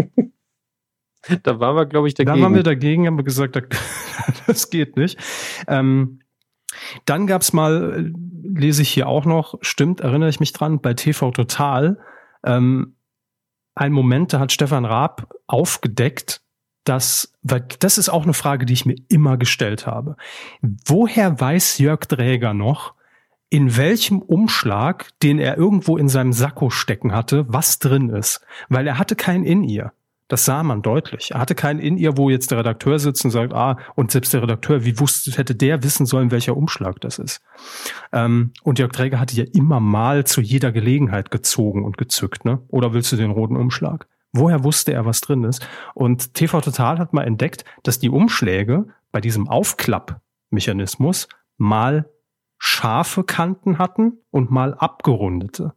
*laughs* da waren wir, glaube ich, dagegen. Da waren wir dagegen, haben wir gesagt, *laughs* das geht nicht. Ähm, dann gab's mal, lese ich hier auch noch, stimmt, erinnere ich mich dran, bei TV Total, ähm, ein Moment, da hat Stefan Raab aufgedeckt, dass, weil das ist auch eine Frage, die ich mir immer gestellt habe. Woher weiß Jörg Dräger noch, in welchem Umschlag, den er irgendwo in seinem Sakko stecken hatte, was drin ist? Weil er hatte keinen in ihr. Das sah man deutlich. Er hatte keinen in ihr, wo jetzt der Redakteur sitzt und sagt, ah, und selbst der Redakteur, wie wusste, hätte der wissen sollen, welcher Umschlag das ist? Ähm, und Jörg Träger hatte ja immer mal zu jeder Gelegenheit gezogen und gezückt, ne? Oder willst du den roten Umschlag? Woher wusste er, was drin ist? Und TV Total hat mal entdeckt, dass die Umschläge bei diesem Aufklappmechanismus mal scharfe Kanten hatten und mal abgerundete.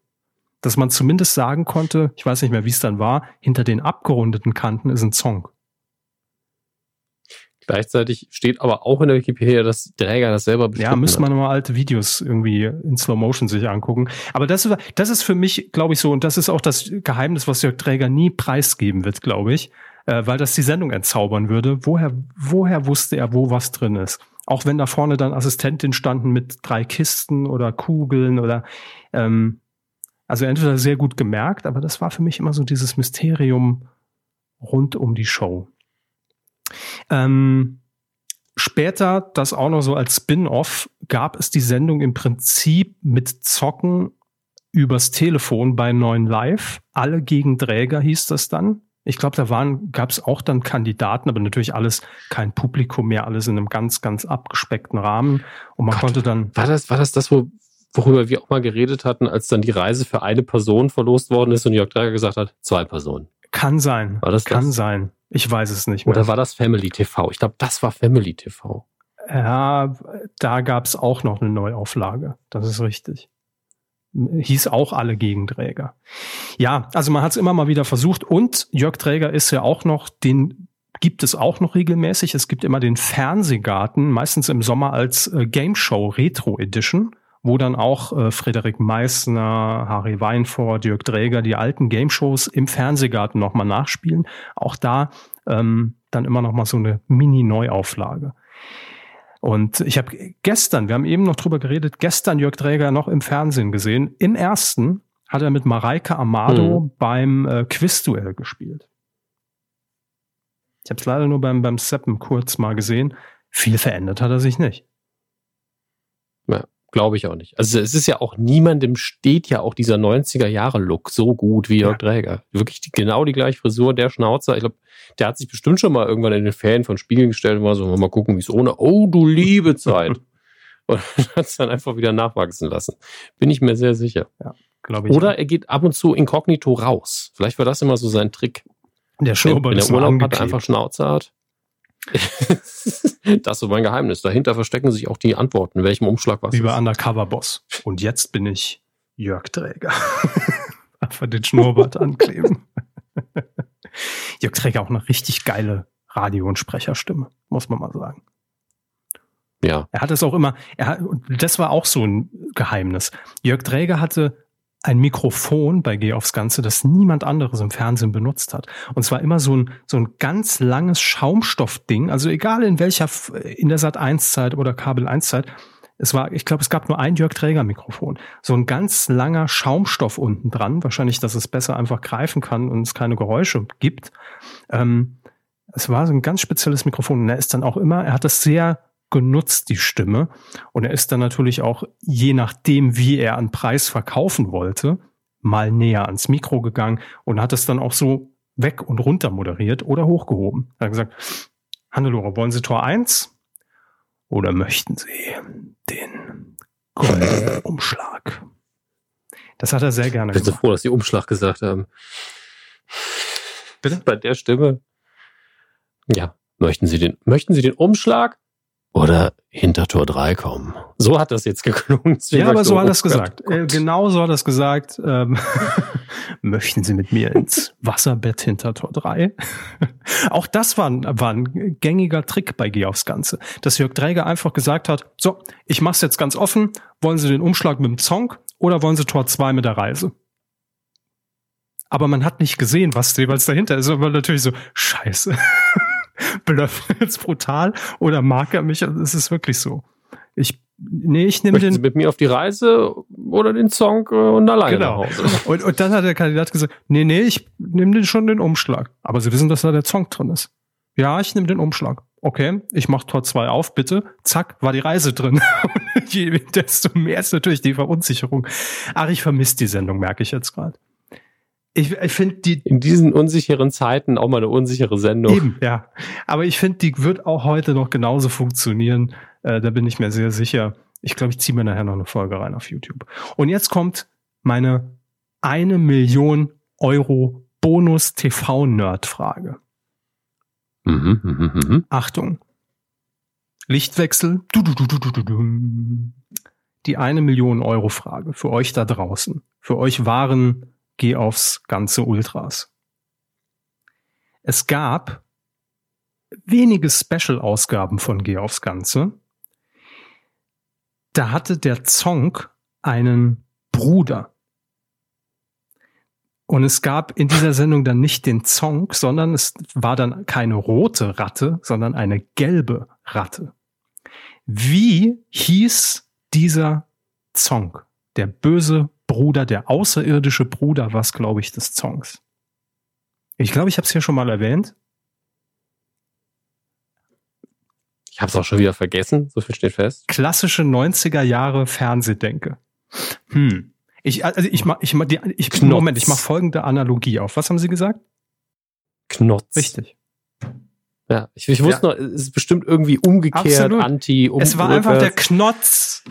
Dass man zumindest sagen konnte, ich weiß nicht mehr, wie es dann war, hinter den abgerundeten Kanten ist ein Song. Gleichzeitig steht aber auch in der Wikipedia, dass Träger das selber bestimmt Ja, müsste man mal alte Videos irgendwie in Slow Motion sich angucken. Aber das, das ist für mich, glaube ich, so, und das ist auch das Geheimnis, was Jörg Träger nie preisgeben wird, glaube ich, äh, weil das die Sendung entzaubern würde. Woher, woher wusste er, wo was drin ist? Auch wenn da vorne dann Assistentin standen mit drei Kisten oder Kugeln oder ähm, also entweder sehr gut gemerkt, aber das war für mich immer so dieses Mysterium rund um die Show. Ähm, später, das auch noch so als Spin-off, gab es die Sendung im Prinzip mit Zocken übers Telefon bei 9 Live. Alle gegen Träger hieß das dann. Ich glaube, da waren, gab es auch dann Kandidaten, aber natürlich alles kein Publikum mehr, alles in einem ganz, ganz abgespeckten Rahmen. Und man Gott, konnte dann. War das, war das das, wo, worüber wir auch mal geredet hatten, als dann die Reise für eine Person verlost worden ist und Jörg Dreiger gesagt hat, zwei Personen? Kann sein. War das Kann das? sein. Ich weiß es nicht mehr. Oder war das Family TV? Ich glaube, das war Family TV. Ja, da gab es auch noch eine Neuauflage. Das ist richtig. Hieß auch alle Gegenträger. Ja, also man hat es immer mal wieder versucht und Jörg Träger ist ja auch noch, den gibt es auch noch regelmäßig. Es gibt immer den Fernsehgarten, meistens im Sommer als äh, Game Show Retro Edition wo dann auch äh, Frederik Meissner, Harry Weinfurt, Jörg Dräger die alten Game-Shows im Fernsehgarten nochmal nachspielen. Auch da ähm, dann immer nochmal so eine Mini-Neuauflage. Und ich habe gestern, wir haben eben noch drüber geredet, gestern Jörg Dräger noch im Fernsehen gesehen. Im ersten hat er mit Mareike Amado mhm. beim äh, Quizduell gespielt. Ich habe es leider nur beim, beim Seppen kurz mal gesehen. Viel verändert hat er sich nicht. Ja. Glaube ich auch nicht. Also es ist ja auch niemandem steht ja auch dieser 90er Jahre Look so gut wie Jörg ja. Dräger. Wirklich die, genau die gleiche Frisur, der Schnauzer. Ich glaube, der hat sich bestimmt schon mal irgendwann in den Ferien von Spiegeln gestellt und war so, mal gucken, wie es ohne, oh du liebe Zeit. *laughs* und *laughs* hat es dann einfach wieder nachwachsen lassen. Bin ich mir sehr sicher. Ja, glaube ich. Oder er geht ab und zu inkognito raus. Vielleicht war das immer so sein Trick. Der Schnurrbart er Urlaub hat, einfach Schnauze hat. *laughs* das ist so mein Geheimnis. Dahinter verstecken sich auch die Antworten, in welchem Umschlag was Lieber Undercover-Boss. Und jetzt bin ich Jörg Träger. *laughs* Einfach den Schnurrbart ankleben. *laughs* Jörg Träger auch eine richtig geile Radio- und Sprecherstimme, muss man mal sagen. Ja. Er hat es auch immer, er das war auch so ein Geheimnis. Jörg Träger hatte ein Mikrofon bei Geh aufs Ganze, das niemand anderes im Fernsehen benutzt hat. Und zwar immer so ein, so ein ganz langes Schaumstoffding, also egal in welcher, in der Sat 1 Zeit oder Kabel 1 Zeit. Es war, ich glaube, es gab nur ein Jörg Träger Mikrofon. So ein ganz langer Schaumstoff unten dran. Wahrscheinlich, dass es besser einfach greifen kann und es keine Geräusche gibt. Ähm, es war so ein ganz spezielles Mikrofon. Und er ist dann auch immer, er hat das sehr genutzt, die Stimme. Und er ist dann natürlich auch, je nachdem, wie er an Preis verkaufen wollte, mal näher ans Mikro gegangen und hat es dann auch so weg und runter moderiert oder hochgehoben. Er hat gesagt, Hannelore, wollen Sie Tor 1 oder möchten Sie den goldenen Umschlag? Das hat er sehr gerne gemacht. Ich bin so froh, dass Sie Umschlag gesagt haben. Bitte? Bei der Stimme. Ja. Möchten Sie den, möchten Sie den Umschlag oder hinter Tor 3 kommen. So hat das jetzt geklungen. Ja, aber so hat er es gesagt. Gott. Äh, genau so hat er es gesagt. Ähm, *laughs* möchten Sie mit mir ins Wasserbett hinter Tor 3? *laughs* Auch das war ein, war ein gängiger Trick bei Geh aufs Ganze. Dass Jörg Dräger einfach gesagt hat, so, ich mach's jetzt ganz offen. Wollen Sie den Umschlag mit dem Song oder wollen Sie Tor 2 mit der Reise? Aber man hat nicht gesehen, was jeweils dahinter ist. Aber natürlich so, scheiße. *laughs* *laughs* Bluff jetzt brutal oder mag er mich? Es ist wirklich so. Ich Nee, ich nehme den. Sie mit mir auf die Reise oder den Song äh, und alleine genau. nach Hause. *laughs* Und, und dann hat der Kandidat gesagt, nee, nee, ich nehme den schon den Umschlag. Aber Sie wissen, dass da der Song drin ist. Ja, ich nehme den Umschlag. Okay, ich mache Tor 2 auf, bitte. Zack, war die Reise drin. *laughs* Je desto mehr ist natürlich die Verunsicherung. Ach, ich vermisse die Sendung, merke ich jetzt gerade. Ich, ich finde die. In diesen unsicheren Zeiten auch mal eine unsichere Sendung. Eben, ja. Aber ich finde, die wird auch heute noch genauso funktionieren. Äh, da bin ich mir sehr sicher. Ich glaube, ich ziehe mir nachher noch eine Folge rein auf YouTube. Und jetzt kommt meine eine Million Euro Bonus TV-Nerd-Frage. Mhm, mh, mh. Achtung. Lichtwechsel. Du, du, du, du, du, du, Die eine Million Euro Frage für euch da draußen. Für euch waren geh aufs ganze Ultras. Es gab wenige Special-Ausgaben von Geh aufs Ganze. Da hatte der Zong einen Bruder. Und es gab in dieser Sendung dann nicht den Zong, sondern es war dann keine rote Ratte, sondern eine gelbe Ratte. Wie hieß dieser Zong? Der böse Bruder, der außerirdische Bruder, was glaube ich, des Songs. Ich glaube, ich habe es hier schon mal erwähnt. Ich habe es auch schon wieder vergessen, so viel steht fest. Klassische 90er Jahre Fernsehdenke. Hm. Ich, also ich mach, ich mach, die, ich, Moment, ich mache folgende Analogie auf. Was haben Sie gesagt? Knotz. Richtig. Ja, ich, ich wusste ja. noch, es ist bestimmt irgendwie umgekehrt, Absolut. anti, um, Es war einfach der Knotz,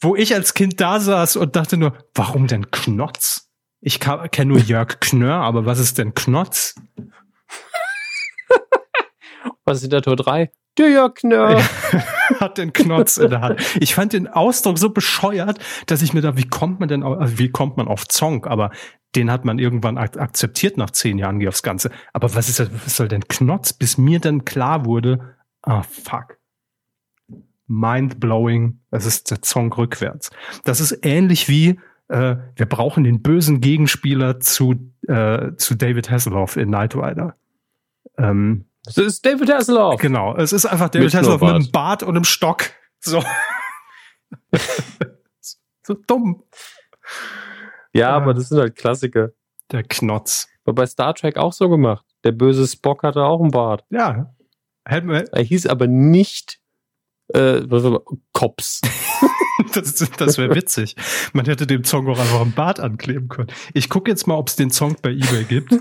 wo ich als Kind da saß und dachte nur, warum denn Knotz? Ich kenne nur Jörg Knör, aber was ist denn Knotz? *laughs* was ist der Tor 3? Der Jörg Knör. *laughs* hat den Knotz in der Hand. Ich fand den Ausdruck so bescheuert, dass ich mir da, wie kommt man denn, also wie kommt man auf Zong? Aber den hat man irgendwann ak akzeptiert nach zehn Jahren, geh aufs Ganze. Aber was ist das, was soll denn Knotz? Bis mir dann klar wurde, ah, fuck. Mind-blowing. Das ist der Song rückwärts. Das ist ähnlich wie, äh, wir brauchen den bösen Gegenspieler zu, äh, zu David Hasselhoff in Knight Rider. Ähm, das ist David Hasselhoff. Genau, es ist einfach David mit Hasselhoff mit einem Bart und einem Stock. So. *laughs* so dumm. Ja, aber das sind halt Klassiker. Der Knotz. War bei Star Trek auch so gemacht. Der böse Spock hatte auch einen Bart. Ja. Er hieß aber nicht äh, Cops. *laughs* das das wäre witzig. Man hätte dem Song auch einfach einen Bart ankleben können. Ich gucke jetzt mal, ob es den Song bei eBay gibt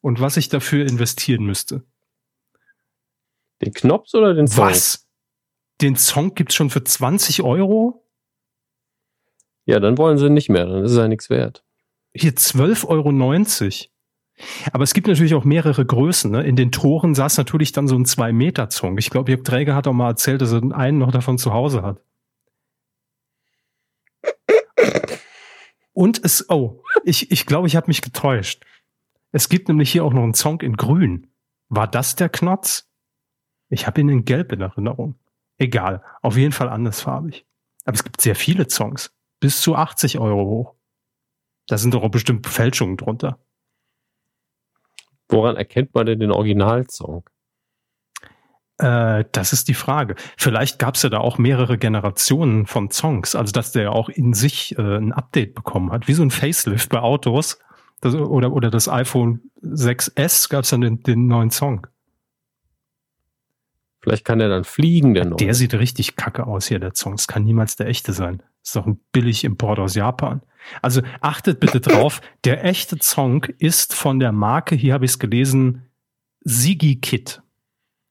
und was ich dafür investieren müsste. Den Knops oder den Song? Was? Den Song gibt's schon für 20 Euro? Ja, dann wollen sie nicht mehr, dann ist es ja nichts wert. Hier 12,90 Euro. Aber es gibt natürlich auch mehrere Größen. Ne? In den Toren saß natürlich dann so ein 2-Meter-Zong. Ich glaube, Jörg Träger hat auch mal erzählt, dass er einen noch davon zu Hause hat. Und es, oh, ich, ich glaube, ich habe mich getäuscht. Es gibt nämlich hier auch noch einen Song in Grün. War das der Knotz? Ich habe ihn in Gelb in Erinnerung. Egal, auf jeden Fall andersfarbig. Aber es gibt sehr viele Songs. Bis zu 80 Euro hoch. Da sind doch auch bestimmt Fälschungen drunter. Woran erkennt man denn den Originalsong? Äh, das ist die Frage. Vielleicht gab es ja da auch mehrere Generationen von Songs, also dass der auch in sich äh, ein Update bekommen hat, wie so ein Facelift bei Autos. Das, oder, oder das iPhone 6S gab es dann den, den neuen Song. Vielleicht kann der dann fliegen, der neue. Der sieht richtig kacke aus hier, der Song. Das kann niemals der echte sein. Das ist doch ein billig Import aus Japan. Also achtet bitte drauf, der echte Song ist von der Marke, hier habe ich es gelesen, Sigi Kit.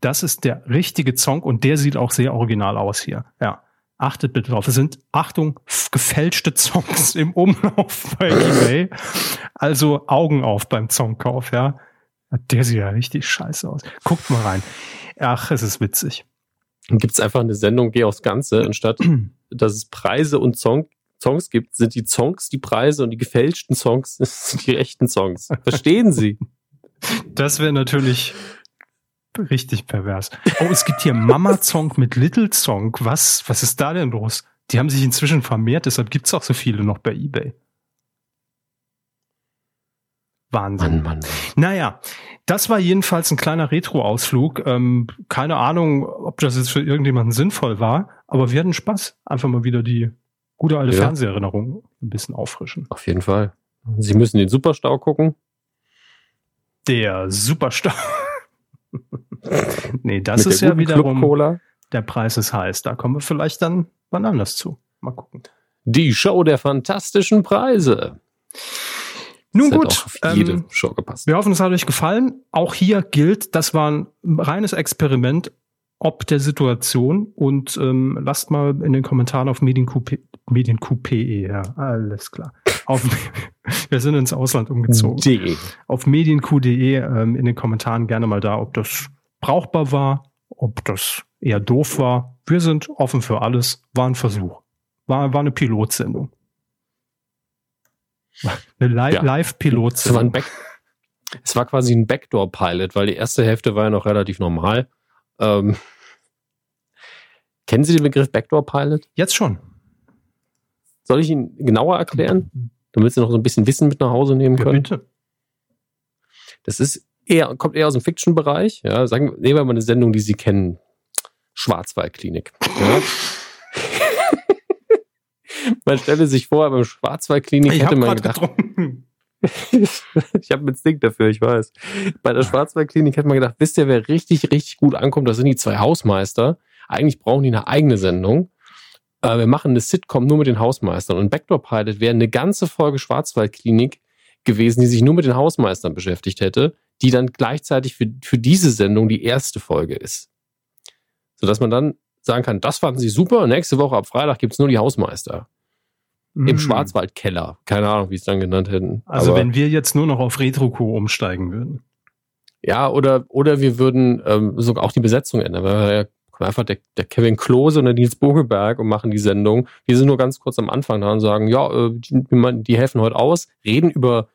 Das ist der richtige Song und der sieht auch sehr original aus hier. Ja. Achtet bitte drauf. Es sind, Achtung, gefälschte Songs *laughs* im Umlauf bei eBay. Also Augen auf beim Songkauf, ja. Der sieht ja richtig scheiße aus. Guckt mal rein. Ach, es ist witzig. Gibt es einfach eine Sendung, geh aufs Ganze, anstatt *clears throat* dass es Preise und Song, Songs gibt, sind die Songs die Preise und die gefälschten Songs *laughs* sind die echten Songs. Verstehen Sie? Das wäre natürlich richtig pervers. Oh, es gibt hier Mama Song mit Little Song. Was? Was ist da denn los? Die haben sich inzwischen vermehrt, deshalb gibt es auch so viele noch bei eBay. Wahnsinn. Mann, Mann. Naja, das war jedenfalls ein kleiner Retro-Ausflug. Ähm, keine Ahnung, ob das jetzt für irgendjemanden sinnvoll war, aber wir hatten Spaß. Einfach mal wieder die gute alte ja. Fernseherinnerung ein bisschen auffrischen. Auf jeden Fall. Sie müssen den Superstau gucken. Der Superstau. *laughs* nee, das Mit ist ja wiederum. Der Preis ist heiß. Da kommen wir vielleicht dann wann anders zu. Mal gucken. Die Show der fantastischen Preise. Nun das gut, jede ähm, Show gepasst. wir hoffen, es hat euch gefallen. Auch hier gilt, das war ein reines Experiment ob der Situation und ähm, lasst mal in den Kommentaren auf medienq.de, medienq.de, ja, alles klar. Auf, *laughs* wir sind ins Ausland umgezogen. De. Auf medienq.de ähm, in den Kommentaren gerne mal da, ob das brauchbar war, ob das eher doof war. Wir sind offen für alles. War ein Versuch. War, war eine Pilotsendung. *laughs* Eine Li ja. Live-Pilot-Sendung. Es war quasi ein Backdoor-Pilot, weil die erste Hälfte war ja noch relativ normal. Ähm, kennen Sie den Begriff Backdoor-Pilot? Jetzt schon. Soll ich ihn genauer erklären, damit Sie noch so ein bisschen Wissen mit nach Hause nehmen können? Ja, bitte. Das ist eher, kommt eher aus dem Fiction-Bereich. Ja, sagen, nehmen wir mal eine Sendung, die Sie kennen. Schwarzwaldklinik. Ja. *laughs* man stelle sich vor, beim Schwarzwaldklinik ich hätte man gedacht. *laughs* ich habe ein Ding dafür, ich weiß. Bei der Schwarzwaldklinik hätte man gedacht, wisst ihr, wer richtig, richtig gut ankommt? Das sind die zwei Hausmeister. Eigentlich brauchen die eine eigene Sendung. Äh, wir machen eine Sitcom nur mit den Hausmeistern. Und Backdoor Pilot wäre eine ganze Folge Schwarzwaldklinik gewesen, die sich nur mit den Hausmeistern beschäftigt hätte. die dann gleichzeitig für, für diese Sendung die erste Folge ist. Sodass man dann sagen kann, das fanden sie super, nächste Woche ab Freitag gibt's nur die Hausmeister. Mm. Im Schwarzwaldkeller. Keine Ahnung, wie es dann genannt hätten. Also Aber wenn wir jetzt nur noch auf Retro-Co umsteigen würden. Ja, oder, oder wir würden ähm, sogar auch die Besetzung ändern. Weil wir einfach der, der Kevin Klose und der Nils Bogelberg und machen die Sendung. Wir sind nur ganz kurz am Anfang da und sagen, ja, äh, die, die helfen heute aus, reden über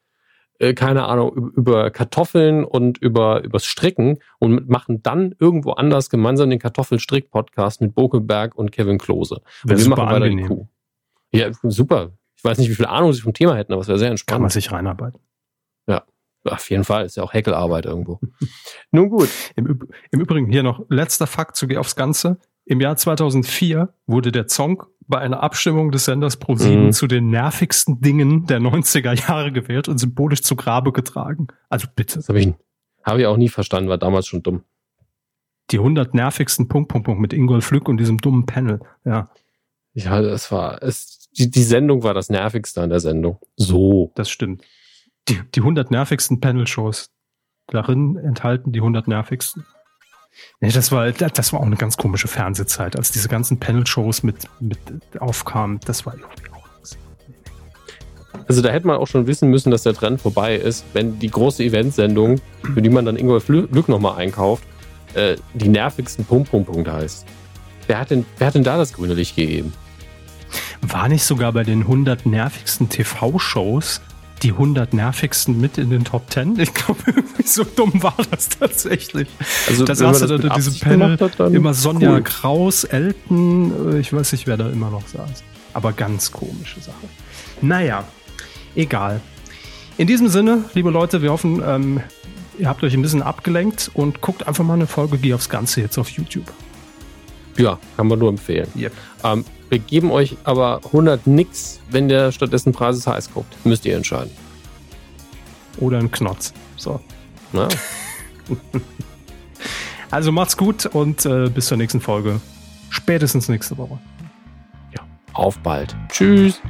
äh, keine Ahnung, über Kartoffeln und über übers Stricken und machen dann irgendwo anders gemeinsam den Kartoffelstrick-Podcast mit Bokelberg und Kevin Klose. Und wir machen weiter die Kuh. Ja, super. Ich weiß nicht, wie viel Ahnung sie vom Thema hätten, aber es wäre sehr entspannt. Kann man sich reinarbeiten. Ja. Auf jeden Fall, ist ja auch Häkelarbeit irgendwo. *laughs* Nun gut. Im, Im, Übrigen hier noch letzter Fakt zu aufs Ganze. Im Jahr 2004 wurde der Song bei einer Abstimmung des Senders Pro7 mhm. zu den nervigsten Dingen der 90er Jahre gewählt und symbolisch zu Grabe getragen. Also bitte. Das habe ich, hab ich auch nie verstanden, war damals schon dumm. Die 100 nervigsten Punkt, Punkt, Punkt mit Ingolf Lück und diesem dummen Panel. Ja. Ja, das war, es, die, die Sendung war das nervigste an der Sendung. So. Das stimmt. Die, die 100 nervigsten Panel-Shows. Darin enthalten die 100 nervigsten. Nee, das war, das war auch eine ganz komische Fernsehzeit, als diese ganzen Panel-Shows mit, mit aufkamen. Das war irgendwie auch. Also da hätte man auch schon wissen müssen, dass der Trend vorbei ist, wenn die große Eventsendung, für die man dann Ingolf Glück nochmal einkauft, äh, die nervigsten Pum-Pum-Punkt heißt. Wer hat, denn, wer hat denn da das grüne Licht gegeben? War nicht sogar bei den 100 nervigsten TV-Shows die 100 nervigsten mit in den Top 10. Ich glaube, so dumm war das tatsächlich. Also, da saß da diese Panel, hat, immer Sonja cool. Kraus, Elton, äh, ich weiß nicht, wer da immer noch saß. Aber ganz komische Sache. Naja, egal. In diesem Sinne, liebe Leute, wir hoffen, ähm, ihr habt euch ein bisschen abgelenkt und guckt einfach mal eine Folge Geh aufs Ganze jetzt auf YouTube. Ja, kann man nur empfehlen. Yep. Ähm, wir geben euch aber 100 nix, wenn der stattdessen Preises heiß guckt. Müsst ihr entscheiden. Oder ein Knotz. So. Na? *laughs* also macht's gut und äh, bis zur nächsten Folge. Spätestens nächste Woche. Ja, auf bald. Tschüss.